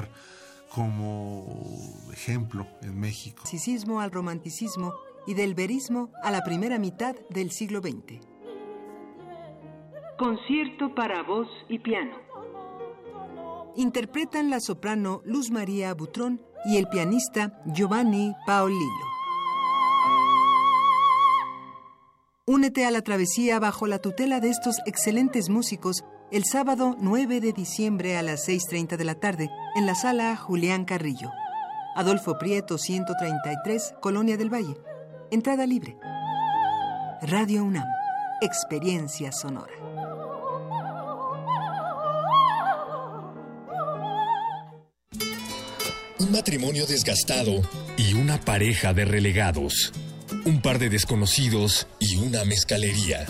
tomar como ejemplo en México. Sisismo al romanticismo y del verismo a la primera mitad del siglo XX. Concierto para voz y piano. Interpretan la soprano Luz María Butrón y el pianista Giovanni Paolillo. Únete a la travesía bajo la tutela de estos excelentes músicos el sábado 9 de diciembre a las 6.30 de la tarde en la sala Julián Carrillo. Adolfo Prieto 133, Colonia del Valle. Entrada libre. Radio UNAM. Experiencia sonora. Un matrimonio desgastado y una pareja de relegados. Un par de desconocidos y una mezcalería.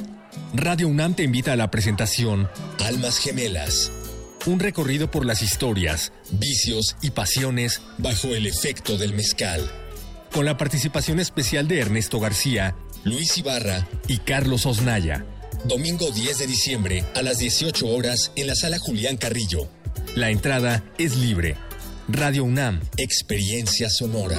Radio UNAM te invita a la presentación Almas Gemelas. Un recorrido por las historias, vicios y pasiones bajo el efecto del mezcal. Con la participación especial de Ernesto García, Luis Ibarra y Carlos Osnaya. Domingo 10 de diciembre a las 18 horas en la sala Julián Carrillo. La entrada es libre. Radio UNAM, Experiencia Sonora.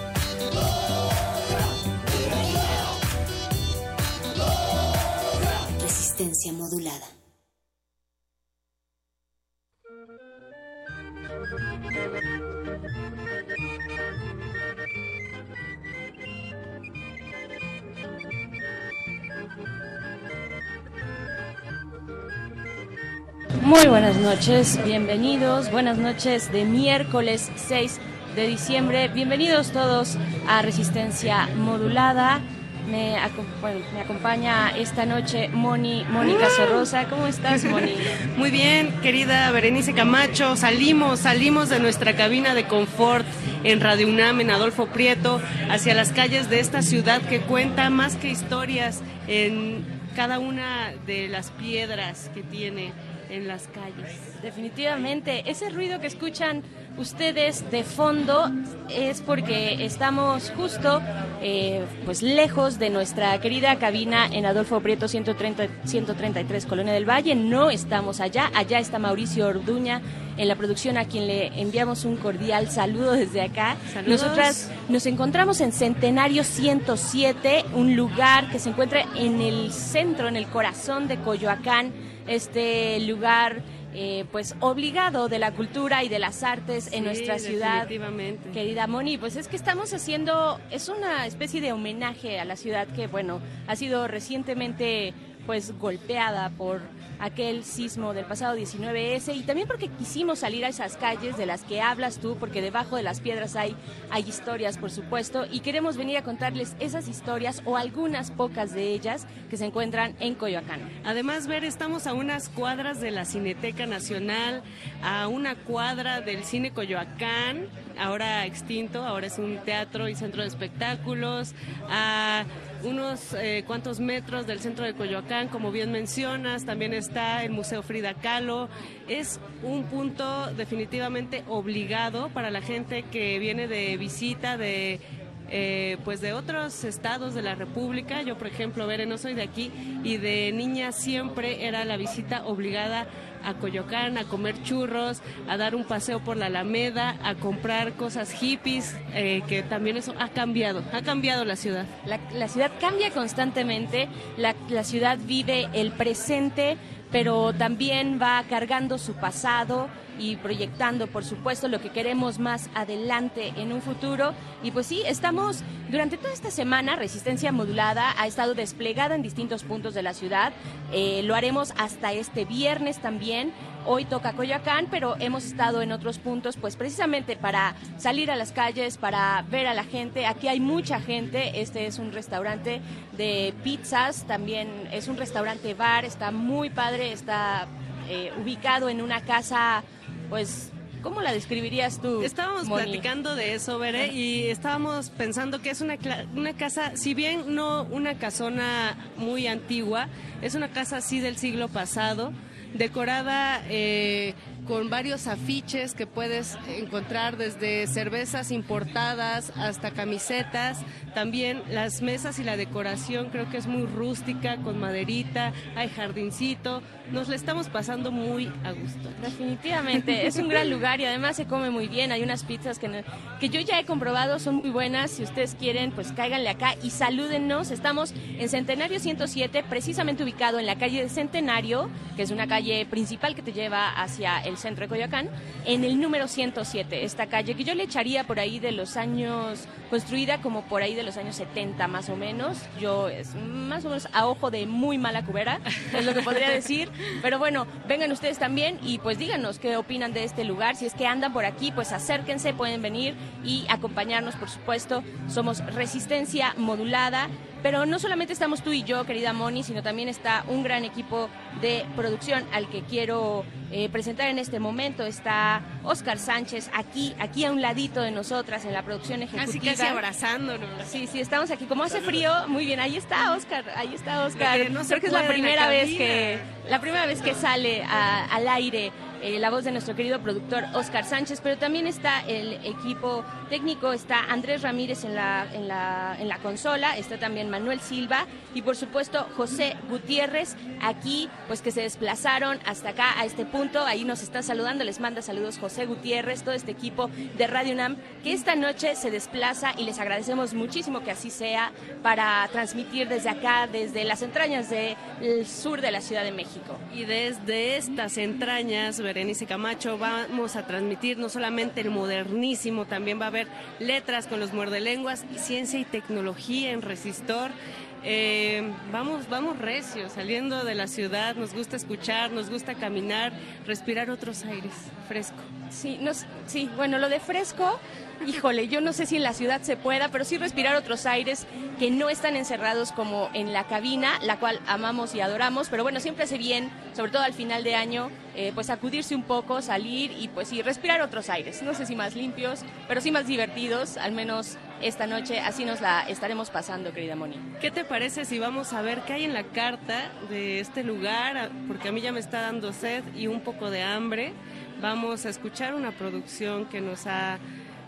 Modulada. Muy buenas noches, bienvenidos, buenas noches de miércoles 6 de diciembre, bienvenidos todos a Resistencia Modulada. Me, aco- bueno, me acompaña esta noche Moni, Mónica Sorrosa. ¿Cómo estás, Moni? Muy bien, querida Berenice Camacho, salimos, salimos de nuestra cabina de confort en Radio UNAM, en Adolfo Prieto, hacia las calles de esta ciudad que cuenta más que historias en cada una de las piedras que tiene en las calles. Definitivamente, ese ruido que escuchan ustedes de fondo es porque estamos justo eh, pues lejos de nuestra querida cabina en Adolfo Prieto 130, 133 Colonia del Valle. No estamos allá, allá está Mauricio Orduña en la producción a quien le enviamos un cordial saludo desde acá. Saludos. Nosotras nos encontramos en Centenario 107, un lugar que se encuentra en el centro, en el corazón de Coyoacán, este lugar eh, pues obligado de la cultura y de las artes en nuestra ciudad. Querida Moni, pues es que estamos haciendo, es una especie de homenaje a la ciudad que, bueno, ha sido recientemente pues golpeada por aquel sismo del pasado 19S y también porque quisimos salir a esas calles de las que hablas tú, porque debajo de las piedras hay, hay historias, por supuesto, y queremos venir a contarles esas historias o algunas pocas de ellas que se encuentran en Coyoacán. Además, ver, estamos a unas cuadras de la Cineteca Nacional, a una cuadra del Cine Coyoacán, ahora extinto, ahora es un teatro y centro de espectáculos, a unos eh, cuantos metros del centro de Coyoacán, como bien mencionas, también está el Museo Frida Kahlo. Es un punto definitivamente obligado para la gente que viene de visita, de eh, pues de otros estados de la República. Yo, por ejemplo, Bere, no soy de aquí y de niña siempre era la visita obligada a Coyoacán, a comer churros, a dar un paseo por la Alameda, a comprar cosas hippies, eh, que también eso ha cambiado, ha cambiado la ciudad. La, la ciudad cambia constantemente, la, la ciudad vive el presente pero también va cargando su pasado y proyectando, por supuesto, lo que queremos más adelante en un futuro. Y pues sí, estamos durante toda esta semana, Resistencia Modulada ha estado desplegada en distintos puntos de la ciudad. Eh, lo haremos hasta este viernes también. Hoy toca Coyoacán, pero hemos estado en otros puntos, pues precisamente para salir a las calles, para ver a la gente. Aquí hay mucha gente. Este es un restaurante de pizzas, también es un restaurante bar, está muy padre, está eh, ubicado en una casa pues ¿Cómo la describirías tú? Estábamos platicando de eso, Bere, y estábamos pensando que es una, una casa, si bien no una casona muy antigua, es una casa así del siglo pasado, decorada eh, con varios afiches que puedes encontrar desde cervezas importadas hasta camisetas. También las mesas y la decoración creo que es muy rústica, con maderita, hay jardincito. Nos le estamos pasando muy a gusto. Definitivamente, es un gran lugar y además se come muy bien. Hay unas pizzas que, que yo ya he comprobado, son muy buenas. Si ustedes quieren, pues cáiganle acá y salúdennos. Estamos en Centenario 107, precisamente ubicado en la calle de Centenario, que es una calle principal que te lleva hacia el centro de Coyoacán, en el número 107, esta calle que yo le echaría por ahí de los años, construida como por ahí de los años 70 más o menos, yo es más o menos a ojo de muy mala cubera, es lo que podría decir, pero bueno, vengan ustedes también y pues díganos qué opinan de este lugar, si es que andan por aquí, pues acérquense, pueden venir y acompañarnos, por supuesto, somos Resistencia Modulada, pero no solamente estamos tú y yo, querida Moni, sino también está un gran equipo de producción al que quiero eh, presentar en este momento. Está Oscar Sánchez aquí, aquí a un ladito de nosotras en la producción ejecutiva. Casi, abrazándonos. Sí, sí, estamos aquí. Como hace frío, muy bien. Ahí está Oscar, ahí está Oscar. Creo que es la primera vez que la primera vez que sale al aire eh, la voz de nuestro querido productor Oscar Sánchez, pero también está el equipo técnico, está Andrés Ramírez en la, en la, en la consola, está también Manuel Silva y por supuesto José Gutiérrez, aquí pues que se desplazaron hasta acá, a este punto, ahí nos está saludando, les manda saludos José Gutiérrez, todo este equipo de Radio UNAM, que esta noche se desplaza y les agradecemos muchísimo que así sea para transmitir desde acá, desde las entrañas del sur de la Ciudad de México. Y desde estas entrañas, Berenice Camacho, vamos a transmitir no solamente el modernísimo, también va a haber letras con los muerdelenguas, ciencia y tecnología en resistor. Eh, vamos, vamos recios, saliendo de la ciudad, nos gusta escuchar, nos gusta caminar, respirar otros aires, fresco. Sí, sí, bueno, lo de fresco, híjole, yo no sé si en la ciudad se pueda, pero sí respirar otros aires que no están encerrados como en la cabina, la cual amamos y adoramos, pero bueno, siempre hace bien, sobre todo al final de año, eh, pues acudirse un poco, salir y pues sí, respirar otros aires, no sé si más limpios, pero sí más divertidos, al menos esta noche. Así nos la estaremos pasando, querida Moni. ¿Qué te parece si vamos a ver qué hay en la carta de este lugar? Porque a mí ya me está dando sed y un poco de hambre. Vamos a escuchar una producción que nos ha,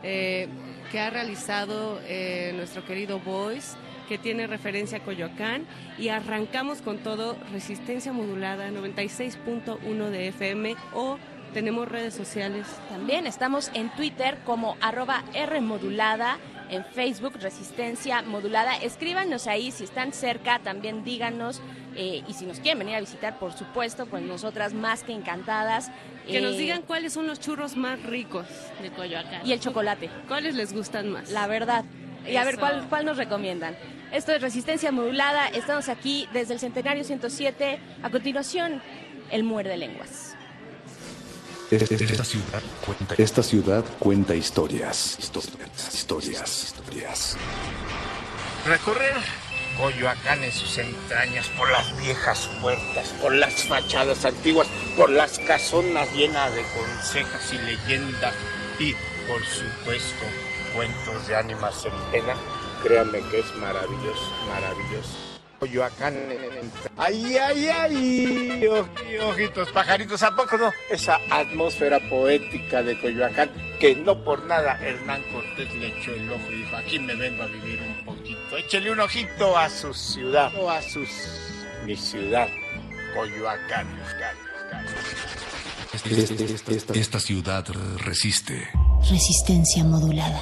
eh, que ha realizado eh, nuestro querido Voice que tiene referencia a Coyoacán. Y arrancamos con todo Resistencia Modulada 96.1 de FM o tenemos redes sociales. También estamos en Twitter como arroba Rmodulada en Facebook, Resistencia Modulada. Escríbanos ahí si están cerca, también díganos. Eh, y si nos quieren venir a visitar, por supuesto, pues nosotras más que encantadas. Que nos eh, digan cuáles son los churros más ricos de Coyoacán. Y el chocolate. ¿Cuáles les gustan más? La verdad. Y a ver, ¿cuál, ¿cuál nos recomiendan? Esto es Resistencia Modulada. Estamos aquí desde el Centenario 107. A continuación, el Muerde Lenguas. Esta ciudad cuenta, esta ciudad cuenta historias. Historias. Historias. Historias. Recorrer Coyoacán en sus entrañas, por las viejas puertas, por las fachadas antiguas, por las casonas llenas de consejas y leyendas y, por supuesto, cuentos de ánimas en pena. Créanme que es maravilloso, maravilloso. Coyoacán. ¡Ay, ay, ay! Ojitos, pajaritos, ¿a poco no? Esa atmósfera poética de Coyoacán, que no por nada Hernán Cortés le echó el ojo y dijo, aquí me vengo a vivir un poquito. Échele un ojito a su ciudad, o a sus... mi ciudad, Coyoacán. Esta, esta ciudad resiste. Resistencia modulada.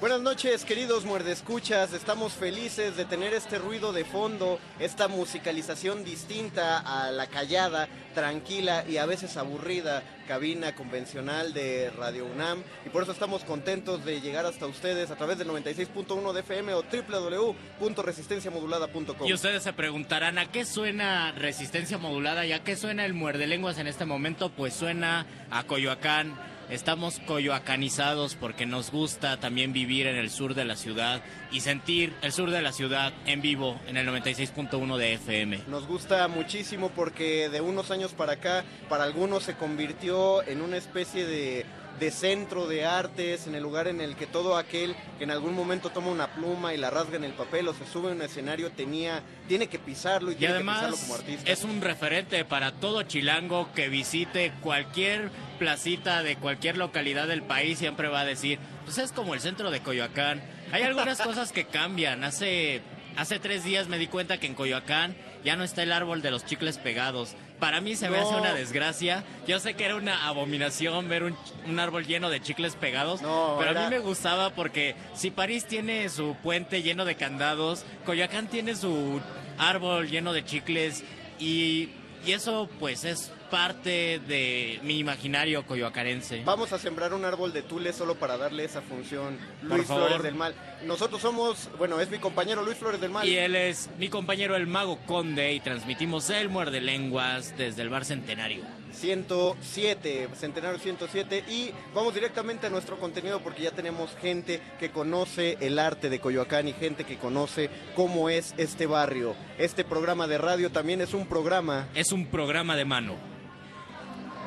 Buenas noches, queridos muerdescuchas. Estamos felices de tener este ruido de fondo, esta musicalización distinta a la callada, tranquila y a veces aburrida cabina convencional de Radio UNAM. Y por eso estamos contentos de llegar hasta ustedes a través del 96.1 de FM o www.resistenciamodulada.com. Y ustedes se preguntarán, ¿a qué suena resistencia modulada y a qué suena el muerde lenguas en este momento? Pues suena a Coyoacán Estamos coyoacanizados porque nos gusta también vivir en el sur de la ciudad y sentir el sur de la ciudad en vivo en el 96.1 de FM. Nos gusta muchísimo porque de unos años para acá, para algunos se convirtió en una especie de de centro de artes, en el lugar en el que todo aquel que en algún momento toma una pluma y la rasga en el papel o se sube a un escenario tenía, tiene que pisarlo y, tiene además que pisarlo como artista. Es un referente para todo chilango que visite cualquier placita de cualquier localidad del país, siempre va a decir, pues es como el centro de Coyoacán. Hay algunas cosas que cambian. Hace, hace tres días me di cuenta que en Coyoacán ya no está el árbol de los chicles pegados. Para mí se me hace una desgracia. Yo sé que era una abominación ver un, árbol lleno de chicles pegados, pero a mí me gustaba porque si París tiene su puente lleno de candados, Coyoacán tiene su árbol lleno de chicles y, y eso pues es parte de mi imaginario coyoacarense. Vamos a sembrar un árbol de tule solo para darle esa función. Luis Flores del Mal. Nosotros somos, bueno, es mi compañero Luis Flores del Mal. Y él es mi compañero el Mago Conde y transmitimos el Muerde Lenguas desde el Bar Centenario. 107, Centenario 107 y vamos directamente a nuestro contenido porque ya tenemos gente que conoce el arte de Coyoacán y gente que conoce cómo es este barrio. Este programa de radio también es un programa. Es un programa de mano.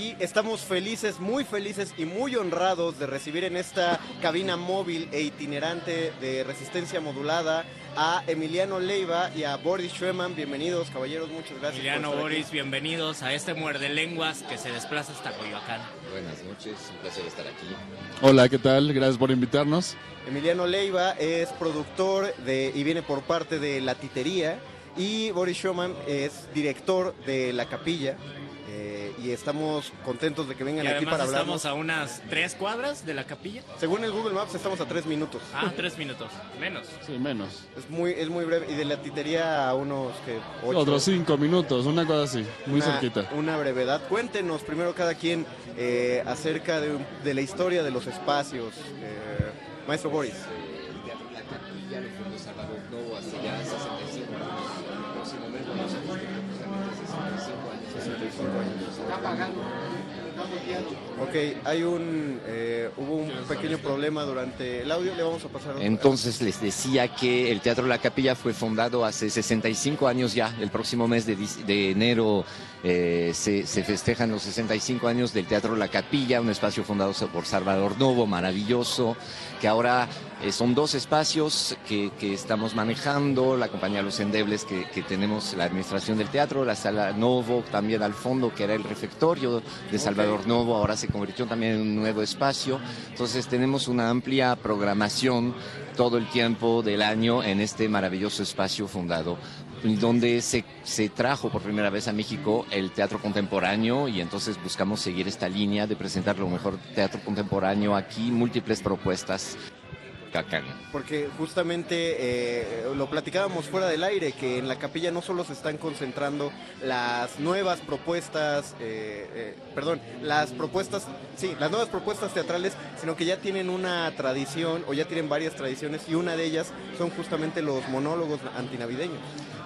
Y estamos felices, muy felices y muy honrados de recibir en esta cabina móvil e itinerante de resistencia modulada a Emiliano Leiva y a Boris Schweman. Bienvenidos, caballeros, muchas gracias. Emiliano, Boris, bienvenidos a este muerde lenguas que se desplaza hasta Coyoacán. Buenas noches, un placer estar aquí. Hola, ¿qué tal? Gracias por invitarnos. Emiliano Leiva es productor de y viene por parte de La Titería y Boris Schweman es director de La Capilla y estamos contentos de que vengan aquí para hablar. Estamos a unas tres cuadras de la capilla. Según el Google Maps estamos a tres minutos. Ah, tres minutos, menos. Sí, menos. Es muy, es muy breve y de la titería a unos que Otros cinco minutos, una cosa así, muy cerquita. Una brevedad. Cuéntenos primero cada quien eh, acerca de, de, la historia de los espacios. Eh, Maestro Boris. El Teatro La Capilla lo fundó Salvador Novo hace ya 65 años. Próximamente nosotros 65 años. Ok, hay un, eh, hubo un pequeño problema durante el audio, le vamos a pasar. Entonces les decía que el Teatro La Capilla fue fundado hace 65 años ya, el próximo mes de, de enero eh, se, se, festejan los 65 años del Teatro La Capilla, un espacio fundado por Salvador Novo, maravilloso, que ahora eh, son dos espacios que, que, estamos manejando, la compañía Los Endebles, que, que, tenemos la administración del teatro, la sala Novo también al fondo, que era el refectorio de Salvador Novo, ahora se convirtió también en un nuevo espacio. Entonces tenemos una amplia programación todo el tiempo del año en este maravilloso espacio fundado donde se, se, trajo por primera vez a México el teatro contemporáneo y entonces buscamos seguir esta línea de presentar lo mejor teatro contemporáneo aquí, múltiples propuestas. Coyoacán. Porque justamente eh, lo platicábamos fuera del aire, que en la capilla no solo se están concentrando las nuevas propuestas, eh, eh, perdón, las propuestas, sí, las nuevas propuestas teatrales, sino que ya tienen una tradición o ya tienen varias tradiciones y una de ellas son justamente los monólogos antinavideños.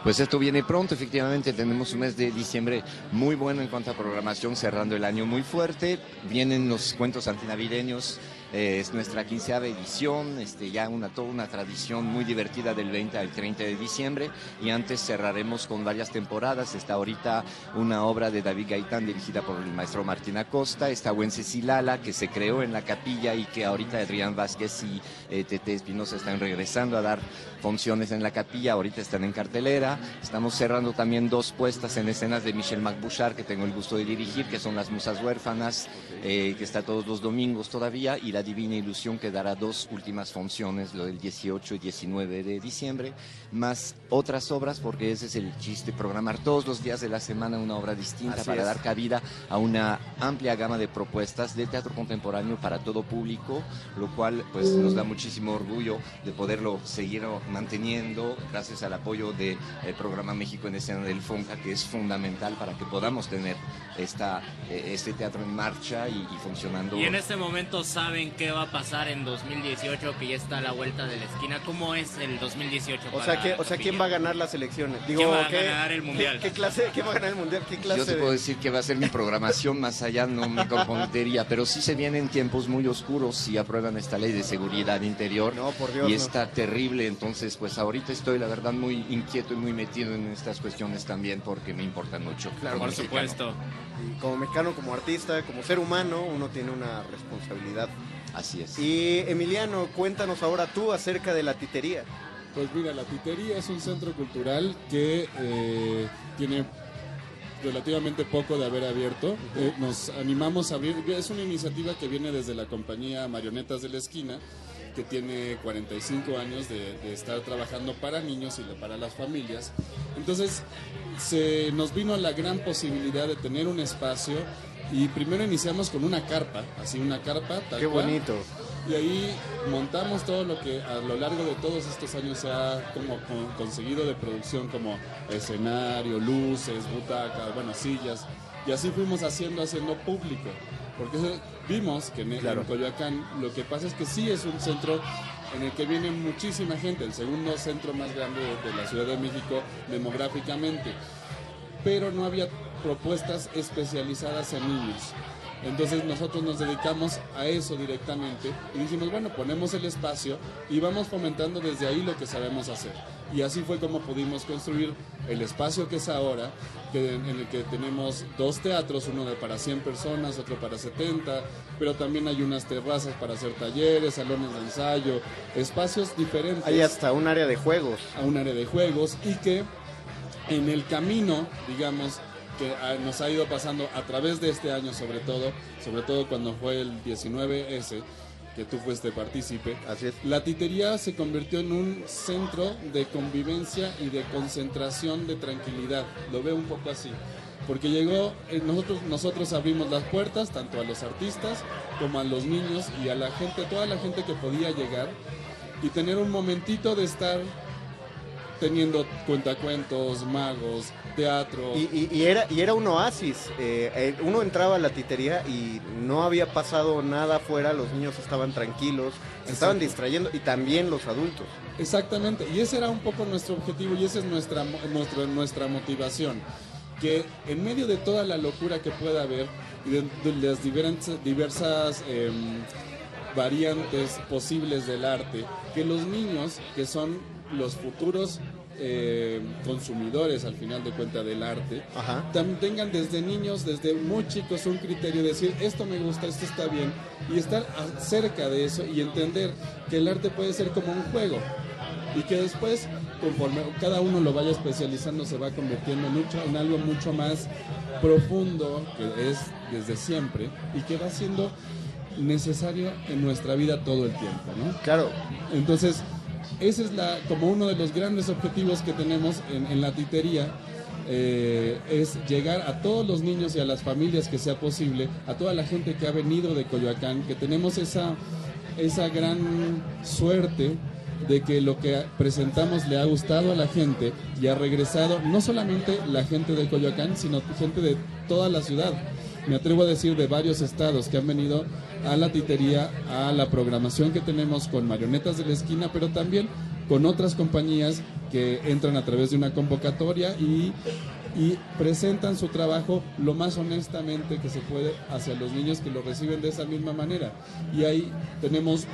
Pues esto viene pronto, efectivamente, tenemos un mes de diciembre muy bueno en cuanto a programación, cerrando el año muy fuerte, vienen los cuentos antinavideños, eh, es nuestra quinceava edición, este, ya una, toda una tradición muy divertida del 20 al 30 de diciembre. Y antes cerraremos con varias temporadas. Está ahorita una obra de David Gaitán dirigida por el maestro Martín Acosta, está Wencesilala que se creó en la capilla y que ahorita Adrián Vázquez y eh, Tete Espinosa están regresando a dar funciones en la capilla, ahorita están en cartelera. Estamos cerrando también dos puestas en escenas de Michel Macbouchard que tengo el gusto de dirigir, que son Las Musas Huérfanas, eh, que está todos los domingos todavía, y La Divina Ilusión que dará dos últimas funciones, lo del 18 y 19 de diciembre, más otras obras, porque ese es el chiste, programar todos los días de la semana una obra distinta Así para es. dar cabida a una amplia gama de propuestas de teatro contemporáneo para todo público, lo cual pues nos da muchísimo orgullo de poderlo seguir manteniendo gracias al apoyo del programa México en escena del FONCA, que es fundamental para que podamos tener esta, eh, este teatro en marcha y, y funcionando. Y en este momento saben qué va a pasar en 2018, que ya está a la vuelta de la esquina. ¿Cómo es el 2018? O para sea, que, o sea? ¿quién va a ganar las elecciones? ¿Quién va a ¿qué- ganar el mundial? ¿qué, qué clase, ¿Quién va a ganar el mundial? ¿Qué clase Yo te de- puedo decir que va a ser mi programación, más allá no me comprometería, pero sí se vienen tiempos muy oscuros si aprueban esta ley de seguridad interior. No, por Dios, y no. está terrible, entonces pues ahorita estoy la verdad muy inquieto y muy metido en estas cuestiones también porque me importan mucho. Claro, por mexicano. supuesto. Y como mexicano, como artista, como ser humano, uno tiene una responsabilidad. Así es. Y Emiliano, cuéntanos ahora tú acerca de la titería. Pues mira, la Titería es un centro cultural que eh, tiene relativamente poco de haber abierto. Eh, nos animamos a abrir, es una iniciativa que viene desde la compañía Marionetas de la Esquina, que tiene 45 años de, de estar trabajando para niños y para las familias. Entonces, se nos vino la gran posibilidad de tener un espacio y primero iniciamos con una carpa, así una carpa. Tal Qué cual. bonito. Y ahí montamos todo lo que a lo largo de todos estos años se ha como con- conseguido de producción como escenario, luces, butacas, bueno, sillas. Y así fuimos haciendo, haciendo público. Porque vimos que en, en Claro. Coyoacán lo que pasa es que sí es un centro en el que viene muchísima gente, el segundo centro más grande de, de la Ciudad de México demográficamente. Pero no había propuestas especializadas en niños. Entonces nosotros nos dedicamos a eso directamente y dijimos, bueno, ponemos el espacio y vamos fomentando desde ahí lo que sabemos hacer. Y así fue como pudimos construir el espacio que es ahora, que, en el que tenemos dos teatros, uno de para 100 personas, otro para 70, pero también hay unas terrazas para hacer talleres, salones de ensayo, espacios diferentes. Hay hasta un área de juegos. A un área de juegos y que en el camino, digamos, que ah, nos ha ido pasando a través de este año sobre todo, sobre todo cuando fue el 19S, que tú fuiste partícipe, la titería se convirtió en un centro de convivencia y de concentración de tranquilidad, lo veo un poco así. Porque llegó, eh, nosotros, nosotros abrimos las puertas tanto a los artistas como a los niños y a la gente, toda la gente que podía llegar y tener un momentito de estar teniendo cuentacuentos, magos, teatro. Y, y- y era, y era un oasis. eh, eh, uno entraba a la titería y no había pasado nada afuera, los niños estaban tranquilos, se estaban distrayendo y también los adultos. Exactamente, y ese era un poco nuestro objetivo y esa es nuestra, mo- nuestra, motivación. Que en medio de toda la locura que pueda haber y de, de las diversas, diversas em, variantes posibles del arte, que los niños, que son los futuros eh, consumidores al final de cuenta del arte, también tengan desde niños, desde muy chicos, un criterio de decir esto me gusta, esto está bien, y estar cerca de eso y entender que el arte puede ser como un juego y que después, conforme cada uno lo vaya especializando, se va convirtiendo en, mucho- en algo mucho más profundo, que es desde siempre, y que va siendo necesario en nuestra vida todo el tiempo, ¿no? Claro. Entonces, ese es la, como uno de los grandes objetivos que tenemos en, la titería, eh, es llegar a todos los niños y a las familias que sea posible, a toda la gente que ha venido de Coyoacán, que tenemos esa esa gran suerte de que lo que presentamos le ha gustado a la gente y ha regresado no solamente la gente de Coyoacán, sino gente de toda la ciudad. Me atrevo a decir de varios estados que han venido a la titería, a la programación que tenemos con Marionetas de la Esquina, pero también con otras compañías que entran a través de una convocatoria y, presentan su trabajo lo más honestamente que se puede hacia los niños que lo reciben de esa misma manera. Y ahí tenemos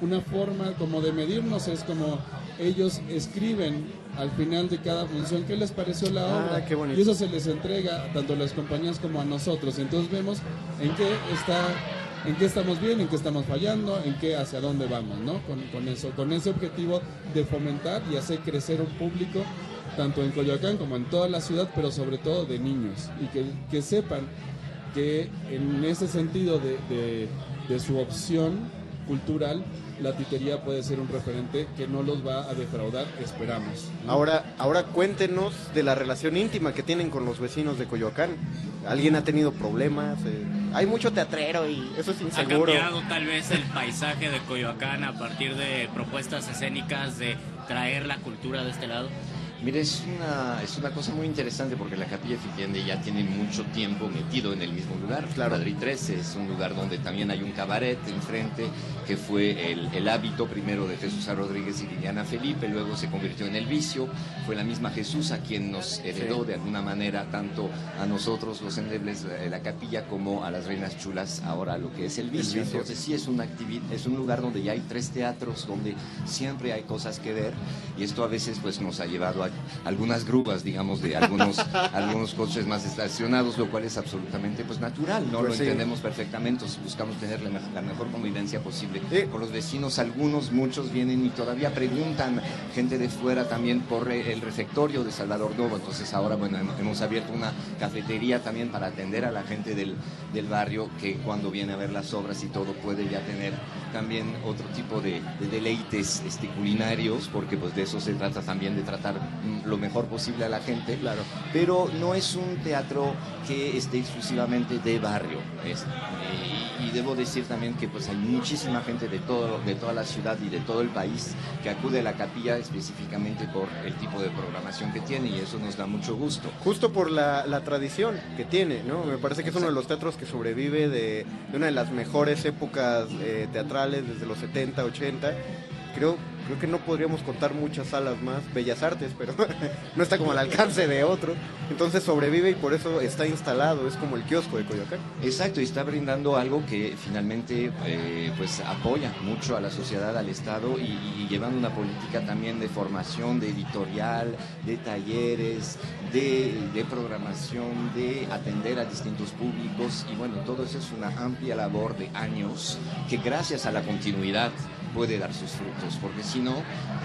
una forma como de medirnos, es como ellos escriben al final de cada función qué les pareció la Ah, obra qué bonito. y eso se les entrega tanto a las compañías como a nosotros. Entonces vemos en qué está en qué estamos bien en qué estamos fallando en qué hacia dónde vamos no con, con eso con ese objetivo de fomentar y hacer crecer un público tanto en Coyoacán como en toda la ciudad pero sobre todo de niños. Y que, que sepan que en ese sentido de, de- de su opción cultural la titería puede ser un referente que no los va a defraudar esperamos ¿no? Ahora, ahora cuéntenos de la relación íntima que tienen con los vecinos de Coyoacán. ¿Alguien ha tenido problemas? Eh, hay mucho teatrero y eso es Ha inseguro. cambiado tal vez el paisaje de Coyoacán a partir de propuestas escénicas de traer la cultura de este lado. Mire, es una, es una cosa muy interesante porque la Capilla efectivamente ya tiene mucho tiempo metido en el mismo lugar. Madrid 13 es un lugar donde también hay un cabaret enfrente que fue el, el hábito primero de Jesús A. Rodríguez y Liliana Felipe, luego se convirtió en el vicio. Fue la misma Jesús a quien nos heredó de alguna manera tanto a nosotros los endebles de la capilla como a las reinas chulas ahora lo que es el vicio. Entonces sí es, una es un lugar donde ya hay tres teatros, donde siempre hay cosas que ver y esto a veces pues nos ha llevado a algunas grúas, digamos, de algunos, algunos coches más estacionados, lo cual es absolutamente pues natural, ¿no? Pues lo sí. entendemos perfectamente, buscamos tener la, me- la mejor convivencia posible con los vecinos, algunos, muchos vienen y todavía preguntan, gente de fuera también por el refectorio de Salvador Novo, entonces ahora bueno, hem- hemos abierto una cafetería también para atender a la gente del, del barrio que cuando viene a ver las obras y todo puede ya tener también otro tipo de, de deleites este, culinarios, porque pues de eso se trata también, de tratar lo mejor posible a la gente. Claro. Pero no es un teatro que esté exclusivamente de barrio. es- y, y debo decir también que pues hay muchísima gente de, todo, de toda la ciudad y de todo el país que acude a la capilla específicamente por el tipo de programación que tiene y eso nos da mucho gusto. Justo por la, la tradición que tiene, ¿no? Me parece que es uno de los teatros que sobrevive de, de una de las mejores épocas eh, teatrales desde los 70, 80. Creo, creo que no podríamos contar muchas salas más, Bellas Artes, pero no está como al alcance de otro. Entonces sobrevive y por eso está instalado, es como el kiosco de Coyoacán. Exacto, y está brindando algo que finalmente eh, pues apoya mucho a la sociedad, al Estado y, llevando una política también de formación, de editorial, de talleres, de, de programación, de atender a distintos públicos y bueno, todo eso es una amplia labor de años que gracias a la continuidad puede dar sus frutos, porque si no,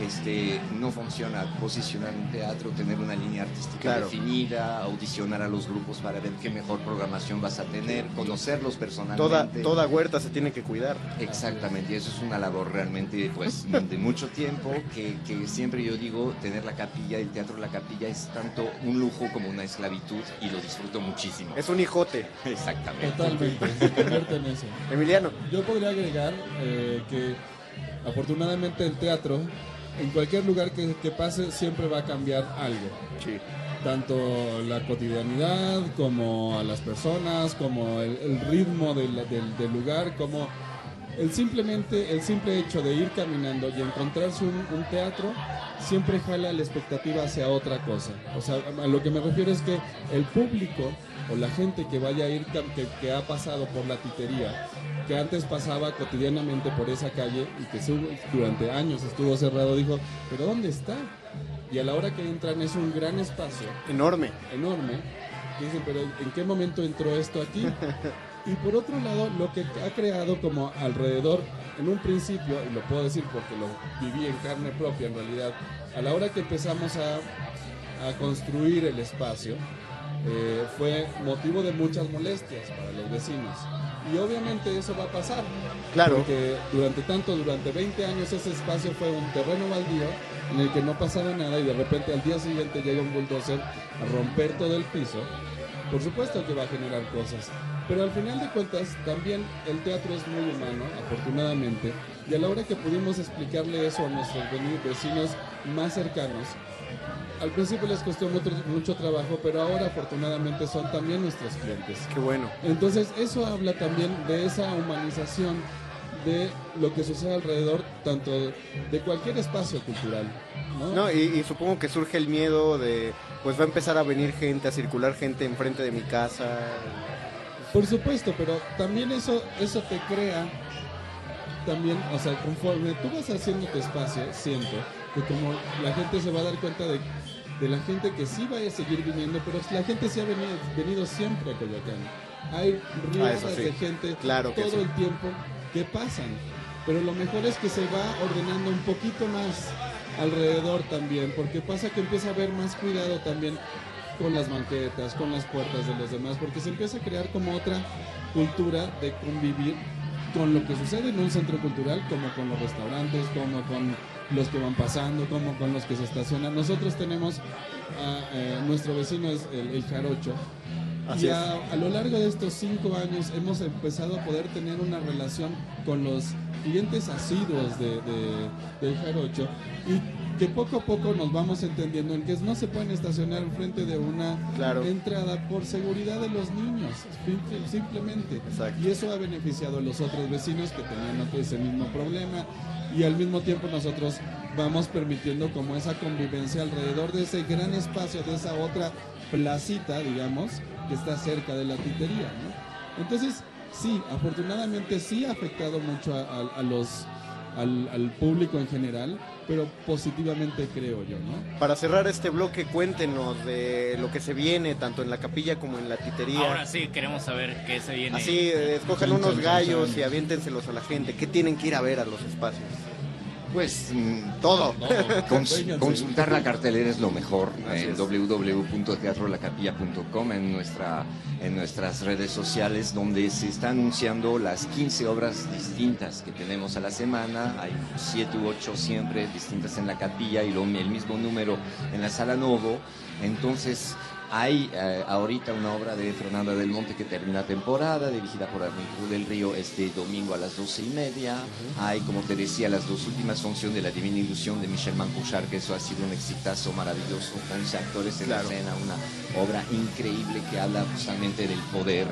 este, no funciona posicionar un teatro, tener una línea artística Claro. definida, audicionar a los grupos para ver qué mejor programación vas a tener, conocerlos personalmente. Toda, toda huerta se tiene que cuidar. Exactamente, y eso es una labor realmente pues de mucho tiempo, que, que siempre yo digo, tener la capilla, el teatro de la capilla es tanto un lujo como una esclavitud y lo disfruto muchísimo. Es un hijote. Exactamente. Totalmente, se convierte en eso. Emiliano. Yo podría agregar eh, que afortunadamente el teatro, en cualquier lugar que, que pase, siempre va a cambiar algo. Tanto la cotidianidad, como a las personas, como el, el ritmo del, del- del lugar, como el simplemente el simple hecho de ir caminando y encontrarse un, un teatro siempre jala la expectativa hacia otra cosa. O sea, a lo que me refiero es que el público o la gente que vaya a ir, que, que ha pasado por la titería, que antes pasaba cotidianamente por esa calle y que durante años estuvo cerrado, dijo, pero ¿dónde está? Y a la hora que entran es un gran espacio. Enorme. Enorme. Dicen, pero ¿en qué momento entró esto aquí? Y por otro lado, lo que ha creado como alrededor, en un principio, y lo puedo decir porque lo viví en carne propia en realidad, a la hora que empezamos a, a construir el espacio, eh, fue motivo de muchas molestias para los vecinos. Y obviamente eso va a pasar. Claro. Porque durante tanto, durante 20 años ese espacio fue un terreno baldío en el que no pasaba nada y de repente al día siguiente llega un bulldozer a romper todo el piso. Por supuesto que va a generar cosas, Pero al final de cuentas, también el teatro es muy humano, afortunadamente, y a la hora que pudimos explicarle eso a nuestros vecinos más cercanos, al principio les costó mucho, mucho trabajo, pero ahora afortunadamente son también nuestros clientes. Qué bueno. Entonces, eso habla también de esa humanización de lo que sucede alrededor, tanto de cualquier espacio cultural. ¿no? No, y, y supongo que surge el miedo de, pues va a empezar a venir gente, a circular gente enfrente de mi casa. Por supuesto, pero también eso, eso te crea, también, o sea, conforme tú vas haciendo tu espacio, siento que como la gente se va a dar cuenta de, de la gente que sí va a seguir viniendo, pero la gente sí ha venido, venido siempre a Coyoacán. Hay Ah, riendas eso sí. de gente Claro todo sí. el tiempo que pasan, pero lo mejor es que se va ordenando un poquito más alrededor también, porque pasa que empieza a haber más cuidado también con las banquetas, con las puertas de los demás, porque se empieza a crear como otra cultura de convivir con lo que sucede en un centro cultural, como con los restaurantes, como con los que van pasando, como con los que se estacionan. Nosotros tenemos, a, eh, nuestro vecino es el, el Jarocho, Así y a, a lo largo de estos cinco años hemos empezado a poder tener una relación con los clientes asiduos de, de- del Jarocho y que poco a poco nos vamos entendiendo en que no se pueden estacionar enfrente de una entrada por seguridad de los niños, simple- simplemente. Y eso ha beneficiado a los otros vecinos que tenían ese mismo problema y al mismo tiempo nosotros vamos permitiendo como esa convivencia alrededor de ese gran espacio, de esa otra placita, digamos, que está cerca de la titería. Entonces, sí, afortunadamente sí ha afectado mucho a, a- al público en general, pero positivamente creo yo, ¿no? Para cerrar este bloque, cuéntenos de lo que se viene, tanto en la capilla como en la titería. Ahora sí, queremos saber qué se viene. Así, eh, escojan unos gallos y aviéntenselos a la gente. ¿Qué tienen que ir a ver a los espacios? Pues mm, todo. Cons- consultar la cartelera es lo mejor en www.teatrolacapilla.com en nuestra en nuestras redes sociales donde se está anunciando las 15 obras distintas que tenemos a la semana. Hay 7 u 8 siempre distintas en la capilla y lo- el mismo número en la sala Novo. Entonces hay eh, ahorita una obra de Fernanda del Monte que termina temporada, dirigida por Arnulfo del Río este domingo a las doce y media. Hay, como te decía, las dos últimas funciones de La Divina Ilusión de Michel Mancuchar, que eso ha sido un exitazo maravilloso, 11 actores en Claro. la escena, una obra increíble que habla justamente del poder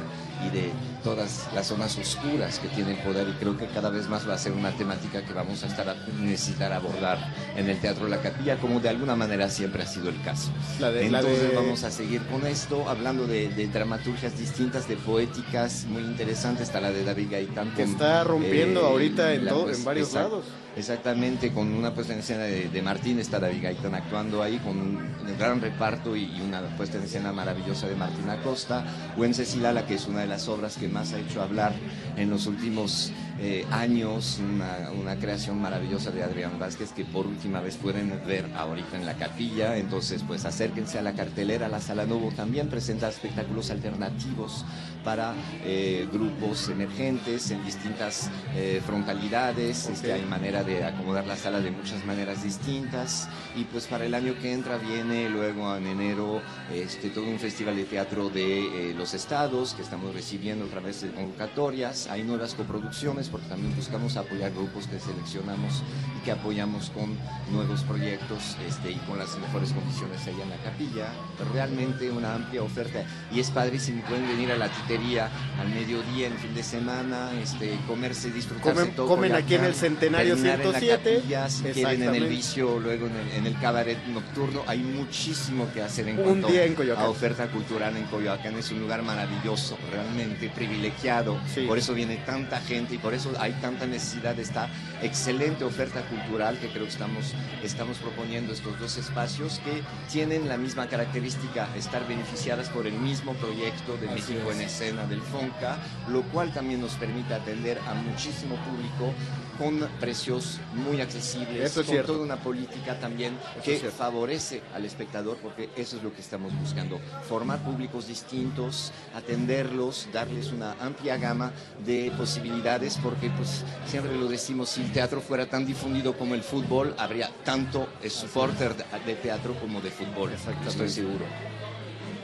y de todas las zonas oscuras que tiene el poder y creo que cada vez más va a ser una temática que vamos a estar a necesitar abordar en el Teatro de la Capilla como de alguna manera siempre ha sido el caso. La de- la Entonces de- vamos a seguir con esto, hablando de, de dramaturgias distintas, de poéticas muy interesantes, está la de David Gaitán. Que está rompiendo ahorita en la todo- pues- en varios exact- lados. Exactamente, con una puesta en escena de, de Martín, está David Gaitán actuando ahí con un gran reparto y, una puesta en escena maravillosa de Martín Acosta. Wenceslas que es una de las obras que más ha hecho hablar en los últimos eh, años, una, una creación maravillosa de Adrián Vázquez que por última vez pueden ver ahorita en la capilla. Entonces, pues acérquense a la cartelera, la Sala Novo también presenta espectáculos alternativos para eh, grupos emergentes en distintas eh, frontalidades. Este, hay manera de acomodar la sala de muchas maneras distintas. Y pues para el año que entra viene luego en enero este, todo un festival de teatro de eh, los estados que estamos recibiendo a través de convocatorias. Hay nuevas coproducciones porque también buscamos apoyar grupos que seleccionamos y que apoyamos con nuevos proyectos este, y con las mejores condiciones allá en la capilla. Pero realmente una amplia oferta y es padrísimo. Pueden venir a la al mediodía, en fin de semana, este, comerse, disfrutarse Comen- todo comen aquí en el Centenario terminar en la 107. capilla, si quieren en el vicio, luego en el, en el cabaret nocturno. Hay muchísimo que hacer en Un cuanto día en Coyoacán. a oferta cultural en Coyoacán. Es un lugar maravilloso, realmente privilegiado. Por eso viene tanta gente y por eso hay tanta necesidad de esta excelente oferta cultural que creo que estamos, estamos proponiendo estos dos espacios que tienen la misma característica, estar beneficiadas por el mismo proyecto de Así México es. en escena del FONCA, lo cual también nos permite atender a muchísimo público con precios muy accesibles, Eso es con cierto. toda una política también Eso que favorece al espectador, porque eso es lo que estamos buscando, formar públicos distintos, atenderlos, darles una amplia gama de posibilidades, porque pues siempre lo decimos, si el teatro fuera tan difundido como el fútbol, habría tanto supporter de, de teatro como de fútbol, estoy seguro.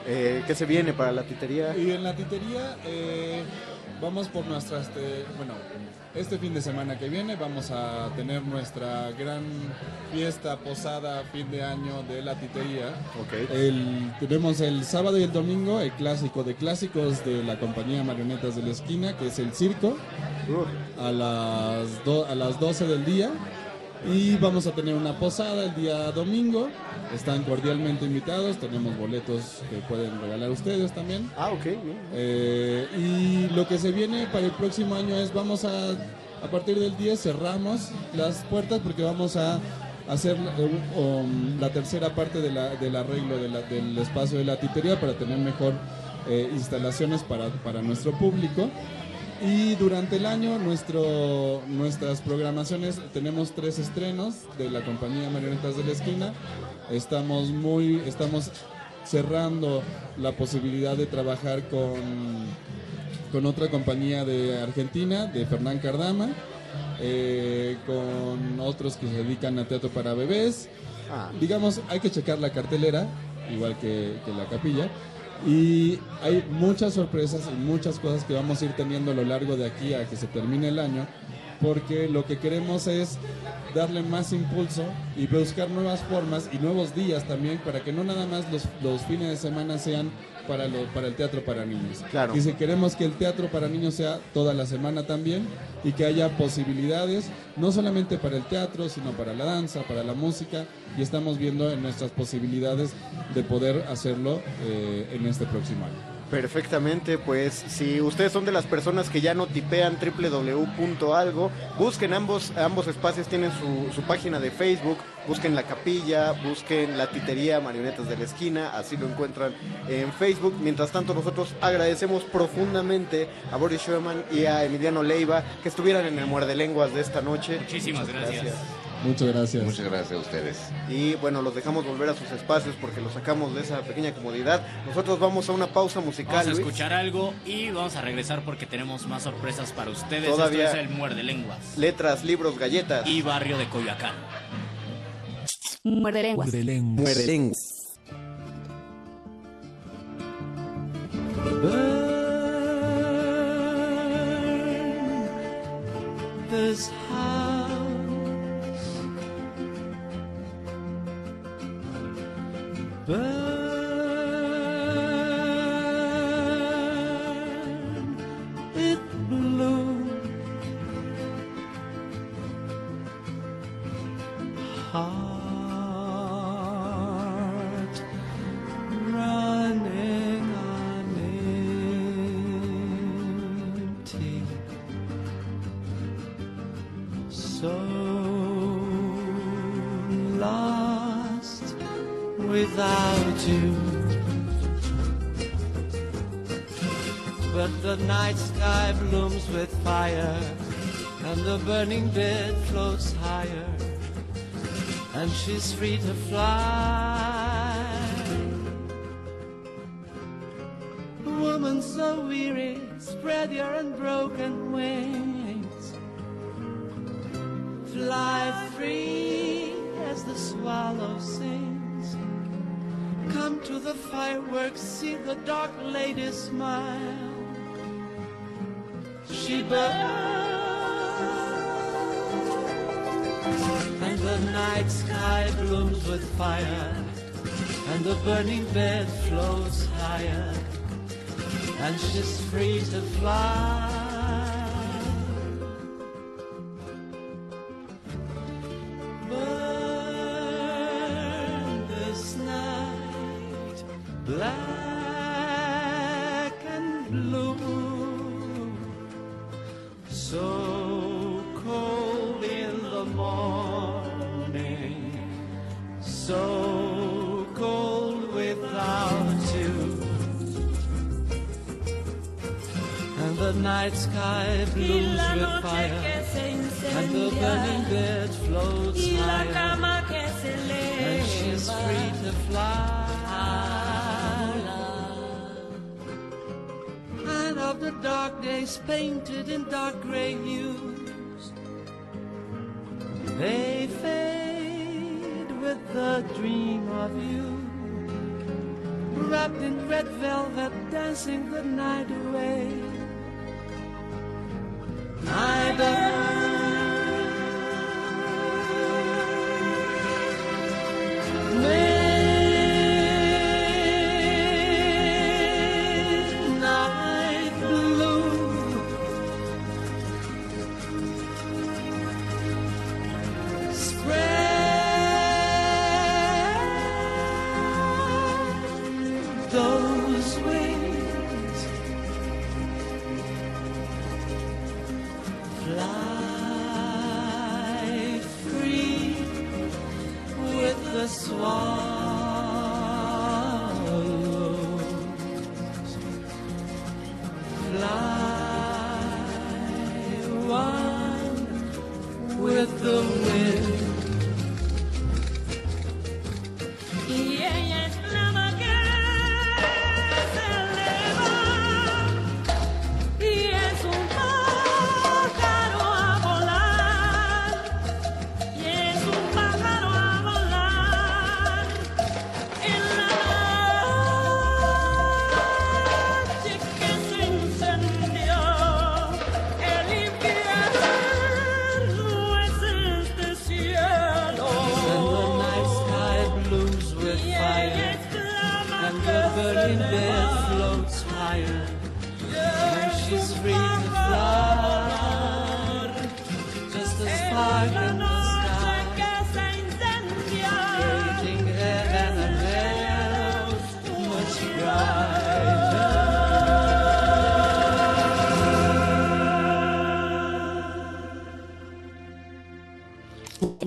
Eh, ¿Qué se viene para la titería? Y en la titería eh, vamos por nuestras, este, bueno, este fin de semana que viene vamos a tener nuestra gran fiesta posada fin de año de la titería. El, tenemos el sábado y el domingo el clásico de clásicos de la compañía Marionetas de la Esquina, que es el circo, a las, do- a las 12 del día. Y vamos a tener una posada el día domingo. Están cordialmente invitados. Tenemos boletos que pueden regalar ustedes también. Ah, ok. Eh, y lo que se viene para el próximo año es vamos a, a partir del 10 cerramos las puertas porque vamos a hacer eh, um, la tercera parte de la- del arreglo de la- del espacio de la titería para tener mejor eh, instalaciones para, para nuestro público. Y durante el año nuestro, nuestras programaciones tenemos tres estrenos de la compañía Marionetas de la Esquina. Estamos muy, estamos cerrando la posibilidad de trabajar con, con otra compañía de Argentina, de Fernán Cardama, eh, con otros que se dedican a teatro para bebés. Digamos, hay que checar la cartelera, igual que, que la capilla. Y hay muchas sorpresas y muchas cosas que vamos a ir teniendo a lo largo de aquí a que se termine el año, porque lo que queremos es darle más impulso y buscar nuevas formas y nuevos días también para que no nada más los, los fines de semana sean para, lo, para el teatro para niños. Claro. Y si queremos que el teatro para niños sea toda la semana también y que haya posibilidades, no solamente para el teatro, sino para la danza, para la música, y estamos viendo en nuestras posibilidades de poder hacerlo eh, en este próximo año. Perfectamente, pues si ustedes son de las personas que ya no tipean www.algo, busquen ambos, ambos espacios, tienen su, su página de Facebook, busquen la capilla, busquen la titería Marionetas de la Esquina, así lo encuentran en Facebook. Mientras tanto, nosotros agradecemos profundamente a Boris Schumann y a Emiliano Leiva que estuvieran en el Muerde Lenguas de esta noche. Muchísimas gracias. Muchas gracias. Muchas gracias a ustedes. Y bueno, los dejamos volver a sus espacios porque los sacamos de esa pequeña comodidad. Nosotros vamos a una pausa musical. Vamos a Luis. escuchar algo y vamos a regresar porque tenemos más sorpresas para ustedes. Todavía- Esto es el Muerde Lenguas. Letras, libros, galletas. Y Barrio de Coyoacán. Muerde lenguas. Muerde lenguas. this house burn burning bed floats higher, and she's free to fly. Woman so weary, spread your unbroken wings. Fly free as the swallow sings. Come to the fireworks, see the dark lady smile. She burns, the night sky blooms with fire, and the burning bed flows higher, and she's free to fly. Dancing the night away.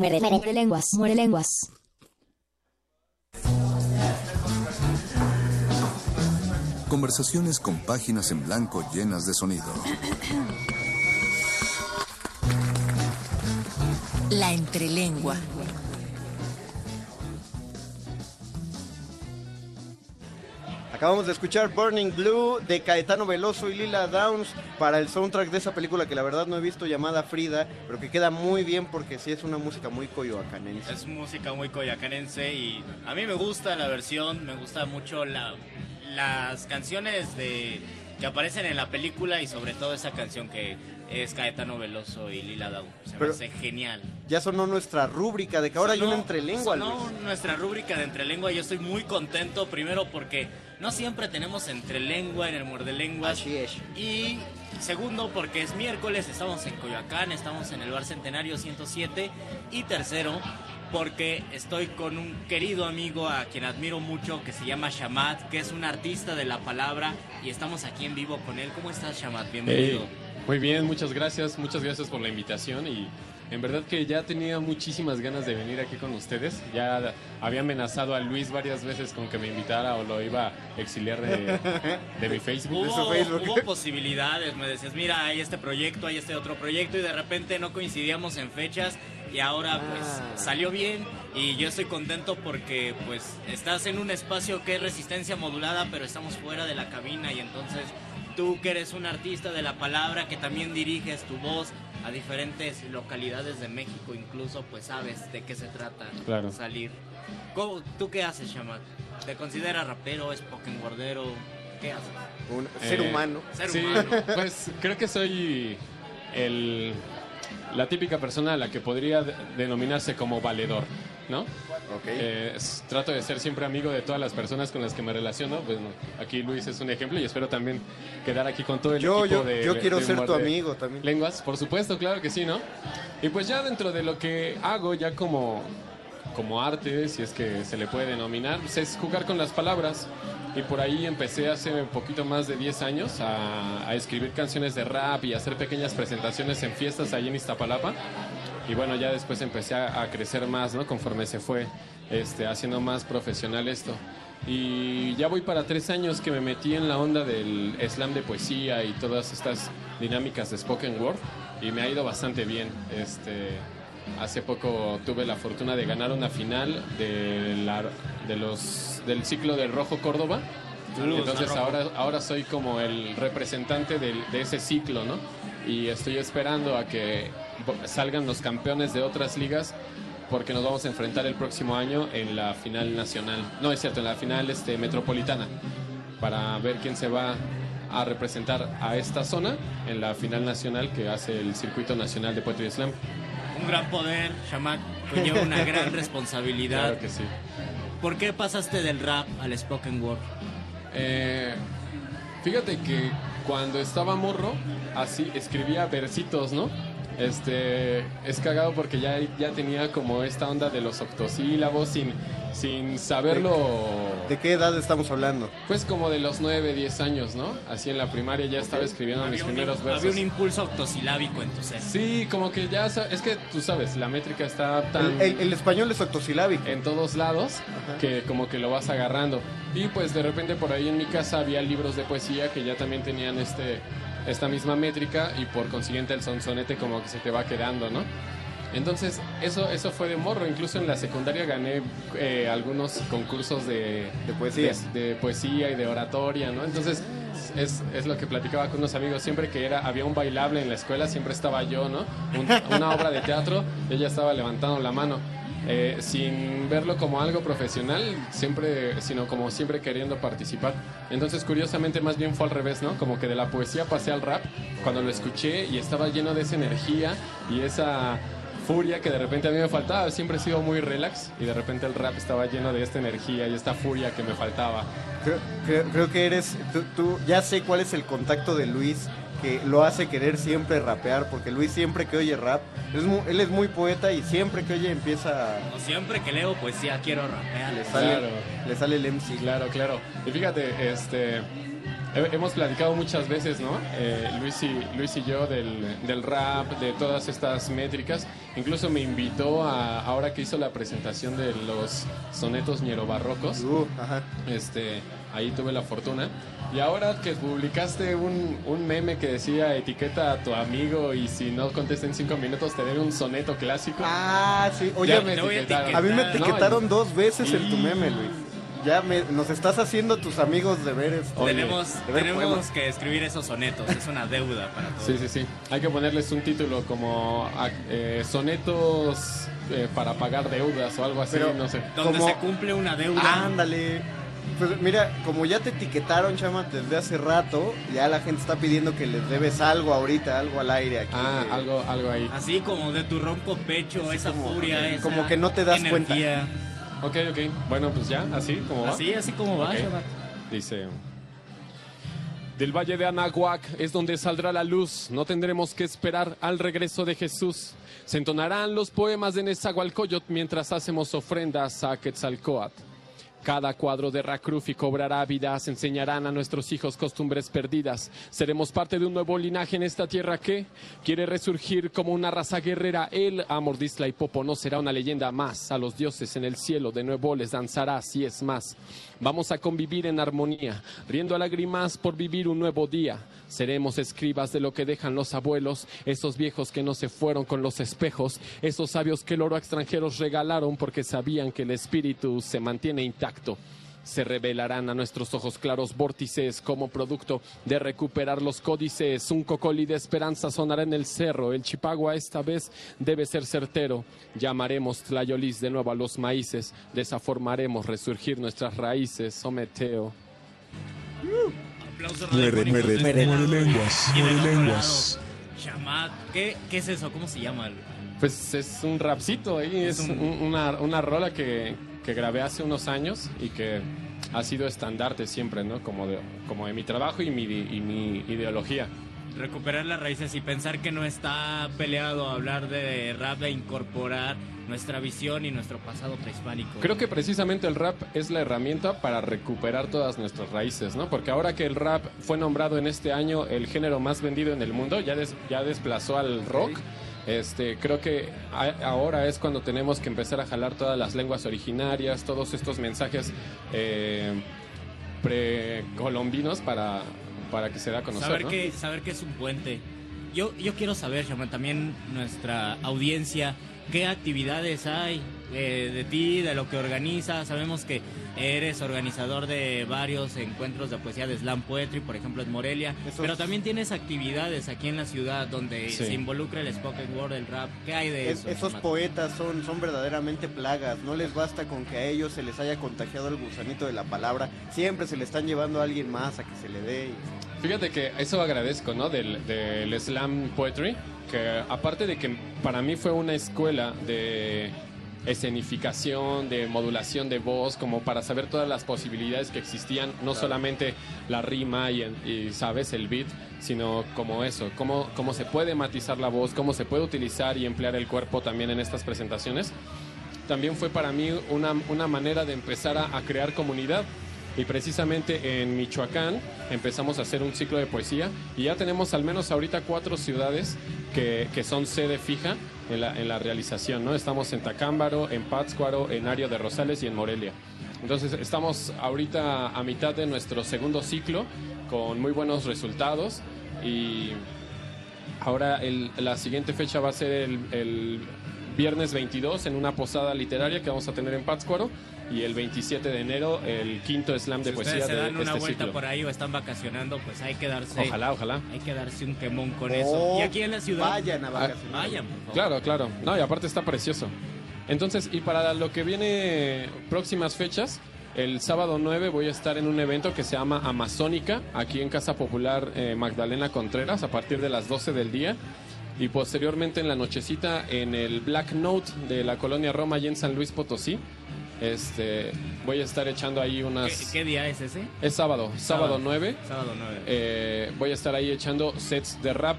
Muere, muere lenguas, muere lenguas. Conversaciones con páginas en blanco llenas de sonido. La entrelengua. Acabamos de escuchar Burning Blue de Caetano Veloso y Lila Downs para el soundtrack de esa película que la verdad no he visto llamada Frida, pero que queda muy bien porque sí es una música muy coyoacanense. Es música muy coyacanense y a mí me gusta la versión, me gusta mucho la, las canciones de que aparecen en la película y sobre todo esa canción que es Caetano Veloso y Lila Downs. Se me Pero- hace genial. Ya sonó nuestra rúbrica de que ahora hay una entrelengua. sonó Luis. nuestra rúbrica de entrelengua. Yo estoy muy contento, primero porque no siempre tenemos entrelengua en el Muerde Lenguas. Así es. Y segundo porque es miércoles, estamos en Coyoacán, estamos en el Bar Centenario 107. Y tercero porque estoy con un querido amigo a quien admiro mucho que se llama Shamat, que es un artista de la palabra y estamos aquí en vivo con él. ¿Cómo estás, Shamat? Bienvenido. Hey, muy bien, muchas gracias, muchas gracias por la invitación y en verdad que ya tenía muchísimas ganas de venir aquí con ustedes. Ya había amenazado a Luis varias veces con que me invitara o lo iba a exiliar de, de mi Facebook. Hubo, hubo posibilidades, me decías, mira, hay este proyecto, hay este otro proyecto y de repente no coincidíamos en fechas y ahora pues salió bien y yo estoy contento porque pues estás en un espacio que es resistencia modulada pero estamos fuera de la cabina y entonces tú que eres un artista de la palabra que también diriges tu voz a diferentes localidades de México incluso pues sabes de qué se trata Claro. salir. ¿Cómo- ¿Tú qué haces, Shamat? ¿Te consideras rapero, spoken wordero? ¿Qué haces? Un Eh, Ser sí, humano. pues creo que soy el, la típica persona a la que podría de- denominarse como valedor, ¿no? Eh, es- trato de ser siempre amigo de todas las personas con las que me relaciono. Bueno, aquí Luis es un ejemplo y espero también quedar aquí con todo el Yo- equipo yo- de yo quiero de ser tu amigo también. Lenguas, por supuesto, claro que sí, ¿no? Y pues ya dentro de lo que hago, ya como como arte, si es que se le puede denominar, pues es jugar con las palabras. Y por ahí empecé hace un poquito más de 10 años a, a escribir canciones de rap y a hacer pequeñas presentaciones en fiestas allí en Iztapalapa. Y bueno, ya después empecé a, a crecer más, ¿no? Conforme se fue este, haciendo más profesional esto. Y ya voy para tres años que me metí en la onda del slam de poesía y todas estas dinámicas de spoken word. Y me ha ido bastante bien. Este, Hace poco tuve la fortuna de ganar una final de, la- de los, del ciclo del Rojo Córdoba. Entonces ahora, ahora soy como el representante del- de ese ciclo, ¿no? Y estoy esperando a que salgan los campeones de otras ligas porque nos vamos a enfrentar el próximo año en la final nacional. No, es cierto, en la final este, metropolitana, para ver quién se va a representar a esta zona en la final nacional que hace el Circuito Nacional de Poetry Slam. Un gran poder, Shamak, conlleva una gran responsabilidad. Claro que sí. ¿Por qué pasaste del rap al spoken word? Eh, fíjate que cuando estaba morro, así escribía versitos, ¿no? Este, es cagado porque ya, ya tenía como esta onda de los octosílabos sin, sin saberlo. ¿De qué edad estamos hablando? Pues como de los 9, 10 años, ¿no? Así en la primaria ya estaba escribiendo mis un- primeros versos. Había un impulso octosilábico en tu ser. Sí, como que ya es que tú sabes, la métrica está tan El, el- el español es octosilábico. en todos lados que como que lo vas agarrando. Y pues de repente por ahí en mi casa había libros de poesía que ya también tenían este esta misma métrica y por consiguiente el sonsonete como que se te va quedando, ¿no? Entonces, eso, eso fue de morro. Incluso en la secundaria gané eh, algunos concursos de, De poesía. de, de poesía y de oratoria, ¿no? Entonces, es, es lo que platicaba con unos amigos. Siempre que era había un bailable en la escuela, siempre estaba yo, ¿no? Un- una obra de teatro, ya estaba levantando la mano. Eh, sin verlo como algo profesional, siempre, sino como siempre queriendo participar. Entonces, curiosamente, más bien fue al revés, ¿no? Como que de la poesía pasé al rap cuando lo escuché y estaba lleno de esa energía y esa furia que de repente a mí me faltaba. Siempre he sido muy relax y de repente el rap estaba lleno de esta energía y esta furia que me faltaba. Creo, creo- que eres. Tú- ya sé cuál es el contacto de Luis que lo hace querer siempre rapear, porque Luis siempre que oye rap, él es muy, él es muy poeta y siempre que oye empieza. Como siempre que leo poesía quiero rapear. Le sale, Claro. le sale el MC. Claro, claro. Y fíjate, este, hemos platicado muchas veces, ¿no? Eh, Luis, y, Luis y yo del, del rap, de todas estas métricas. Incluso me invitó a, ahora que hizo la presentación de los sonetos ñerobarrocos. Uh, ajá. Este, ahí tuve la fortuna. Y ahora que publicaste un, un meme que decía etiqueta a tu amigo y si no contesta en cinco minutos te doy un soneto clásico. Ah, sí. Oye, Ya me a mí me No, etiquetaron dos veces en tu meme, Luis. Ya me, nos estás haciendo tus amigos de ver esto. Oye, tenemos tenemos poemas. que escribir esos sonetos, es una deuda para todos. Sí, sí, sí. Hay que ponerles un título como eh, sonetos eh, para pagar deudas o algo así, Pero- no sé. Donde Como- se cumple una deuda. Ándale. Pues mira, como ya te etiquetaron, chama, desde hace rato, ya la gente está pidiendo que les debes algo ahorita, algo al aire aquí. Ah, algo, algo ahí. Así como de tu ronco pecho, esa como- furia, esa como que no te das cuenta. Ok, ok. Bueno, pues ya, así como va. Así, así como va. Shabbat. Dice. Del valle de Anahuac es donde saldrá la luz. No tendremos que esperar al regreso de Jesús. Se entonarán los poemas de Nezahualcóyotl mientras hacemos ofrendas a Quetzalcoatl. Cada cuadro de Racrufi cobrará vidas, enseñarán a nuestros hijos costumbres perdidas. Seremos parte de un nuevo linaje en esta tierra que quiere resurgir como una raza guerrera. El Amordisla y Popo no será una leyenda más. A los dioses en el cielo de nuevo les danzará, si es más. Vamos a convivir en armonía, riendo a lágrimas por vivir un nuevo día. Seremos escribas de lo que dejan los abuelos, esos viejos que no se fueron con los espejos, esos sabios que el oro a extranjeros regalaron porque sabían que el espíritu se mantiene intacto. Se revelarán a nuestros ojos claros vórtices como producto de recuperar los códices. Un cocoli de esperanza sonará en el cerro. El chipagua esta vez debe ser certero. Llamaremos tlayolis de nuevo a los maíces. Desaformaremos resurgir nuestras raíces. Someteo. Aplausos Muere, radiofónicos muere, de este muere lado. lenguas, otro lenguas. ¿qué, ¿qué es eso? ¿Cómo se llama? Pues es un rapcito ahí, es, Es un- un- una, una rola que, que grabé hace unos años y que ha sido estandarte siempre, ¿no? Como de, como de mi trabajo y mi, y mi ideología. Recuperar las raíces y pensar que no está peleado hablar de rap e incorporar nuestra visión y nuestro pasado prehispánico. Creo que precisamente el rap es la herramienta para recuperar todas nuestras raíces, ¿no? Porque ahora que el rap fue nombrado en este año el género más vendido en el mundo, ya, des- ya desplazó al rock. Este, creo que a- ahora es cuando tenemos que empezar a jalar todas las lenguas originarias, todos estos mensajes eh, precolombinos para, para que se dé a conocer. saber, ¿no? que, saber que es un puente. Yo, yo quiero saber, Shaman, también nuestra audiencia qué actividades hay eh, de ti, de lo que organizas. Sabemos que eres organizador de varios encuentros de poesía de slam poetry, por ejemplo en Morelia, Esos- pero también tienes actividades aquí en la ciudad donde Sí. se involucra el spoken word, el rap. ¿Qué hay de Es- eso? esos poetas son, son verdaderamente plagas, no les basta con que a ellos se les haya contagiado el gusanito de la palabra, siempre se le están llevando a alguien más a que se le dé. y- Fíjate que eso agradezco, ¿no? Del, del slam poetry, que aparte de que para mí fue una escuela de escenificación, de modulación de voz, como para saber todas las posibilidades que existían, no Claro. solamente la rima y, y, sabes, el beat, sino como eso, cómo, cómo se puede matizar la voz, cómo se puede utilizar y emplear el cuerpo también en estas presentaciones. También fue para mí una, una manera de empezar a, a crear comunidad. Y precisamente en Michoacán empezamos a hacer un ciclo de poesía y ya tenemos al menos ahorita cuatro ciudades que, que son sede fija en la, en la realización, ¿no? Estamos en Tacámbaro, en Pátzcuaro, en Ario de Rosales y en Morelia. Entonces estamos ahorita a mitad de nuestro segundo ciclo con muy buenos resultados y ahora el- la siguiente fecha va a ser el, el viernes 22 en una posada literaria que vamos a tener en Pátzcuaro y el 27 de enero el quinto slam de Si poesía se de dan una este vuelta ciclo. por ahí o están vacacionando, pues hay que darse. Ojalá, ojalá. Hay que darse un quemón con Oh, eso. Y aquí en la ciudad. vayan a vacacionar. Vayan, por favor. Claro, claro. No, y aparte está precioso. Entonces, y para lo que viene próximas fechas, el sábado 9 voy a estar en un evento que se llama Amazónica, aquí en Casa Popular eh, Magdalena Contreras, a partir de las 12 del día. Y posteriormente en la nochecita en el Black Note de la colonia Roma, allí en San Luis Potosí. Este, voy a estar echando ahí ¿Qué, unas... qué día es ese? Es sábado, sábado, Sábado. 9. Sábado 9. Eh, voy a estar ahí echando sets de rap.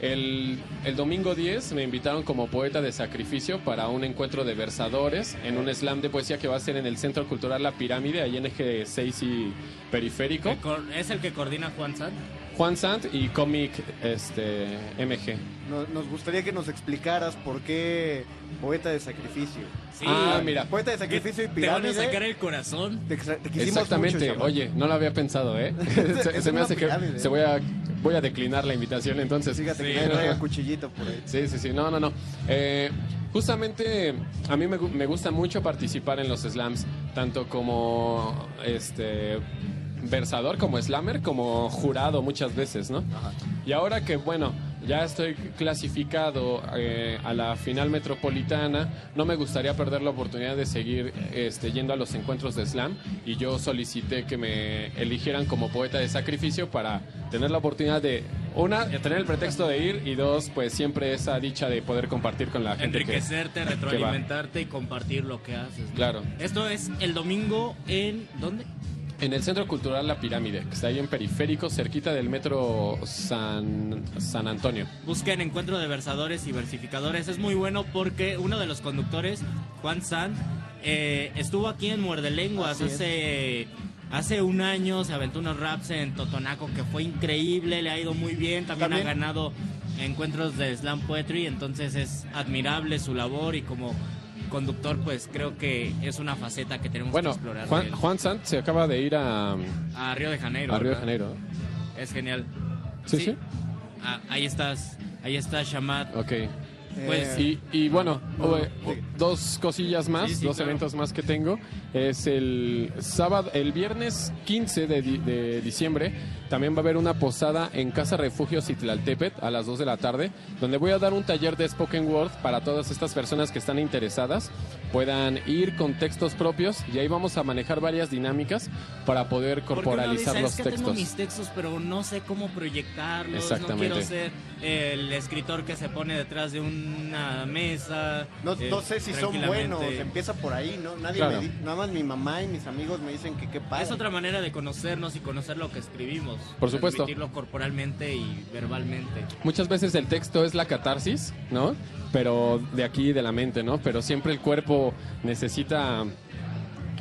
El, el domingo 10 me invitaron como poeta de sacrificio para un encuentro de versadores en un slam de poesía que va a ser en el Centro Cultural La Pirámide, ahí en Eje 6 y Periférico. ¿Es el que coordina Juan Sant? Juan Sant y Comic este, MG. No- Nos gustaría que nos explicaras por qué poeta de sacrificio. Sí. Ah, mira. Poeta de sacrificio y ¿Te van a pirámide. sacar el corazón? Te, te quisimos Exactamente, mucho, oye, no lo había pensado, ¿eh? se, Es se me hace que pirámide. se voy a, voy a declinar la invitación entonces. Fíjate que Sí. traiga cuchillito por ahí. Sí, sí, sí, no, no, no. Eh, justamente a mí me, me gusta mucho participar en los slams, tanto como este versador, como slammer, como jurado muchas veces, ¿no? Y ahora que, bueno, ya estoy clasificado eh, a la final metropolitana, no me gustaría perder la oportunidad de seguir este, yendo a los encuentros de slam y yo solicité que me eligieran como poeta de sacrificio para tener la oportunidad de, una, tener el pretexto de ir y dos, pues siempre esa dicha de poder compartir con la gente que, Enriquecerte, que retroalimentarte y compartir lo que haces. ¿no? Claro. Esto es el domingo en. ¿Dónde? En el Centro Cultural La Pirámide, que está ahí en periférico, cerquita del metro San, San Antonio. Busquen Encuentro de Versadores y Versificadores. Es muy bueno porque uno de los conductores, Juan Sant, eh, estuvo aquí en Muerde Lenguas hace, hace un año. Se aventó unos raps en Totonaco que fue increíble, le ha ido muy bien. También, También- ha ganado encuentros de slam poetry, entonces es admirable su labor y como conductor pues creo que es una faceta que tenemos Bueno, que explorar. Juan. Juan Sant se acaba de ir a, a Río de Janeiro. a Río de. Janeiro. Es genial. Sí, sí. Ah, ahí estás, ahí está Shamat. Ok. Pues Y, y bueno, o- dos cosillas más, Sí, sí, dos claro. eventos más que tengo. Es el sábado, el viernes 15 de, di- de diciembre, también va a haber una posada en Casa Refugio Citlaltepet a las 2 de la tarde, donde voy a dar un taller de Spoken Word para todas estas personas que están interesadas, puedan ir con textos propios y ahí vamos a manejar varias dinámicas para poder corporalizar los es que tengo textos. mis textos, pero no sé cómo proyectarlos. Exactamente. No quiero ser el escritor que se pone detrás de una mesa. No, eh, no sé si son buenos, empieza por ahí, ¿no? Nadie Claro. me di- nada más mi mamá y mis amigos me dicen que qué padre. Es otra manera de conocernos y conocer lo que escribimos. Por supuesto. Transmitirlo corporalmente y verbalmente. Muchas veces el texto es la catarsis, ¿no? Pero de aquí, de la mente, ¿no? Pero siempre el cuerpo necesita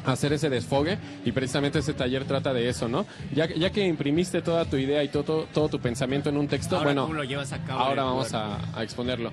hacer ese desfogue y precisamente ese taller trata de eso, ¿no? Ya, ya que imprimiste toda tu idea y todo, todo tu pensamiento en un texto, Ahora bueno, tú lo llevas a cabo en ahora vamos a, a exponerlo.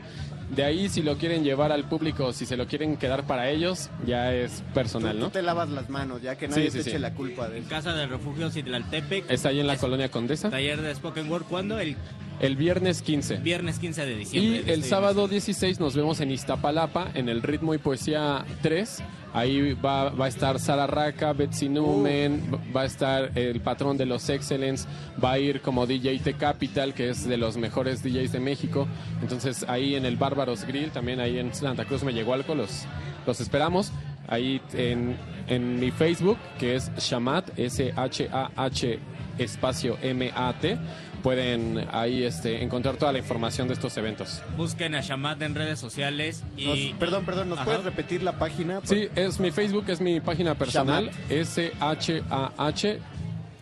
De ahí, si lo quieren llevar al público, si se lo quieren quedar para ellos, ya es personal, Tú ¿no? te lavas las manos, ya que nadie Sí, sí, te sí. eche la culpa de En eso. Casa del Refugio Citlaltepec. Está ahí en la colonia Condesa. Taller de Spoken Word. ¿Cuándo? El El viernes 15. Viernes 15 de Y diciembre. de el este sábado 16 nos vemos en Iztapalapa, en el Ritmo y Poesía 3. Ahí va, va a estar Sara Raca, Betsy Newman, va a estar el patrón de los Excellence, va a ir como DJ T Capital, que es de los mejores DJs de México. Entonces ahí en el Bárbaros Grill, también ahí en Santa Cruz me llegó algo, los, los esperamos. Ahí en, en mi Facebook, que es Shamat, S-H-A-H espacio M-A-T, pueden ahí este, encontrar toda la información de estos eventos. Busquen a Shamat en redes sociales y... Nos- perdón, perdón, ¿nos Ajá. puedes repetir la página? Sí, es mi Facebook, es mi página personal, S-H-A-H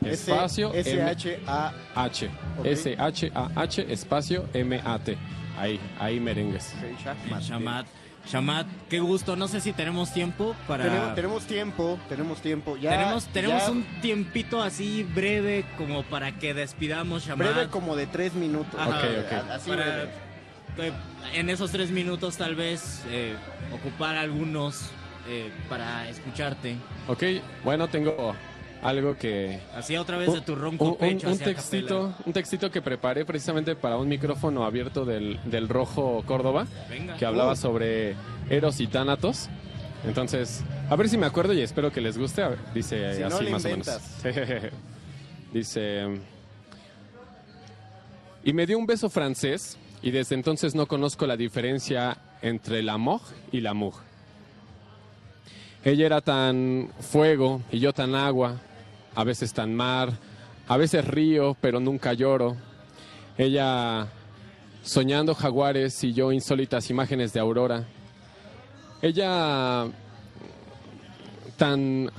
espacio M- S-H-A... H. Ok. S-H-A-H espacio M-A-T. Ahí, ahí merengues. Shamat. Shamat, qué gusto. No sé si tenemos tiempo para... Tenemos, tenemos tiempo, tenemos tiempo. Ya, tenemos tenemos ya un tiempito así breve como para que despidamos Shamat. breve como de tres minutos. Ajá, Ok, ok. A- Así para breve. en esos tres minutos tal vez eh, ocupar algunos eh, para escucharte. Ok, bueno, tengo algo que... Así otra vez de tu ronco un, pecho textito, un textito que preparé precisamente para un micrófono abierto del, del Rojo Córdoba, Venga. que hablaba Uh. sobre Eros y Tánatos. Entonces, a ver si me acuerdo y espero que les guste. Ver, Dice Si así más inventas. o menos. Dice... Y me dio un beso francés y desde entonces no conozco la diferencia entre la moj y la muj. Ella era tan fuego y yo tan agua, a veces tan mar, a veces río, pero nunca lloro. Ella soñando jaguares y yo insólitas imágenes de aurora. Ella tan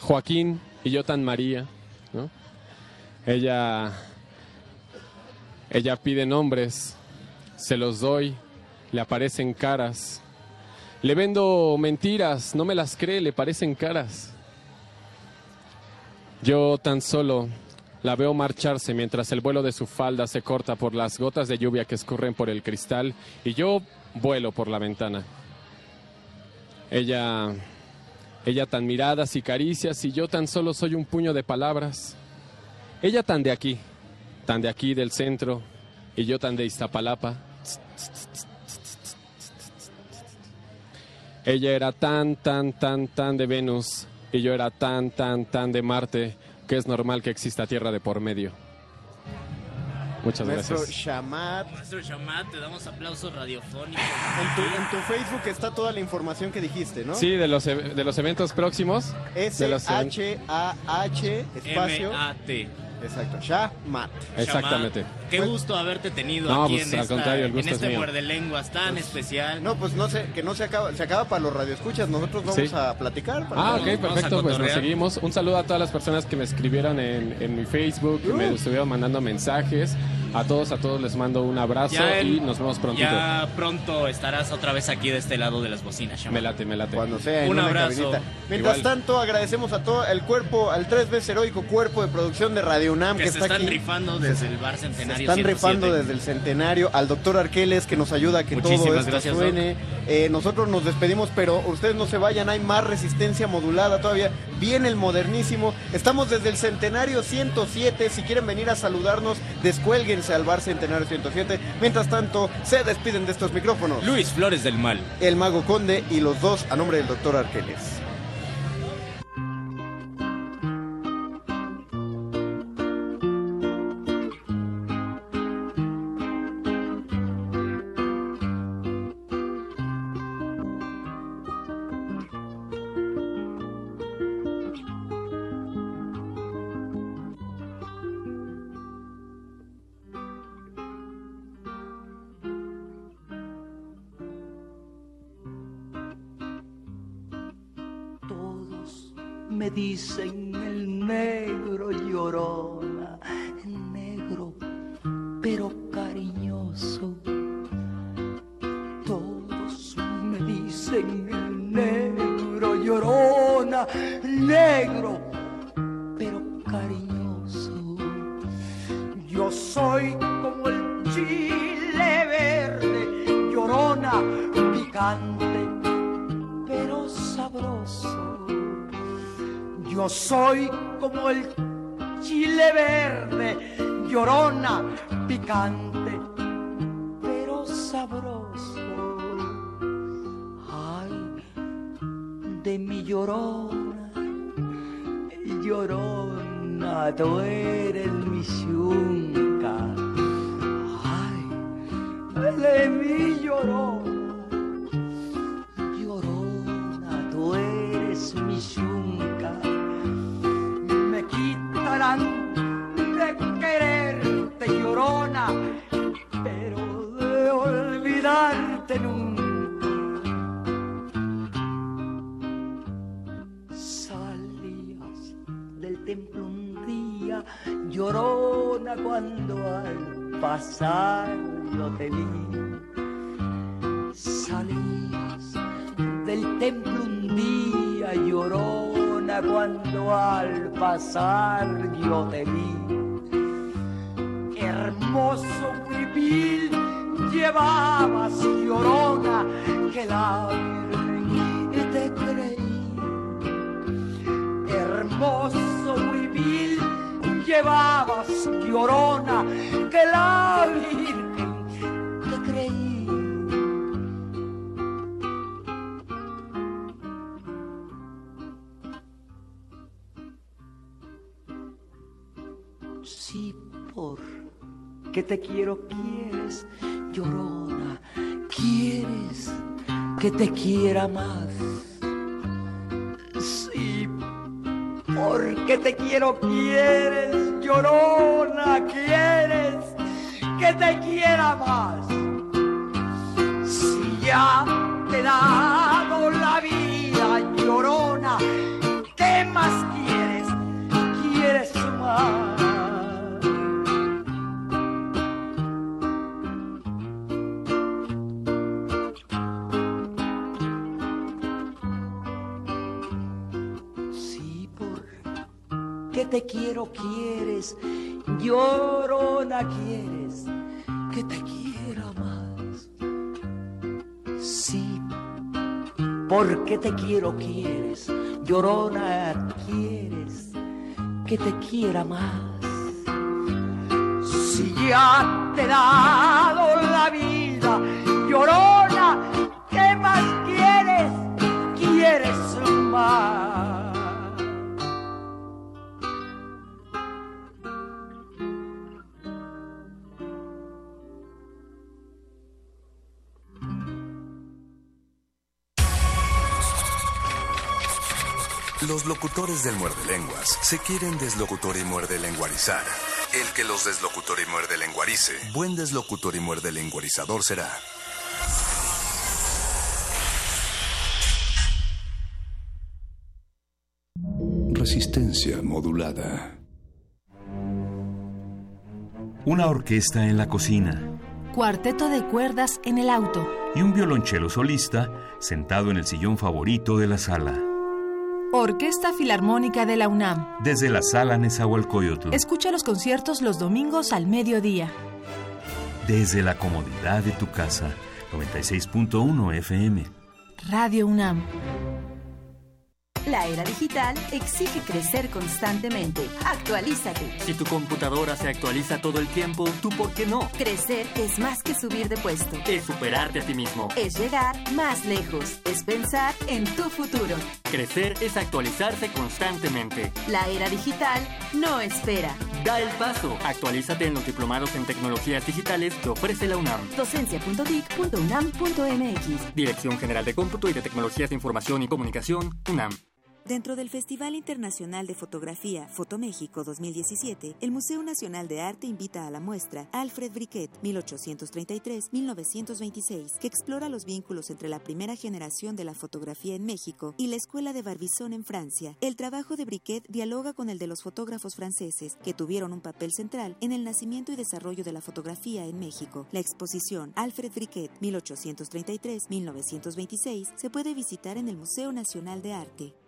Joaquín y yo tan María, ¿no? Ella ella pide nombres, se los doy, le aparecen caras. Le vendo mentiras, no me las cree, le parecen caras. Yo tan solo la veo marcharse mientras el vuelo de su falda se corta por las gotas de lluvia que escurren por el cristal y yo vuelo por la ventana. Ella, ella tan miradas y caricias y yo tan solo soy un puño de palabras. Ella tan de aquí, tan de aquí del centro y yo tan de Iztapalapa. Ella era tan, tan, tan, tan de Venus y yo era tan, tan, tan de Marte que es normal que exista Tierra de por medio. Muchas Maestro gracias. Shamat. Maestro Shamat, te damos aplausos radiofónicos. En tu, en tu Facebook está toda la información que dijiste, ¿no? Sí, de los, e- de los eventos próximos. S-H-A-H espacio. M-A-T. Exacto, Shamat. Exactamente. Shamat, Qué gusto haberte tenido No, aquí pues, en, al esta- contrario, el en gusto es este muerde lenguas tan especial. No, pues no sé, que no se acaba, se acaba para los radioescuchas, nosotros vamos Sí. a platicar. para- Ah, ok, vamos perfecto, pues nos seguimos. Un saludo a todas las personas que me escribieron en, en mi Facebook, que me estuvieron mandando mensajes. A todos, a todos les mando un abrazo y nos vemos prontito. Ya pronto estarás otra vez aquí de este lado de las bocinas, Shamat. Me late, me late. Cuando sea en Un una abrazo. cabinita. Mientras Igual. tanto, agradecemos a todo el cuerpo, al tres veces heroico cuerpo de producción de Radio UNAM que, que se está están aquí. rifando desde el bar Se centenario. están 107. rifando desde el centenario, al doctor Arqueles que nos ayuda a que todo esto gracias, suene. Eh, nosotros nos despedimos, pero ustedes no se vayan, hay más resistencia modulada todavía. Viene el modernísimo. Estamos desde el centenario 107. Si quieren venir a saludarnos, descuélguense al bar centenario 107. Mientras tanto, se despiden de estos micrófonos. Luis Flores del Mal. El mago conde y los dos a nombre del doctor Arqueles. Sí, por que te quiero, quieres, llorona, quieres que te quiera más. Sí, porque te quiero, quieres, llorona, quieres que te quiera más. Si ya te he porque te quiero, quieres, llorona, quieres que te quiera más. Si ya te he locutores del muerde lenguas se quieren deslocutor y muerde lenguarizar. El que los deslocutor y muerde lenguarice, buen deslocutor y muerde lenguarizador será. Resistencia modulada. Una orquesta en la cocina Cuarteto de cuerdas en el auto. y un violonchelo solista sentado en el sillón favorito de la sala. Orquesta Filarmónica de la UNAM. Desde la sala Nezahualcóyotl. Escucha los conciertos los domingos al mediodía. Desde la comodidad de tu casa. 96.1 FM. Radio UNAM. La era digital exige crecer constantemente. Actualízate. Si tu computadora se actualiza todo el tiempo, ¿tú por qué no? Crecer es más que subir de puesto. Es superarte a ti mismo. Es llegar más lejos. Es pensar en tu futuro. Crecer es actualizarse constantemente. La era digital no espera. Da el paso. Actualízate en los diplomados en tecnologías digitales que ofrece la UNAM. Docencia.dic.unam.mx. Dirección General de Cómputo y de Tecnologías de Información y Comunicación, UNAM. Dentro del Festival Internacional de Fotografía Fotoméxico 2017, el Museo Nacional de Arte invita a la muestra Alfred Briquet 1833-1926, que explora los vínculos entre la primera generación de la fotografía en México y la Escuela de Barbizon en Francia. El trabajo de Briquet dialoga con el de los fotógrafos franceses, que tuvieron un papel central en el nacimiento y desarrollo de la fotografía en México. La exposición Alfred Briquet 1833-1926 se puede visitar en el Museo Nacional de Arte.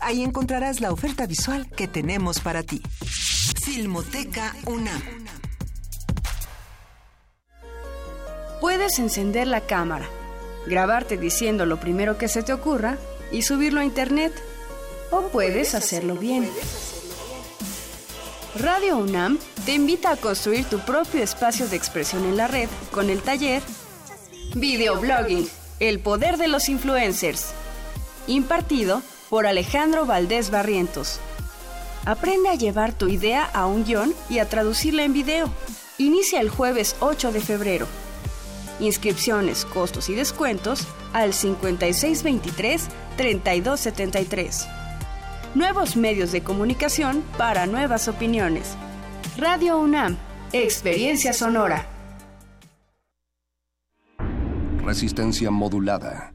Ahí encontrarás la oferta visual que tenemos para ti. Filmoteca UNAM. Puedes encender la cámara, grabarte diciendo lo primero que se te ocurra y subirlo a internet. O puedes hacerlo bien. Radio UNAM te invita a construir tu propio espacio de expresión en la red con el taller Videoblogging, el poder de los influencers, impartido Alejandro Valdés Barrientos. Aprende a llevar tu idea a un guion y a traducirla en video. Inicia el jueves 8 de febrero. Inscripciones, costos y descuentos al 5623-3273. Nuevos medios de comunicación para nuevas opiniones. Radio UNAM, Experiencia Sonora. Resistencia modulada.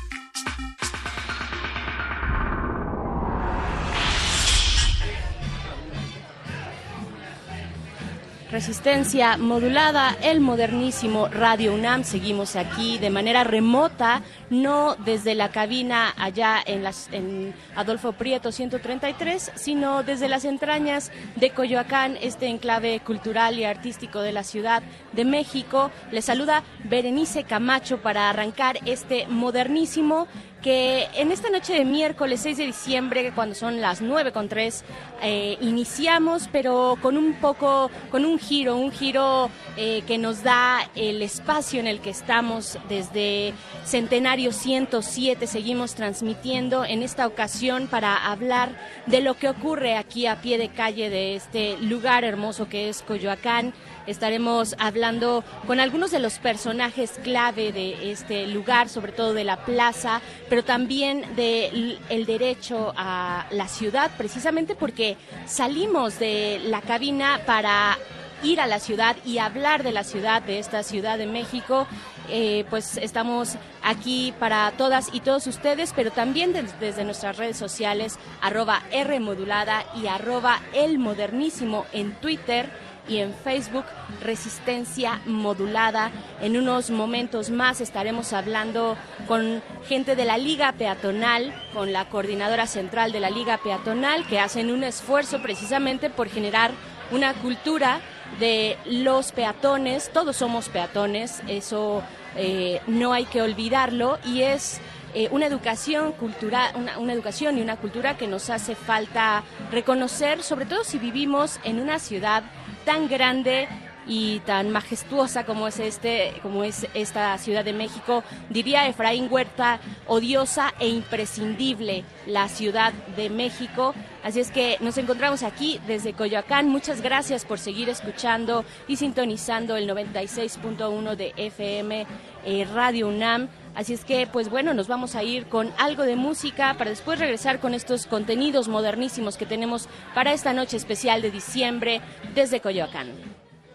Resistencia modulada, el modernísimo Radio UNAM. Seguimos aquí de manera remota, no desde la cabina allá en, las, en Adolfo Prieto 133, sino desde las entrañas de Coyoacán, este enclave cultural y artístico de la Ciudad de México. Les saluda Berenice Camacho para arrancar este modernísimo que en esta noche de miércoles 6 de diciembre, cuando son las 9 con 3, eh, iniciamos, pero con un poco, con un giro, un giro eh, que nos da el espacio en el que estamos desde Centenario 107. Seguimos transmitiendo en esta ocasión para hablar de lo que ocurre aquí a pie de calle de este lugar hermoso que es Coyoacán. Estaremos hablando con algunos de los personajes clave de este lugar, sobre todo de la plaza, pero también del el derecho a la ciudad, precisamente porque salimos de la cabina para ir a la ciudad y hablar de la ciudad, de esta Ciudad de México. Eh, pues estamos aquí para todas y todos ustedes, pero también des- desde nuestras redes sociales, arroba R modulada y arroba el modernísimo en Twitter y en Facebook Resistencia Modulada. En unos momentos más estaremos hablando con gente de la Liga Peatonal, con la coordinadora central de la Liga Peatonal, que hacen un esfuerzo precisamente por generar una cultura de los peatones. Todos somos peatones, eso eh, no hay que olvidarlo y es eh, una educación cultural, una, una educación y una cultura que nos hace falta reconocer, sobre todo si vivimos en una ciudad tan grande y tan majestuosa como es este, como es esta Ciudad de México, diría Efraín Huerta, odiosa e imprescindible la Ciudad de México. Así es que nos encontramos aquí desde Coyoacán. Muchas gracias por seguir escuchando y sintonizando el 96.1 de FM eh, Radio UNAM. Así es que, pues bueno, nos vamos a ir con algo de música para después regresar con estos contenidos modernísimos que tenemos para esta noche especial de diciembre desde Coyoacán.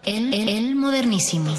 El, modernísimo.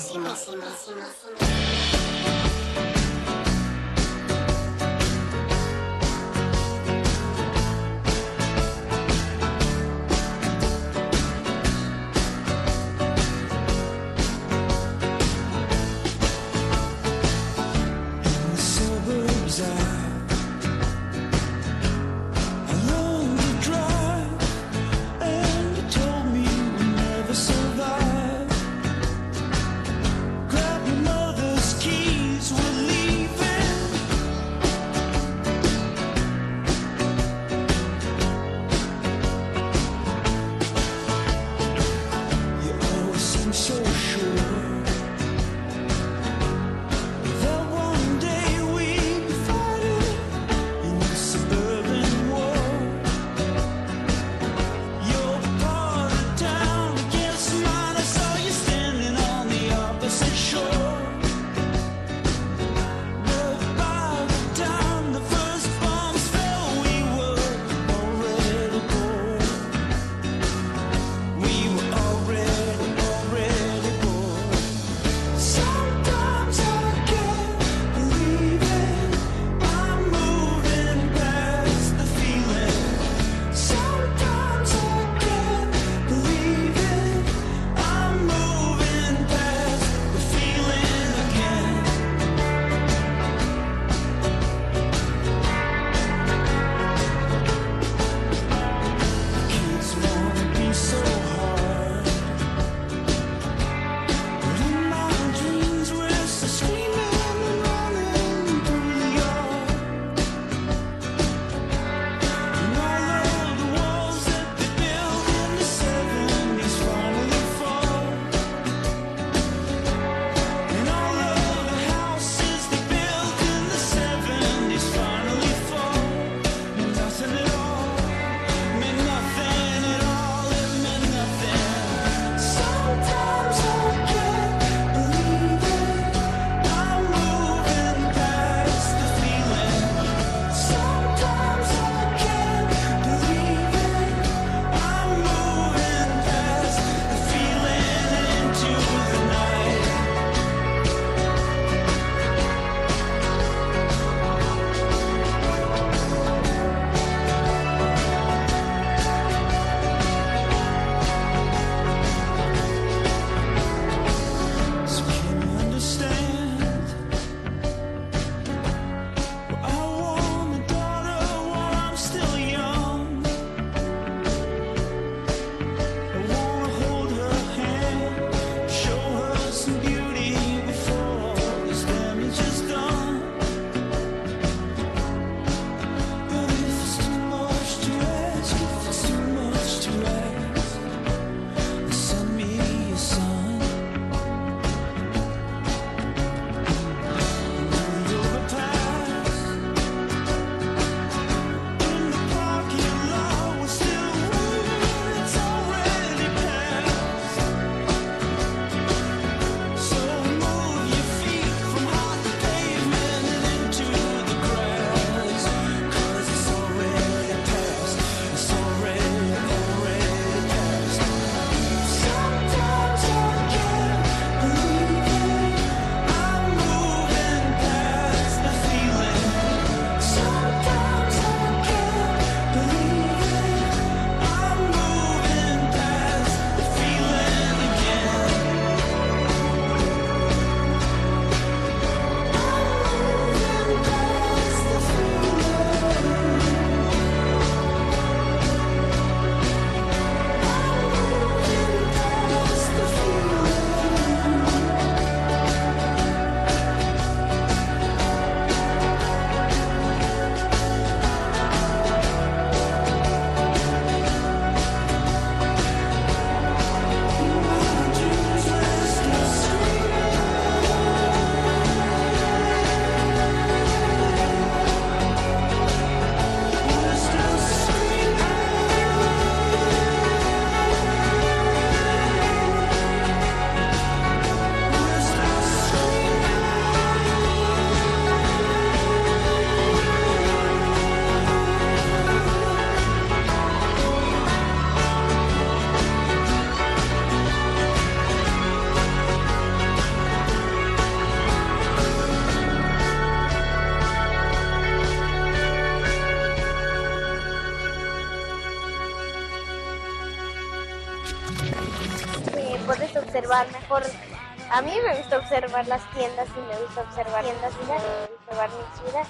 A mí me gusta observar las tiendas y me gusta observar tiendas y me gusta observar mi ciudad.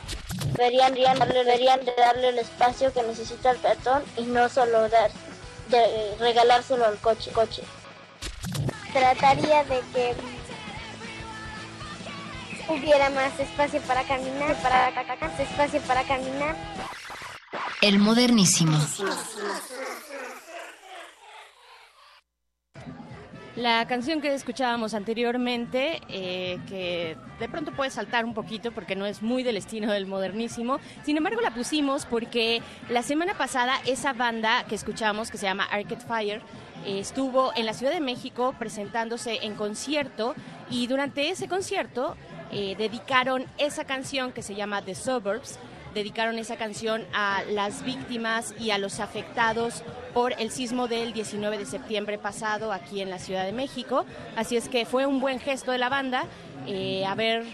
Deberían, deberían darle, deberían de darle el espacio que necesita el peatón y no solo dar, de, regalárselo al coche. coche. Trataría de que hubiera más espacio para caminar, para más espacio para caminar. El modernísimo. La canción que escuchábamos anteriormente, eh, que de pronto puede saltar un poquito porque no es muy del estilo del modernísimo, sin embargo la pusimos porque la semana pasada esa banda que escuchamos, que se llama Arcade Fire, estuvo en la Ciudad de México presentándose en concierto y durante ese concierto eh, dedicaron esa canción que se llama The Suburbs dedicaron esa canción a las víctimas y a los afectados por el sismo del 19 de septiembre pasado aquí en la Ciudad de México. Así es que fue un buen gesto de la banda eh, haber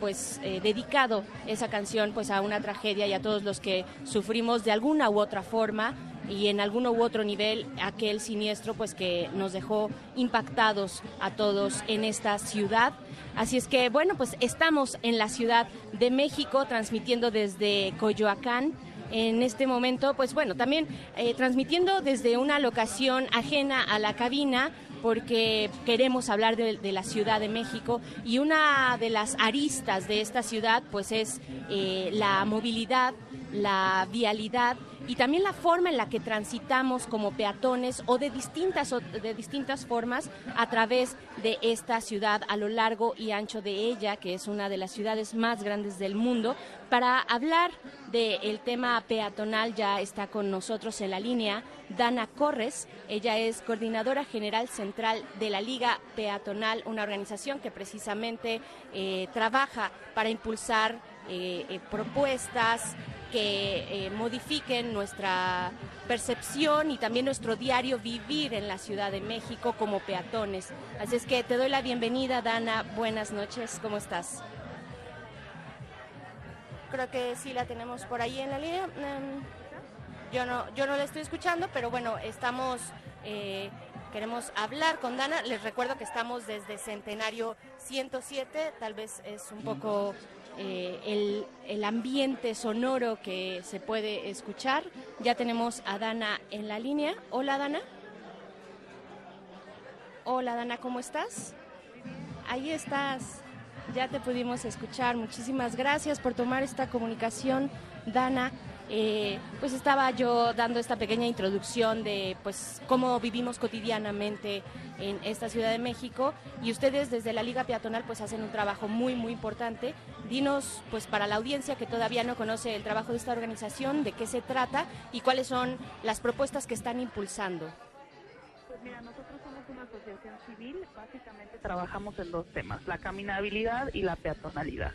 pues eh, dedicado esa canción pues a una tragedia y a todos los que sufrimos de alguna u otra forma y en algún u otro nivel aquel siniestro pues que nos dejó impactados a todos en esta ciudad. Así es que bueno, pues estamos en la Ciudad de México transmitiendo desde Coyoacán en este momento, pues bueno, también eh, transmitiendo desde una locación ajena a la cabina, porque queremos hablar de, la Ciudad de México y una de las aristas de esta ciudad pues es eh, la movilidad, la vialidad y también la forma en la que transitamos como peatones o de distintas, de distintas formas a través de esta ciudad a lo largo y ancho de ella, que es una de las ciudades más grandes del mundo. Para hablar del tema peatonal ya está con nosotros en la línea Dana Corres. Ella es coordinadora general central de la Liga Peatonal, una organización que precisamente eh, trabaja para impulsar eh, eh, propuestas que modifiquen nuestra percepción y también nuestro diario vivir en la Ciudad de México como peatones. Así es que te doy la bienvenida, Dana. Buenas noches, ¿cómo estás? Creo que sí la tenemos por ahí en la línea. Em, yo no, yo no la estoy escuchando, pero bueno, estamos, eh, queremos hablar con Dana. Les recuerdo que estamos desde Centenario 107, tal vez es un poco eh, el, el, ambiente sonoro que se puede escuchar. Ya tenemos a Dana en la línea. Hola Dana. Hola Dana, ¿cómo estás? Ahí estás. Ya te pudimos escuchar. Muchísimas gracias por tomar esta comunicación, Dana. Eh, pues estaba yo dando esta pequeña introducción de pues cómo vivimos cotidianamente en esta Ciudad de México y ustedes desde la Liga Peatonal pues hacen un trabajo muy muy importante. Dinos pues para la audiencia que todavía no conoce el trabajo de esta organización, de qué se trata y cuáles son las propuestas que están impulsando. Pues mira, nosotros somos una asociación civil, básicamente trabajamos en dos temas, la caminabilidad y la peatonalidad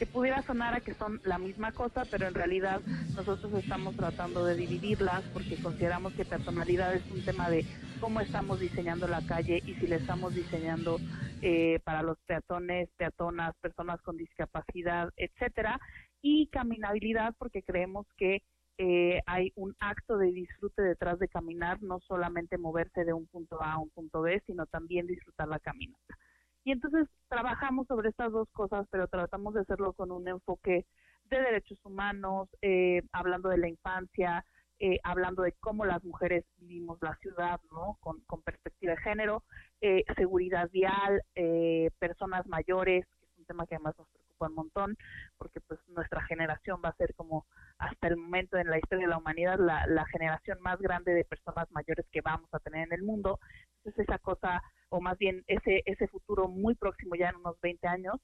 que pudiera sonar a que son la misma cosa, pero en realidad nosotros estamos tratando de dividirlas porque consideramos que personalidad es un tema de cómo estamos diseñando la calle y si le estamos diseñando eh, para los peatones, peatonas, personas con discapacidad, etcétera, y caminabilidad porque creemos que eh, hay un acto de disfrute detrás de caminar, no solamente moverse de un punto A a un punto B, sino también disfrutar la caminata. Y entonces trabajamos sobre estas dos cosas, pero tratamos de hacerlo con un enfoque de derechos humanos, eh, hablando de la infancia, eh, hablando de cómo las mujeres vivimos la ciudad, ¿no? Con, perspectiva de género, eh, seguridad vial, personas mayores, que es un tema que además nos un montón, porque pues nuestra generación va a ser como hasta el momento en la historia de la humanidad la, la generación más grande de personas mayores que vamos a tener en el mundo. Entonces esa cosa o más bien ese, ese futuro muy próximo, ya en unos 20 años,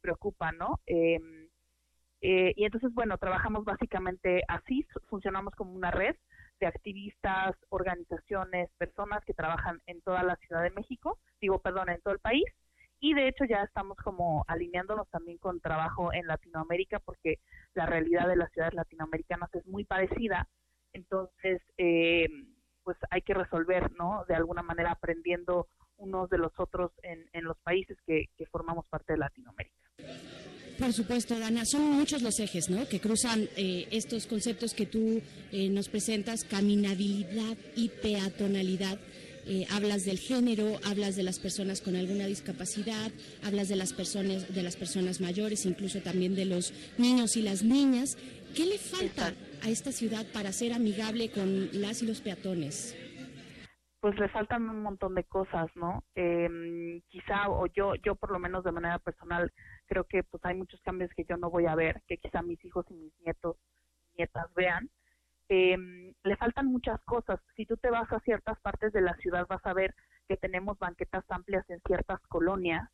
preocupa, ¿no? Em, eh, y entonces, bueno, trabajamos básicamente así, funcionamos como una red de activistas, organizaciones, personas que trabajan en toda la Ciudad de México, digo, perdón, en todo el país, y de hecho ya estamos como alineándonos también con trabajo en Latinoamérica porque la realidad de las ciudades latinoamericanas es muy parecida, entonces, eh, pues hay que resolver, ¿no? De alguna manera aprendiendo unos de los otros en, en los países que, que formamos parte de Latinoamérica. Por supuesto, Dana, son muchos los ejes ¿no? que cruzan eh, estos conceptos que tú eh, nos presentas, caminabilidad y peatonalidad. Eh, hablas del género, hablas de las personas con alguna discapacidad, hablas de las personas, de las personas mayores, incluso también de los niños y las niñas. ¿Qué le falta a esta ciudad para ser amigable con las y los peatones? pues le faltan un montón de cosas, ¿no? Eh, quizá, o yo, yo por lo menos de manera personal, creo que pues hay muchos cambios que yo no voy a ver, que quizá mis hijos y mis nietos, nietas vean. Eh, le faltan muchas cosas. Si tú te vas a ciertas partes de la ciudad, vas a ver que tenemos banquetas amplias en ciertas colonias,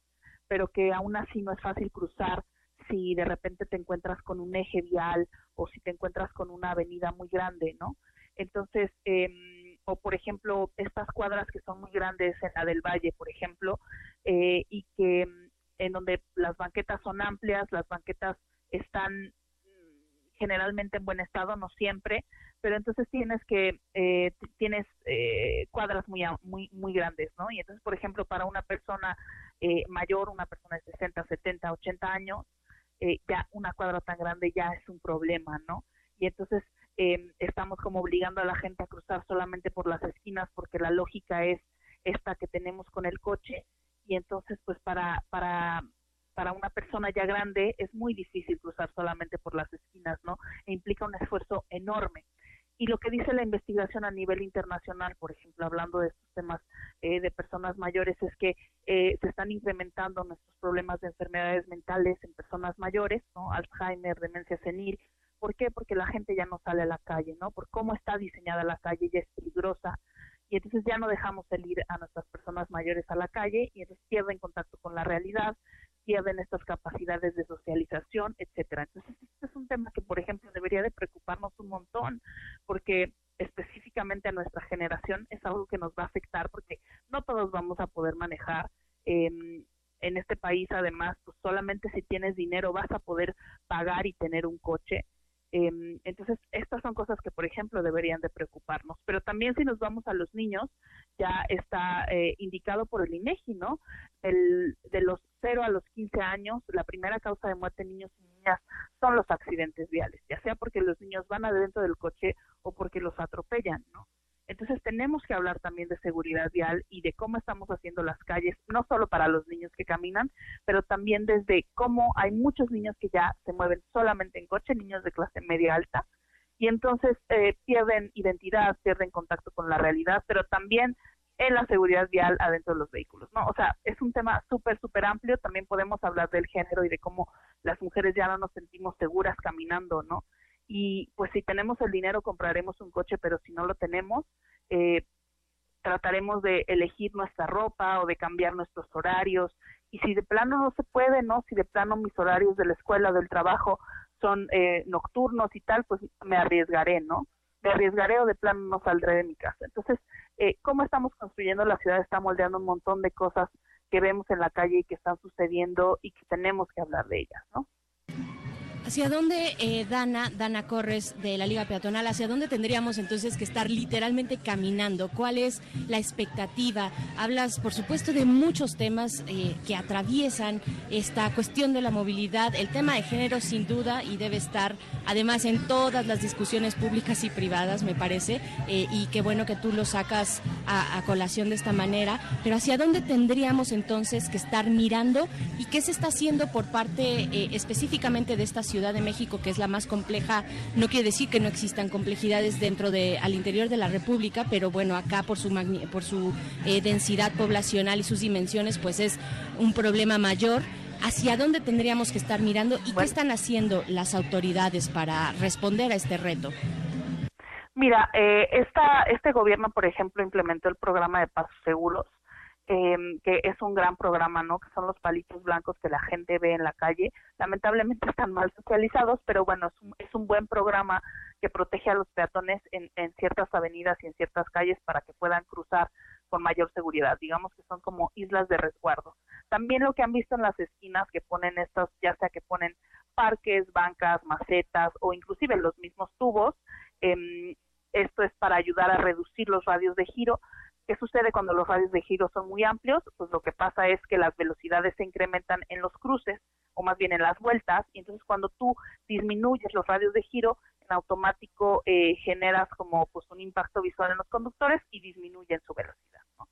pero que aún así no es fácil cruzar si de repente te encuentras con un eje vial o si te encuentras con una avenida muy grande, ¿no? Entonces, eh, o por ejemplo estas cuadras que son muy grandes en la del Valle, por ejemplo, eh, y que mm, en donde las banquetas son amplias, las banquetas están generalmente en buen estado, no siempre, pero entonces tienes que eh, tienes eh, cuadras muy muy muy grandes, ¿no? Y entonces, por ejemplo, para una persona mayor, una persona de 60, 70, 80 años, ya una cuadra tan grande ya es un problema, ¿no? Y entonces eh, estamos como obligando a la gente a cruzar solamente por las esquinas porque la lógica es esta que tenemos con el coche y entonces pues para para para una persona ya grande es muy difícil cruzar solamente por las esquinas, ¿no? E implica un esfuerzo enorme. Y lo que dice la investigación a nivel internacional, por ejemplo, hablando de estos temas eh, de personas mayores, es que eh, se están incrementando nuestros problemas de enfermedades mentales en personas mayores, ¿no? Alzheimer, demencia senil, ¿Por qué? Porque la gente ya no sale a la calle, ¿no? Por cómo está diseñada la calle, ya es peligrosa. Y entonces ya no dejamos salir a nuestras personas mayores a la calle y entonces pierden contacto con la realidad, pierden estas capacidades de socialización, etcétera. Entonces, este es un tema que, por ejemplo, debería de preocuparnos un montón, porque específicamente a nuestra generación es algo que nos va a afectar, porque no todos vamos a poder manejar. Em, en este país, además, pues solamente si tienes dinero vas a poder pagar y tener un coche. Em, entonces, estas son cosas que, por ejemplo, deberían de preocuparnos. Pero también si nos vamos a los niños, ya está eh, indicado por el INEGI, ¿no? El, de los 0 a los 15 años, la primera causa de muerte en niños y niñas son los accidentes viales, ya sea porque los niños van adentro del coche o porque los atropellan, ¿no? Entonces tenemos que hablar también de seguridad vial y de cómo estamos haciendo las calles, no solo para los niños que caminan, pero también desde cómo hay muchos niños que ya se mueven solamente en coche, niños de clase media alta, y entonces eh, pierden identidad, pierden contacto con la realidad, pero también en la seguridad vial adentro de los vehículos, ¿no? O sea, es un tema súper, súper amplio, también podemos hablar del género y de cómo las mujeres ya no nos sentimos seguras caminando, ¿no? Y pues si tenemos el dinero compraremos un coche, pero si no lo tenemos, eh, trataremos de elegir nuestra ropa o de cambiar nuestros horarios y si de plano no se puede, ¿no? Si de plano mis horarios de la escuela, del trabajo son eh, nocturnos y tal, pues me arriesgaré, ¿no? Me arriesgaré o de plano no saldré de mi casa. Entonces, eh, ¿cómo estamos construyendo la ciudad? Está moldeando un montón de cosas que vemos en la calle y que están sucediendo y que tenemos que hablar de ellas, ¿no? ¿Hacia dónde, eh, Dana, Dana Corres de la Liga Peatonal, hacia dónde tendríamos entonces que estar literalmente caminando? ¿Cuál es la expectativa? Hablas, por supuesto, de muchos temas eh, que atraviesan esta cuestión de la movilidad. El tema de género, sin duda, y debe estar además en todas las discusiones públicas y privadas, me parece, eh, y qué bueno que tú lo sacas a, a colación de esta manera. Pero ¿hacia dónde tendríamos entonces que estar mirando y qué se está haciendo por parte específicamente de esta ciudad? Ciudad de México, que es la más compleja, no quiere decir que no existan complejidades dentro de al interior de la República, pero bueno, acá por su por su eh, densidad poblacional y sus dimensiones, pues es un problema mayor. ¿Hacia dónde tendríamos que estar mirando y qué están haciendo las autoridades para responder a este reto? Mira, eh, esta, este gobierno, por ejemplo, implementó el programa de pasos seguros eh, que es un gran programa, ¿no? Que son los palitos blancos que la gente ve en la calle. Lamentablemente están mal socializados, pero bueno, es un, es un buen programa que protege a los peatones en, en ciertas avenidas y en ciertas calles para que puedan cruzar con mayor seguridad. Digamos que son como islas de resguardo. También lo que han visto en las esquinas que ponen estos, ya sea que ponen parques, bancas, macetas o inclusive los mismos tubos, eh, esto es para ayudar a reducir los radios de giro, ¿Qué sucede cuando los radios de giro son muy amplios? Pues lo que pasa es que las velocidades se incrementan en los cruces o más bien en las vueltas y entonces cuando tú disminuyes los radios de giro en automático eh, generas como pues un impacto visual en los conductores y disminuyen su velocidad. ¿no?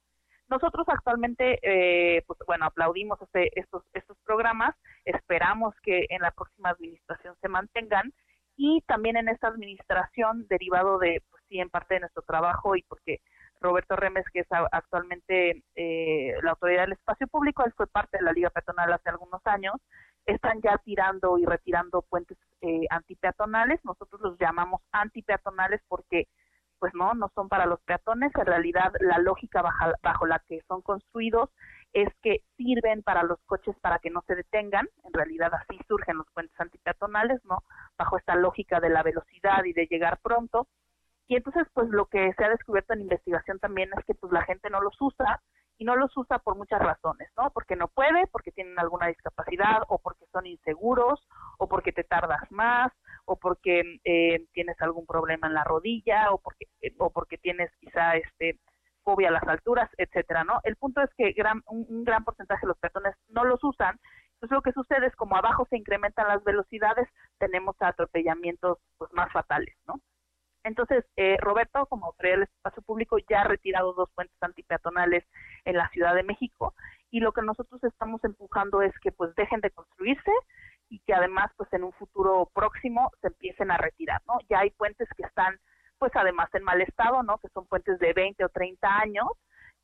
Nosotros actualmente, eh, pues bueno, aplaudimos este, estos, estos programas, esperamos que en la próxima administración se mantengan y también en esta administración, derivado de, pues sí, en parte de nuestro trabajo y porque Roberto Remes, que es actualmente eh, la autoridad del espacio público, él fue parte de la Liga Peatonal hace algunos años, están ya tirando y retirando puentes eh, antipeatonales, nosotros los llamamos antipeatonales porque pues no, no son para los peatones, en realidad la lógica bajo la que son construidos es que sirven para los coches para que no se detengan, en realidad así surgen los puentes antipeatonales, ¿no? Bajo esta lógica de la velocidad y de llegar pronto. Y entonces, pues lo que se ha descubierto en investigación también es que pues la gente no los usa y no los usa por muchas razones, ¿no? Porque no puede, porque tienen alguna discapacidad o porque son inseguros o porque te tardas más o porque eh, tienes algún problema en la rodilla o porque o porque tienes quizá este fobia a las alturas, etcétera, ¿no? El punto es que gran, un, gran porcentaje de los peatones no los usan. Entonces lo que sucede es como abajo se incrementan las velocidades, tenemos atropellamientos pues más fatales, ¿no? Entonces, eh, Roberto, como autoridad del espacio público, ya ha retirado dos puentes antipeatonales en la Ciudad de México y lo que nosotros estamos empujando es que pues dejen de construirse y que además pues en un futuro próximo se empiecen a retirar, ¿no? Ya hay puentes que están pues además en mal estado, ¿no? Que son puentes de 20 o 30 años,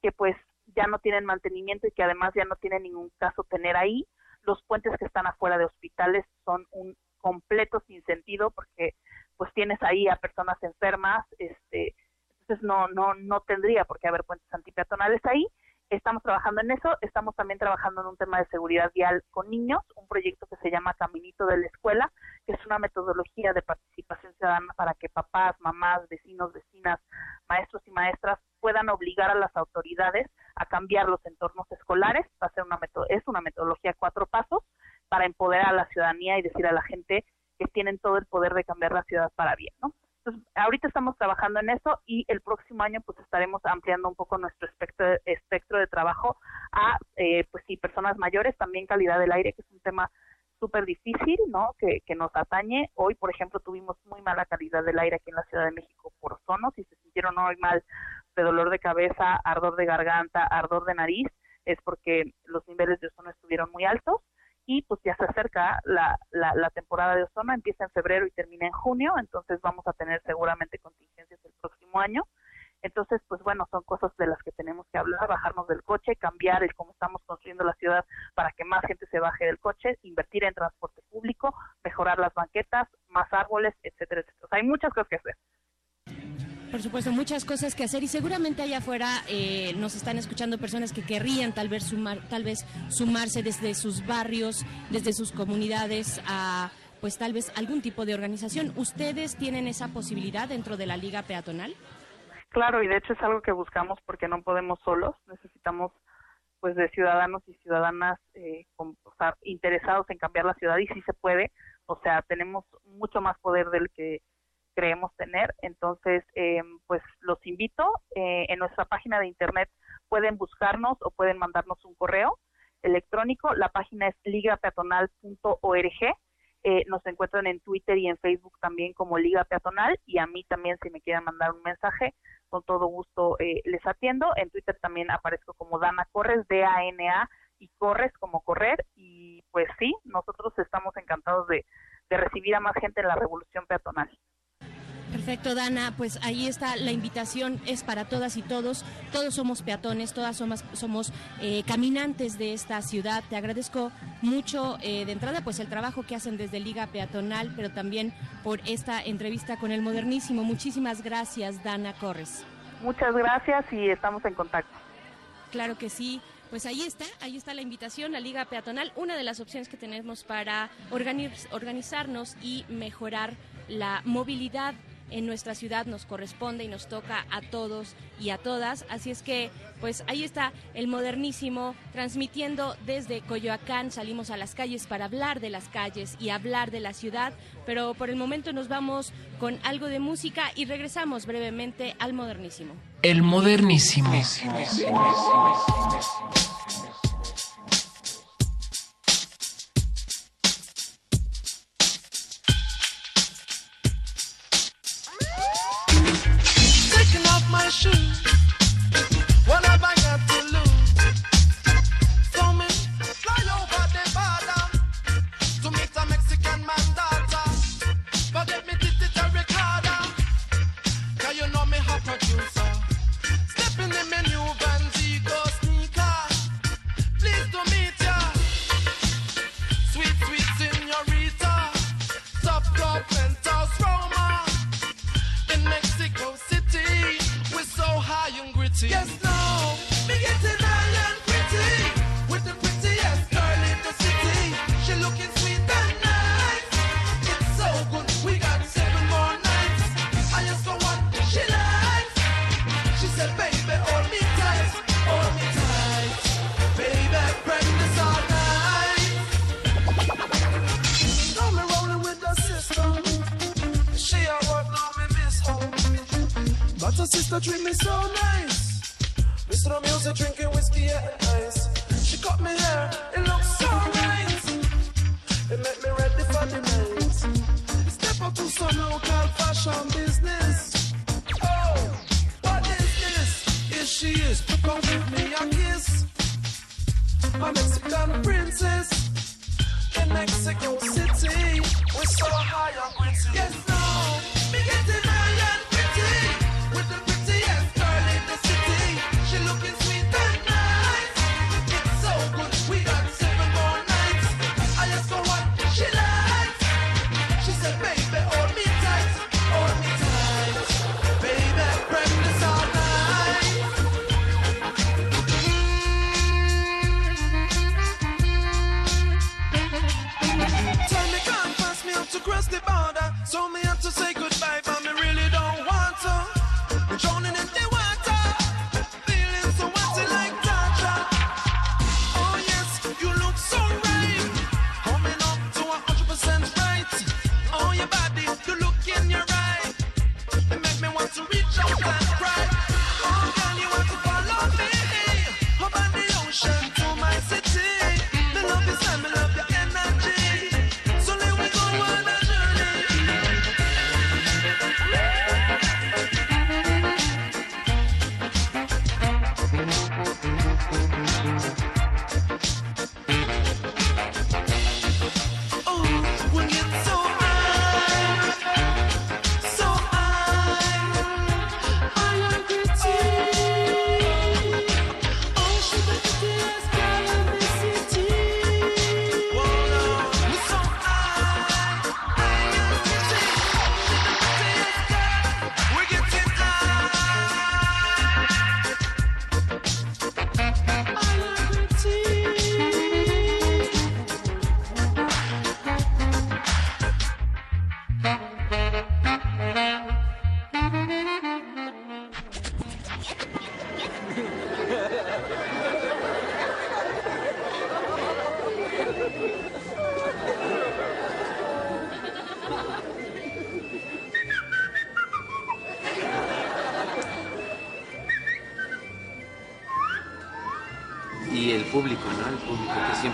que pues ya no tienen mantenimiento y que además ya no tienen ningún caso tener ahí. Los puentes que están afuera de hospitales son un completo sinsentido porque pues tienes ahí a personas enfermas, este, entonces no, no, no tendría por qué haber puentes antipeatonales ahí Estamos trabajando en eso, estamos también trabajando en un tema de seguridad vial con niños, un proyecto que se llama Caminito de la Escuela, que es una metodología de participación ciudadana para que papás, mamás, vecinos, vecinas, maestros y maestras puedan obligar a las autoridades a cambiar los entornos escolares. Va a ser una es una metodología cuatro pasos para empoderar a la ciudadanía y decir a la gente que tienen todo el poder de cambiar la ciudad para bien, ¿no? ahorita estamos trabajando en eso y el próximo año pues estaremos ampliando un poco nuestro espectro, espectro de trabajo a, eh, pues sí, personas mayores, también calidad del aire, que es un tema súper difícil, ¿no? Que, nos atañe. Hoy, por ejemplo, tuvimos muy mala calidad del aire aquí en la Ciudad de México por ozono. Si se sintieron hoy mal de dolor de cabeza, ardor de garganta, ardor de nariz, es porque los niveles de ozono estuvieron muy altos y pues ya se acerca la, la, temporada de ozono, empieza en febrero y termina en junio, entonces vamos a tener seguramente contingencias el próximo año. Entonces, pues bueno, son cosas de las que tenemos que hablar, bajarnos del coche, cambiar el cómo estamos construyendo la ciudad para que más gente se baje del coche, invertir en transporte público, mejorar las banquetas, más árboles, etcétera, etcétera. hay muchas cosas que hacer. Por supuesto, muchas cosas que hacer y seguramente allá afuera eh, nos están escuchando personas que querrían tal vez sumar, tal vez sumarse desde sus barrios, desde sus comunidades a pues tal vez algún tipo de organización. ¿Ustedes tienen esa posibilidad dentro de la liga peatonal? Claro, y de hecho es algo que buscamos porque no podemos solos, necesitamos pues de ciudadanos y ciudadanas eh, interesados en cambiar la ciudad y sí se puede, o sea, tenemos mucho más poder del que creemos tener. Entonces, eh, pues los invito. Eh, en nuestra página de internet pueden buscarnos o pueden mandarnos un correo electrónico. La página es ligapeatonal.org. Eh, nos encuentran en Twitter y en Facebook también como Liga Peatonal y a mí también si me quieren mandar un mensaje, con todo gusto les atiendo. En Twitter también aparezco como Dana Corres, D-A-N-A y Corres como correr y pues sí, nosotros estamos encantados de recibir a más gente en la revolución peatonal. Perfecto, Dana. Pues ahí está la invitación, es para todas y todos. Todos somos peatones, todas somos, somos eh, caminantes de esta ciudad. Te agradezco mucho eh, de entrada, pues el trabajo que hacen desde Liga Peatonal, pero también por esta entrevista con el Modernísimo. Muchísimas gracias, Dana Corres. Muchas gracias y estamos en contacto. Claro que sí. Pues ahí está, ahí está la invitación, la Liga Peatonal, una de las opciones que tenemos para organizarnos y mejorar la movilidad en nuestra ciudad nos corresponde y nos toca a todos y a todas. Así es que, pues ahí está el modernísimo transmitiendo desde Coyoacán. Salimos a las calles para hablar de las calles y hablar de la ciudad, pero por el momento nos vamos con algo de música y regresamos brevemente al modernísimo. El modernísimo. shoes. precious.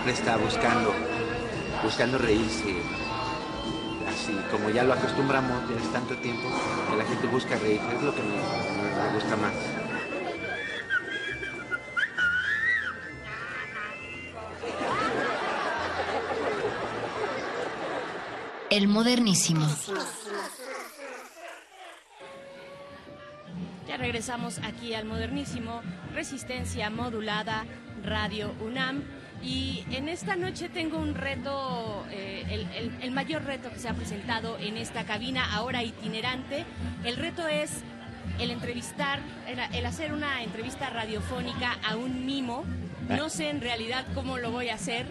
Siempre está buscando, buscando reírse. Así como ya lo acostumbramos desde tanto tiempo, que la gente busca reír, es lo que me, me- me gusta más. El modernísimo. Ya regresamos aquí al modernísimo, resistencia modulada, Radio UNAM. Y en esta noche tengo un reto, eh, el, el- el mayor reto que se ha presentado en esta cabina, ahora itinerante. El reto es el entrevistar, el, el hacer una entrevista radiofónica a un mimo. No sé en realidad cómo lo voy a hacer.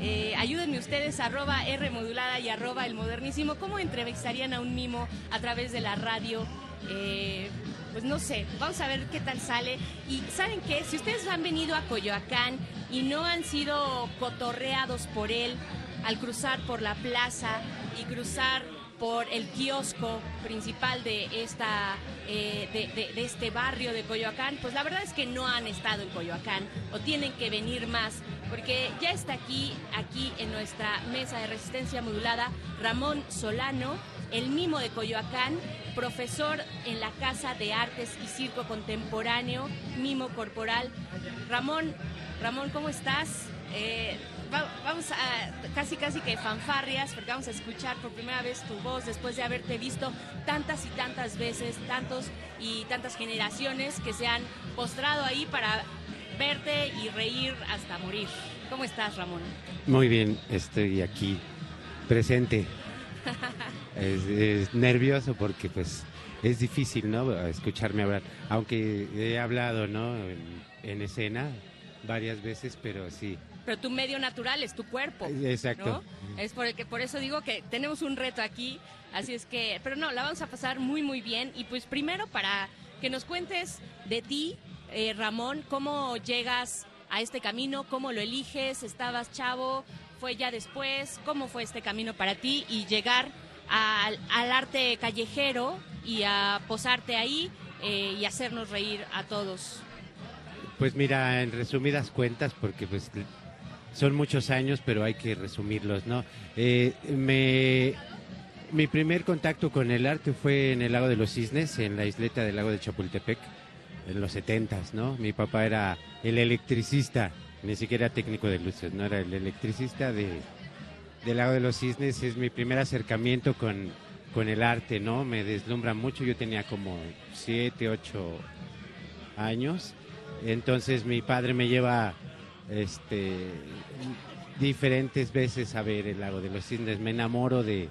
Eh, ayúdenme ustedes, arroba R modulada y arroba el modernísimo. ¿Cómo entrevistarían a un mimo a través de la radio? Eh, pues no sé, vamos a ver qué tal sale. Y saben qué, si ustedes han venido a Coyoacán y no han sido cotorreados por él al cruzar por la plaza y cruzar por el kiosco principal de esta eh, de, este barrio de Coyoacán, pues la verdad es que no han estado en Coyoacán o tienen que venir más, porque ya está aquí, aquí en nuestra mesa de resistencia modulada, Ramón Solano, el mimo de Coyoacán, profesor en la Casa de Artes y Circo Contemporáneo, mimo corporal. Ramón, Ramón, ¿cómo estás? Eh, va- vamos a casi casi que fanfarrias, porque vamos a escuchar por primera vez tu voz después de haberte visto tantas y tantas veces, tantos y tantas generaciones que se han postrado ahí para verte y reír hasta morir. ¿Cómo estás, Ramón? Muy bien, estoy aquí presente. Es, es nervioso porque pues es difícil, ¿no? Escucharme hablar. Aunque he hablado, ¿no? En, en escena varias veces, pero sí. Pero tu medio natural es tu cuerpo. Exacto. ¿no? Es por, el que, por eso digo que tenemos un reto aquí. Así es que, pero no, la vamos a pasar muy, muy bien. Y pues primero para que nos cuentes de ti, eh, Ramón, cómo llegas a este camino, cómo lo eliges, estabas chavo, fue ya después, cómo fue este camino para ti y llegar al, al arte callejero y a posarte ahí eh, y hacernos reír a todos. Pues mira, en resumidas cuentas, porque pues son muchos años, pero hay que resumirlos, ¿no? Eh, me, mi primer contacto con el arte fue en el Lago de los Cisnes, en la isleta del Lago de Chapultepec, en los setentas, ¿no? Mi papá era el electricista, ni siquiera técnico de luces, no era el electricista de, del Lago de los Cisnes. Es mi primer acercamiento con, con el arte, ¿no? Me deslumbra mucho. Yo tenía como siete, ocho años. Entonces mi padre me lleva este diferentes veces a ver el lago de los cisnes. Me enamoro de,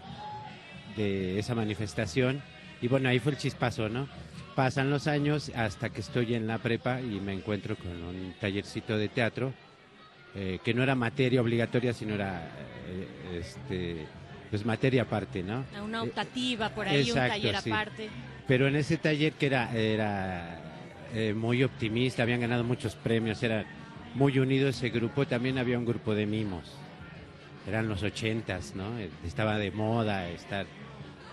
de esa manifestación. Y bueno, ahí fue el chispazo, ¿no? Pasan los años hasta que estoy en la prepa y me encuentro con un tallercito de teatro, eh, que no era materia obligatoria, sino era eh, este, pues materia aparte, ¿no? Una optativa por ahí, Exacto, un taller sí. aparte. Pero en ese taller que era, era eh, muy optimista, habían ganado muchos premios, era muy unido ese grupo, también había un grupo de mimos. Eran los ochentas, ¿no? Eh, Estaba de moda estar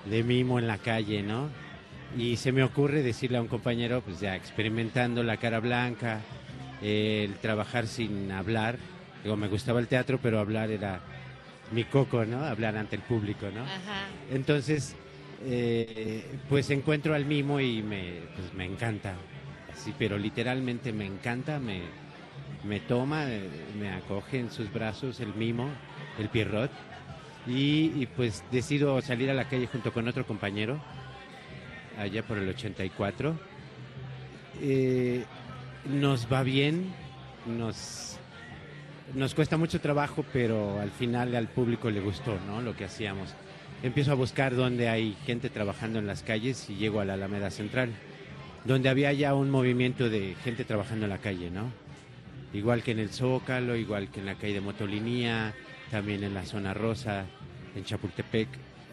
de mimo en la calle, ¿no? Y se me ocurre decirle a un compañero, pues ya experimentando la cara blanca, eh, el trabajar sin hablar. Digo, me gustaba el teatro, pero hablar era mi coco, ¿no? Hablar ante el público, ¿no? Ajá. Entonces, eh, pues encuentro al mimo y me, pues me encanta. Pero literalmente me encanta, me, me toma, eh, me acoge en sus brazos el mimo, el Pierrot. Y, y, pues decido salir a la calle junto con otro compañero, allá por el 84. Eh, nos va bien, nos, nos cuesta mucho trabajo, pero al final al público le gustó ¿no? lo que hacíamos. Empiezo a buscar dónde hay gente trabajando en las calles y llego a la Alameda Central, donde había ya un movimiento de gente trabajando en la calle, ¿no? Igual que en el Zócalo, igual que en la calle de Motolinía, también en la zona rosa, en Chapultepec,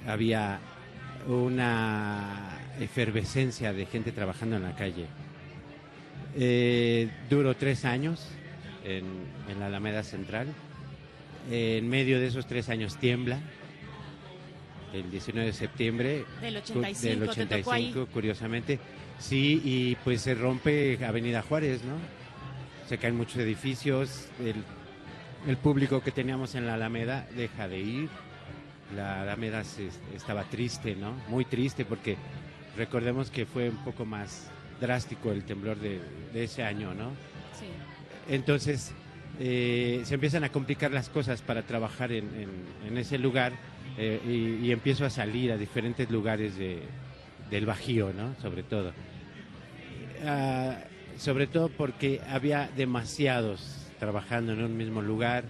había una efervescencia de gente trabajando en la calle. Eh, duró tres años en, en la Alameda Central. en medio de esos tres años tiembla. El 19 de septiembre Del cu- 85, del te tocó ahí. 85, curiosamente. Sí, y pues se rompe Avenida Juárez, ¿no? Se caen muchos edificios, el, el público que teníamos en la Alameda deja de ir. La Alameda se- estaba triste, ¿no? Muy triste porque recordemos que fue un poco más drástico el temblor de, de ese año, ¿no? Sí. Entonces eh, se empiezan a complicar las cosas para trabajar en, en- en ese lugar eh, y, y empiezo a salir a diferentes lugares de- del Bajío, ¿no? Sobre todo. Ah, sobre todo porque había demasiados trabajando en un mismo lugar